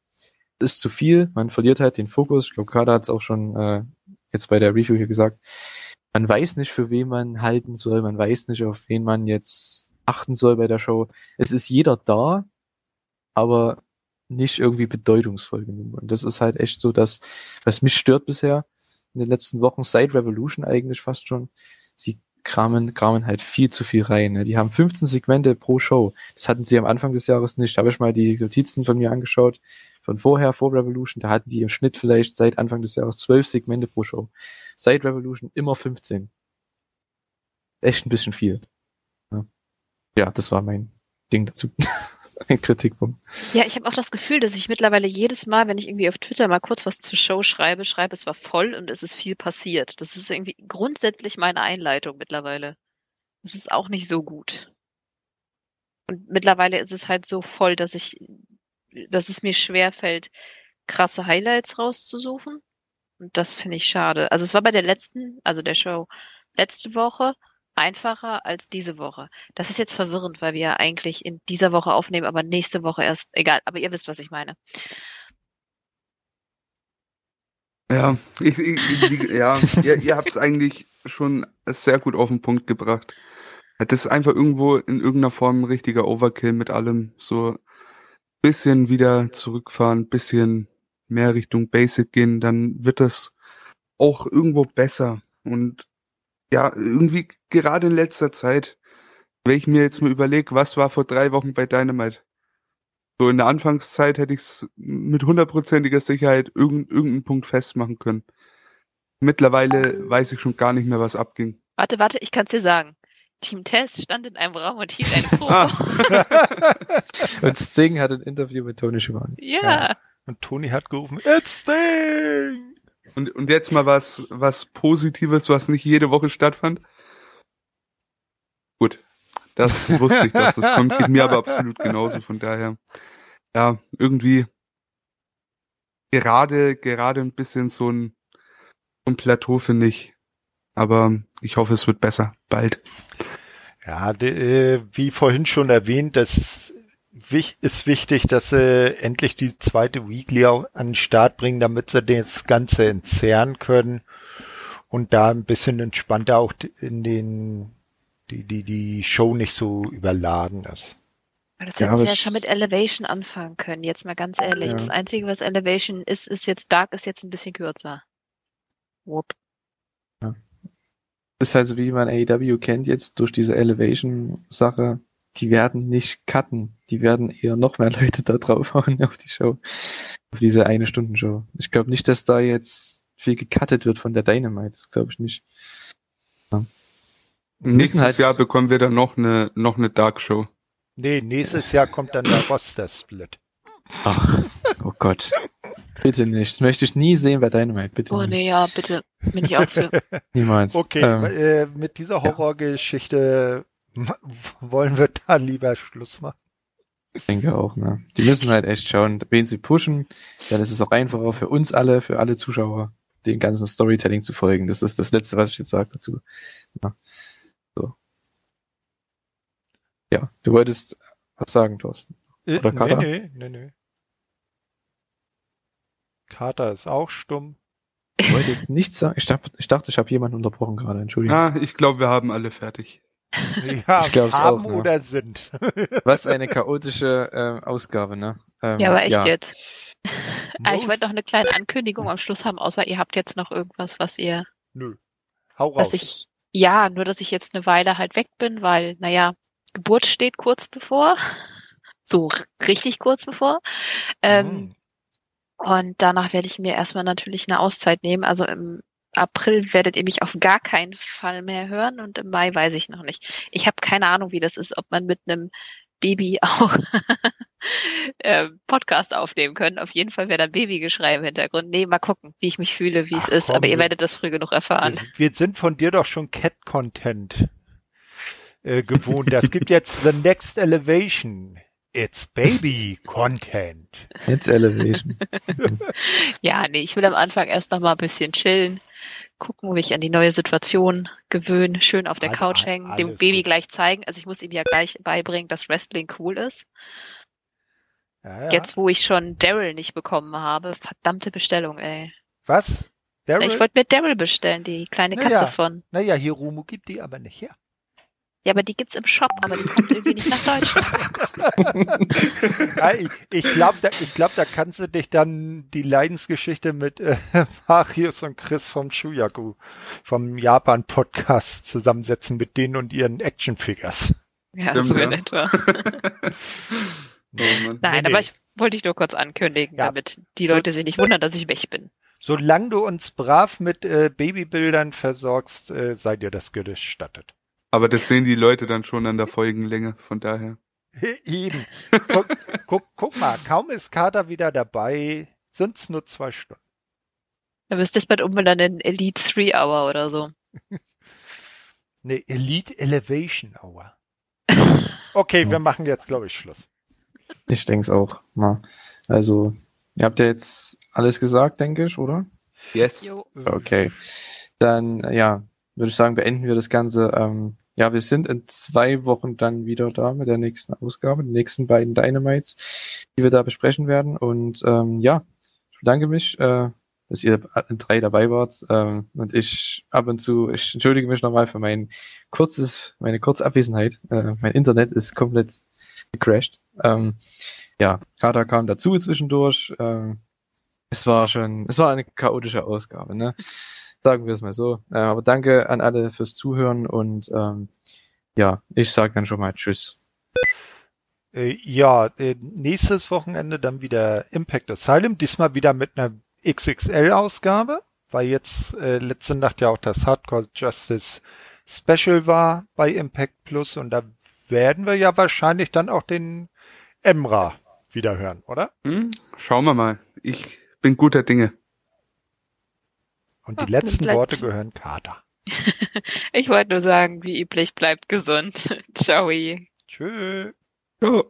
Das ist zu viel, man verliert halt den Fokus. Ich glaube, Kada hat es auch schon äh, jetzt bei der Review hier gesagt man weiß nicht, für wen man halten soll, man weiß nicht, auf wen man jetzt achten soll bei der Show. Es ist jeder da, aber nicht irgendwie bedeutungsvoll genug. Und das ist halt echt so, dass, was mich stört bisher in den letzten Wochen, seit Revolution eigentlich fast schon, sie kramen, kramen halt viel zu viel rein. Ne? Die haben 15 Segmente pro Show. Das hatten sie am Anfang des Jahres nicht. Da habe ich mal die Notizen von mir angeschaut von vorher, vor Revolution, da hatten die im Schnitt vielleicht seit Anfang des Jahres zwölf Segmente pro Show. Seit Revolution immer 15. Echt ein bisschen viel. Ja, ja das war mein Ding dazu. ein Kritikpunkt. Ja, ich habe auch das Gefühl, dass ich mittlerweile jedes Mal, wenn ich irgendwie auf Twitter mal kurz was zur Show schreibe, schreibe, es war voll und es ist viel passiert. Das ist irgendwie grundsätzlich meine Einleitung mittlerweile. Das ist auch nicht so gut. Und mittlerweile ist es halt so voll, dass ich dass es mir schwer fällt, krasse Highlights rauszusuchen. Und das finde ich schade. Also es war bei der letzten, also der Show letzte Woche einfacher als diese Woche. Das ist jetzt verwirrend, weil wir ja eigentlich in dieser Woche aufnehmen, aber nächste Woche erst, egal, aber ihr wisst, was ich meine. Ja, ich, ich, ich, ja, ihr, ihr habt es eigentlich schon sehr gut auf den Punkt gebracht. Das ist einfach irgendwo in irgendeiner Form ein richtiger Overkill mit allem. So bisschen wieder zurückfahren, bisschen mehr Richtung Basic gehen, dann wird das auch irgendwo besser. Und ja, irgendwie gerade in letzter Zeit, wenn ich mir jetzt mal überlege, was war vor drei Wochen bei Dynamite? So in der Anfangszeit hätte ich es mit hundertprozentiger Sicherheit irgendeinen irgendeinen Punkt festmachen können. Mittlerweile weiß ich schon gar nicht mehr, was abging. Warte, warte, ich kann es dir sagen. Team Test stand in einem Raum und hielt eine Probe. Ah. und Sting hat ein Interview mit Tony Schiavone. Ja. ja. Und Tony hat gerufen, It's Sting! Und, und jetzt mal was, was Positives, was nicht jede Woche stattfand. Gut. Das wusste ich, dass das kommt. Geht mir aber absolut genauso. Von daher, ja, irgendwie gerade, gerade ein bisschen so ein, so ein Plateau finde ich. Aber ich hoffe, es wird besser. Bald. Ja, de, äh, wie vorhin schon erwähnt, das ist wichtig, dass sie endlich die zweite Weekly an den Start bringen, damit sie das Ganze entzerren können und da ein bisschen entspannter auch in den die, die, die Show nicht so überladen ist. Das Ja, hätten sie aber ja schon mit Elevation anfangen können, jetzt mal ganz ehrlich. Ja. Das Einzige, was Elevation ist, ist jetzt Dark, ist jetzt ein bisschen kürzer. Whoop. ist halt so, wie man AEW kennt jetzt durch diese Elevation-Sache. Die werden nicht cutten. Die werden eher noch mehr Leute da draufhauen auf die Show. Auf diese eine Stunden Show. Ich glaube nicht, dass da jetzt viel gecuttet wird von der Dynamite. Das glaube ich nicht. Nächstes halt- Jahr bekommen wir dann noch eine, noch eine Dark Show. Nee, nächstes Jahr kommt dann der Roster-Split. Ach, oh Gott. Bitte nicht. Das möchte ich nie sehen bei Dynamite. Bitte Oh nicht. nee, ja, bitte. Bin ich auch für. Niemals. Okay, Ähm, äh, mit dieser Horrorgeschichte wollen wir da lieber Schluss machen. Ich denke auch, ne? Die müssen halt echt schauen, wen sie pushen. Dann ist es auch einfacher für uns alle, für alle Zuschauer, den ganzen Storytelling zu folgen. Das ist das Letzte, was ich jetzt sage dazu. Ja. So. Ja, du wolltest was sagen, Thorsten. Äh, Oder Carter? Nee, nee, nee, nee. Carter ist auch stumm. Ich wollte nichts sagen. Ich dachte, ich, dachte, ich habe jemanden unterbrochen gerade. Entschuldigung. Ah, ich glaube, wir haben alle fertig. Ja, Ich glaub's haben auch, ne? oder sind. Was eine chaotische ähm, Ausgabe, ne? Ähm, Ja, aber echt jetzt. Ah, ich wollte noch eine kleine Ankündigung am Schluss haben, außer ihr habt jetzt noch irgendwas, was ihr, Nö. Hau raus. was ich, ja, nur dass ich jetzt eine Weile halt weg bin, weil, naja, Geburt steht kurz bevor. So richtig kurz bevor. Ähm, Hm. Und danach werde ich mir erstmal natürlich eine Auszeit nehmen. Also im April werdet ihr mich auf gar keinen Fall mehr hören und im Mai weiß ich noch nicht. Ich habe keine Ahnung, wie das ist, ob man mit einem Baby auch äh, Podcast aufnehmen können. Auf jeden Fall wäre da Babygeschrei im Hintergrund. Nee, mal gucken, wie ich mich fühle, wie es ist. komm, Aber ihr werdet das früh genug erfahren. Wir, sind von dir doch schon Cat-Content äh, gewohnt. Das gibt jetzt The Next Elevation. It's Baby Content. Jetzt Elevation. Ja, nee, ich will am Anfang erst noch mal ein bisschen chillen, gucken, mich an die neue Situation gewöhnen, schön auf der All- Couch hängen, dem alles Baby gut. gleich zeigen. Also ich muss ihm ja gleich beibringen, dass Wrestling cool ist. Ja, ja. Jetzt, wo ich schon Daryl nicht bekommen habe, verdammte Bestellung, ey. Was? Daryl? Ich wollte mir Daryl bestellen, die kleine Na Katze ja. von. naja, Hiromu gibt die aber nicht her. Ja, aber die gibt's im Shop, aber die kommt irgendwie nicht nach Deutschland. Ja, ich ich glaube, da, ich glaub, da kannst du dich dann die Leidensgeschichte mit äh, Marius und Chris vom Shuyaku, vom Japan-Podcast zusammensetzen mit denen und ihren Actionfigures. Ja, Stimmt, so in ja. etwa. Nein, Nee, aber nee. ich wollte dich nur kurz ankündigen, Ja. damit die Leute sich nicht wundern, dass ich weg bin. Solange du uns brav mit äh, Babybildern versorgst, äh, sei dir das gestattet. Aber das sehen die Leute dann schon an der Folgenlänge, von daher. Eben. Guck, guck, guck mal, kaum ist Kater wieder dabei, sind's nur zwei Stunden. Da müsst ihr es bald umbenennen in Elite 3 Hour oder so. Ne, Elite Elevation Hour. Okay, wir machen jetzt, glaube ich, Schluss. Ich denke es auch. Na, also, ihr habt ja jetzt alles gesagt, denke ich, oder? Yes. Jo. Okay. Dann, ja, würde ich sagen, beenden wir das Ganze. Ähm, ja, wir sind in zwei Wochen dann wieder da mit der nächsten Ausgabe, den nächsten beiden Dynamites, die wir da besprechen werden. Und ähm, ja, ich bedanke mich, äh, dass ihr drei dabei wart. Ähm, und ich ab und zu, ich entschuldige mich nochmal für mein kurzes, meine kurze Abwesenheit. Äh, mein Internet ist komplett gecrashed. Ähm, ja, Kater kam dazu zwischendurch. Ähm, es war schon, es war eine chaotische Ausgabe, ne? Sagen wir es mal so. Äh, aber danke an alle fürs Zuhören und ähm, ja, ich sage dann schon mal Tschüss. Äh, ja, äh, nächstes Wochenende dann wieder Impact Asylum, diesmal wieder mit einer XXL-Ausgabe, weil jetzt äh, letzte Nacht ja auch das Hardcore Justice Special war bei Impact Plus und da werden wir ja wahrscheinlich dann auch den Emra wieder hören, oder? Hm? Schauen wir mal. Ich bin guter Dinge. Und die Ach, letzten Worte gehören Kater. Ich wollte nur sagen, wie üblich, bleibt gesund. Ciao. Tschö. Ja.